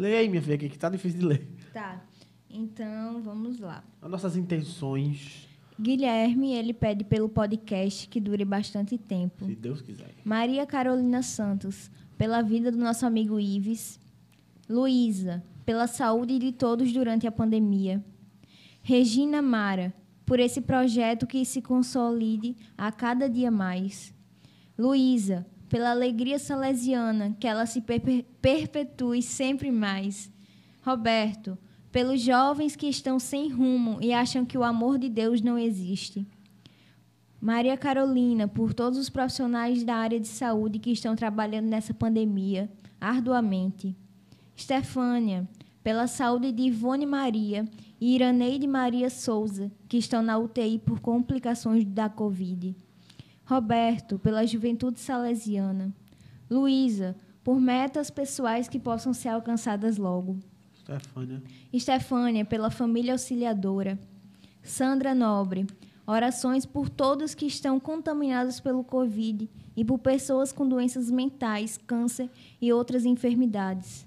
Lê aí, minha filha, que tá difícil de ler. Tá. Então, vamos lá. As nossas intenções, Guilherme, ele pede pelo podcast que dure bastante tempo. se Deus quiser. Maria Carolina Santos, pela vida do nosso amigo Ives. Luísa, pela saúde de todos durante a pandemia. Regina Mara, por esse projeto que se consolide a cada dia mais. Luísa, pela alegria salesiana, que ela se perpe- perpetue sempre mais. Roberto, pelos jovens que estão sem rumo e acham que o amor de Deus não existe. Maria Carolina, por todos os profissionais da área de saúde que estão trabalhando nessa pandemia arduamente. Stefânia, pela saúde de Ivone Maria e Iraneide Maria Souza, que estão na UTI por complicações da Covid. Roberto, pela juventude salesiana. Luísa, por metas pessoais que possam ser alcançadas logo. Stefânia. Estefânia, pela família auxiliadora. Sandra Nobre, orações por todos que estão contaminados pelo Covid e por pessoas com doenças mentais, câncer e outras enfermidades.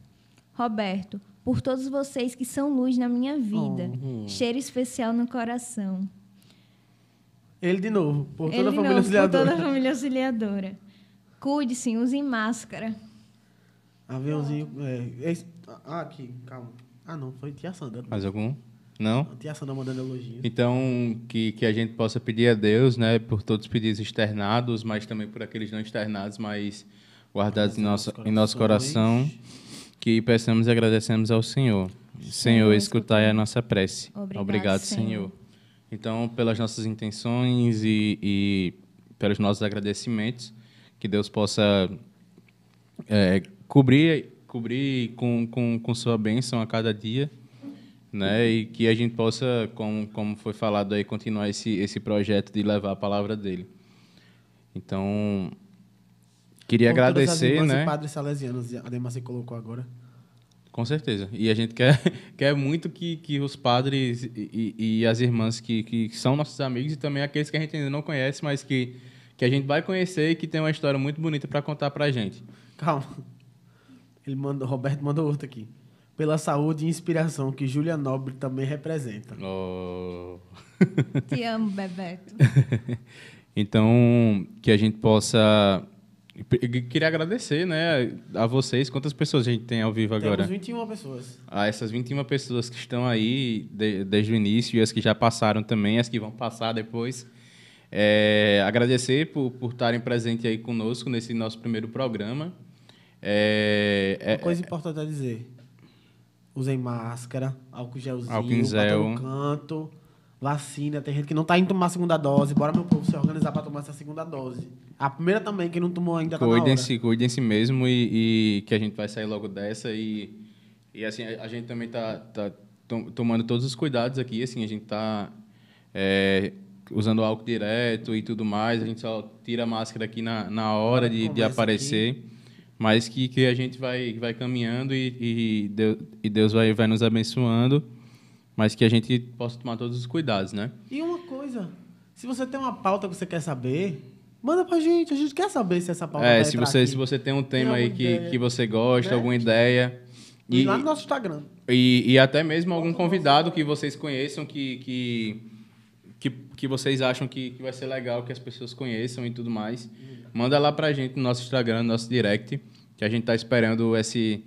Roberto, por todos vocês que são luz na minha vida, cheiro especial no coração. Ele de novo, por toda Ele a família novo, por auxiliadora. toda a família auxiliadora. Cuide-se, use máscara. Aviãozinho. É, esse- ah, aqui, calma. Ah, não, foi tia Sandra. Mais algum? Não? Tia Sandra mandando elogios. Então, que, que a gente possa pedir a Deus, né, por todos os pedidos externados, mas também por aqueles não externados, mas guardados em nosso, em nosso coração, que peçamos e agradecemos ao Senhor. Senhor, escutai a nossa prece. Obrigado, Senhor. Senhor. Então, pelas nossas intenções e, e pelos nossos agradecimentos, que Deus possa é, cobrir, cobrir com, com, com sua bênção a cada dia, né? E que a gente possa, como, como foi falado aí, continuar esse, esse projeto de levar a palavra dele. Então, queria todas as agradecer, irmãs e né? padres salesianos, a Demacia colocou agora. Com certeza. E a gente quer, <laughs> quer muito que, que os padres e, e- e as irmãs que, que são nossos amigos e também aqueles que a gente ainda não conhece, mas que, que a gente vai conhecer e que tem uma história muito bonita para contar pra gente. Calma. Ele mandou, Roberto mandou outro aqui. Pela saúde e inspiração que Júlia Nobre também representa. Oh. Te amo, Bebeto. <laughs> Então, que a gente possa. Eu Queria agradecer né, a vocês. Quantas pessoas a gente tem ao vivo agora? Temos 21 pessoas. a essas 21 pessoas que estão aí de- desde o início e as que já passaram também, as que vão passar depois. É, agradecer por, por estarem presentes aí conosco nesse nosso primeiro programa. É, é- Uma coisa importante a dizer. Usem máscara, álcool gelzinho, Álcool em gel. todo canto, vacina. Tem gente que não tá indo tomar a segunda dose. Bora, meu povo, se organizar para tomar essa segunda dose. A primeira também, quem não tomou ainda tá. Cuidem-se, cuidem-se mesmo e, e que a gente vai sair logo dessa e, e assim, a, a gente também tá, tá tom- tomando todos os cuidados aqui, assim, a gente tá é, usando álcool direto e tudo mais, a gente só tira a máscara aqui na, na hora de, de aparecer, mas que, que a gente vai, vai caminhando e, e, Deus, e Deus vai, vai nos abençoando, mas que a gente possa tomar todos os cuidados, né? E uma coisa, se você tem uma pauta que você quer saber, manda pra gente. A gente quer saber se essa pauta É, se você, aqui. se você tem um tema alguma aí que, ideia, que você gosta, né? alguma ideia... E lá no nosso Instagram. E, e até mesmo algum convidado que vocês conheçam, que, que, que, que vocês acham que, que vai ser legal, que as pessoas conheçam e tudo mais. Manda lá pra gente no nosso Instagram, no nosso direct, que a gente tá esperando esse,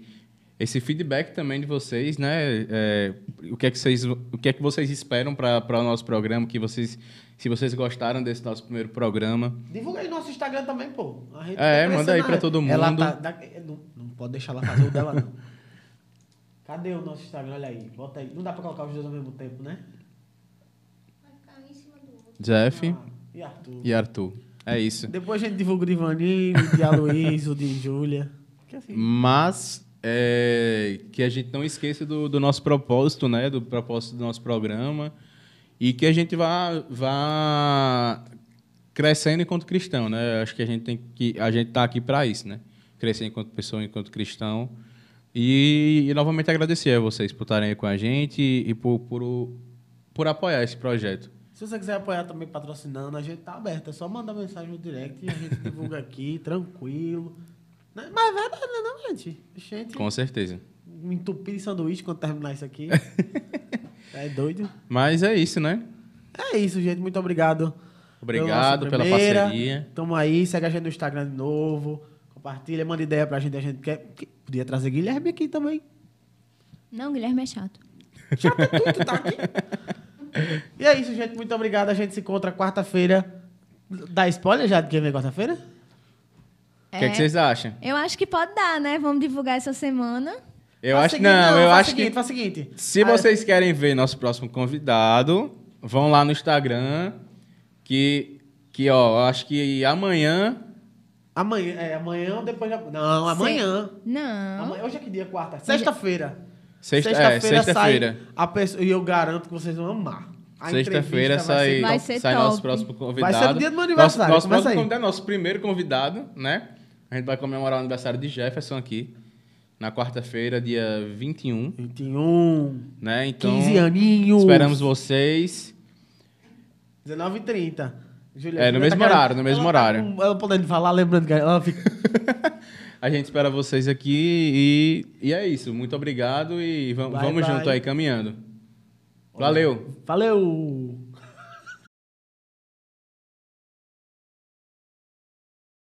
esse feedback também de vocês, né? É, o, que é que vocês, o que é que vocês esperam para o nosso programa, que vocês, se vocês gostaram desse nosso primeiro programa. Divulga aí nosso Instagram também, pô. A gente É, tá manda aí né? todo Ela mundo. tá- da- não, não pode deixar ela fazer o dela, não. <laughs> Cadê o nosso Instagram? Olha aí, bota aí. Não dá pra colocar os dois ao mesmo tempo, né? Jeff Ah, e Arthur. e Arthur. É isso. Depois a gente divulga o de Vanille, o de Aloysio, o de Júlia. Assim. Mas é, que a gente não esqueça do, do nosso propósito, né? Do propósito do nosso programa. E que a gente vá, vá crescendo enquanto cristão, né? Acho que a gente tem que. A gente está aqui para isso, né? Crescer enquanto pessoa, enquanto cristão. E, e novamente agradecer a vocês por estarem aí com a gente e, por, por, por apoiar esse projeto. Se você quiser apoiar também patrocinando, a gente tá aberto. É só mandar mensagem no direct e a gente divulga aqui, <laughs> tranquilo. Né? Mas é verdade, né, não, gente? Gente, Com certeza. me entupir de sanduíche quando terminar isso aqui. <laughs> é doido. Mas é isso, né? É isso, gente. Muito obrigado. Obrigado pela primeira. parceria. Tamo aí, segue a gente no Instagram de novo. Compartilha, manda ideia pra gente. A gente quer. que- Podia trazer Guilherme aqui também. Não, Guilherme é chato. Chato é tu, tu tá aqui. E é isso, gente. Muito obrigado. A gente se encontra quarta-feira. Dá spoiler já de quem vem quarta-feira? O que, é que É. vocês acham? Eu acho que pode dar, né? Vamos divulgar essa semana. Eu Faz acho seguinte, não, eu faz acho o seguinte, que Faz o seguinte. se Ah, vocês querem ver nosso próximo convidado, vão lá no Instagram que que ó, eu acho que amanhã Amanhã, é, amanhã ou depois da... Não, amanhã. Não. Amanhã- Hoje é que dia? Quarta? Sexta-feira. Sexta- é, sexta-feira. sai a pessoa- E eu garanto que vocês vão amar. Sexta-feira sai, ser Vai ser sai top. nosso próximo convidado. Vai ser no dia do meu aniversário, Nosso, nosso próximo aí. convidado, nosso primeiro convidado, né? A gente vai comemorar o aniversário de Jefferson aqui na quarta-feira, dia 21, 21, né? Então 15 aninhos. esperamos vocês. 19h30. Julia, É, no mesmo querendo- horário, no mesmo ela horário. com- ela podendo falar, lembrando que ela fica... <laughs> A gente espera vocês aqui e, e é isso. Muito obrigado e vamos, Bye, vamos bye. junto aí caminhando. Valeu. Valeu!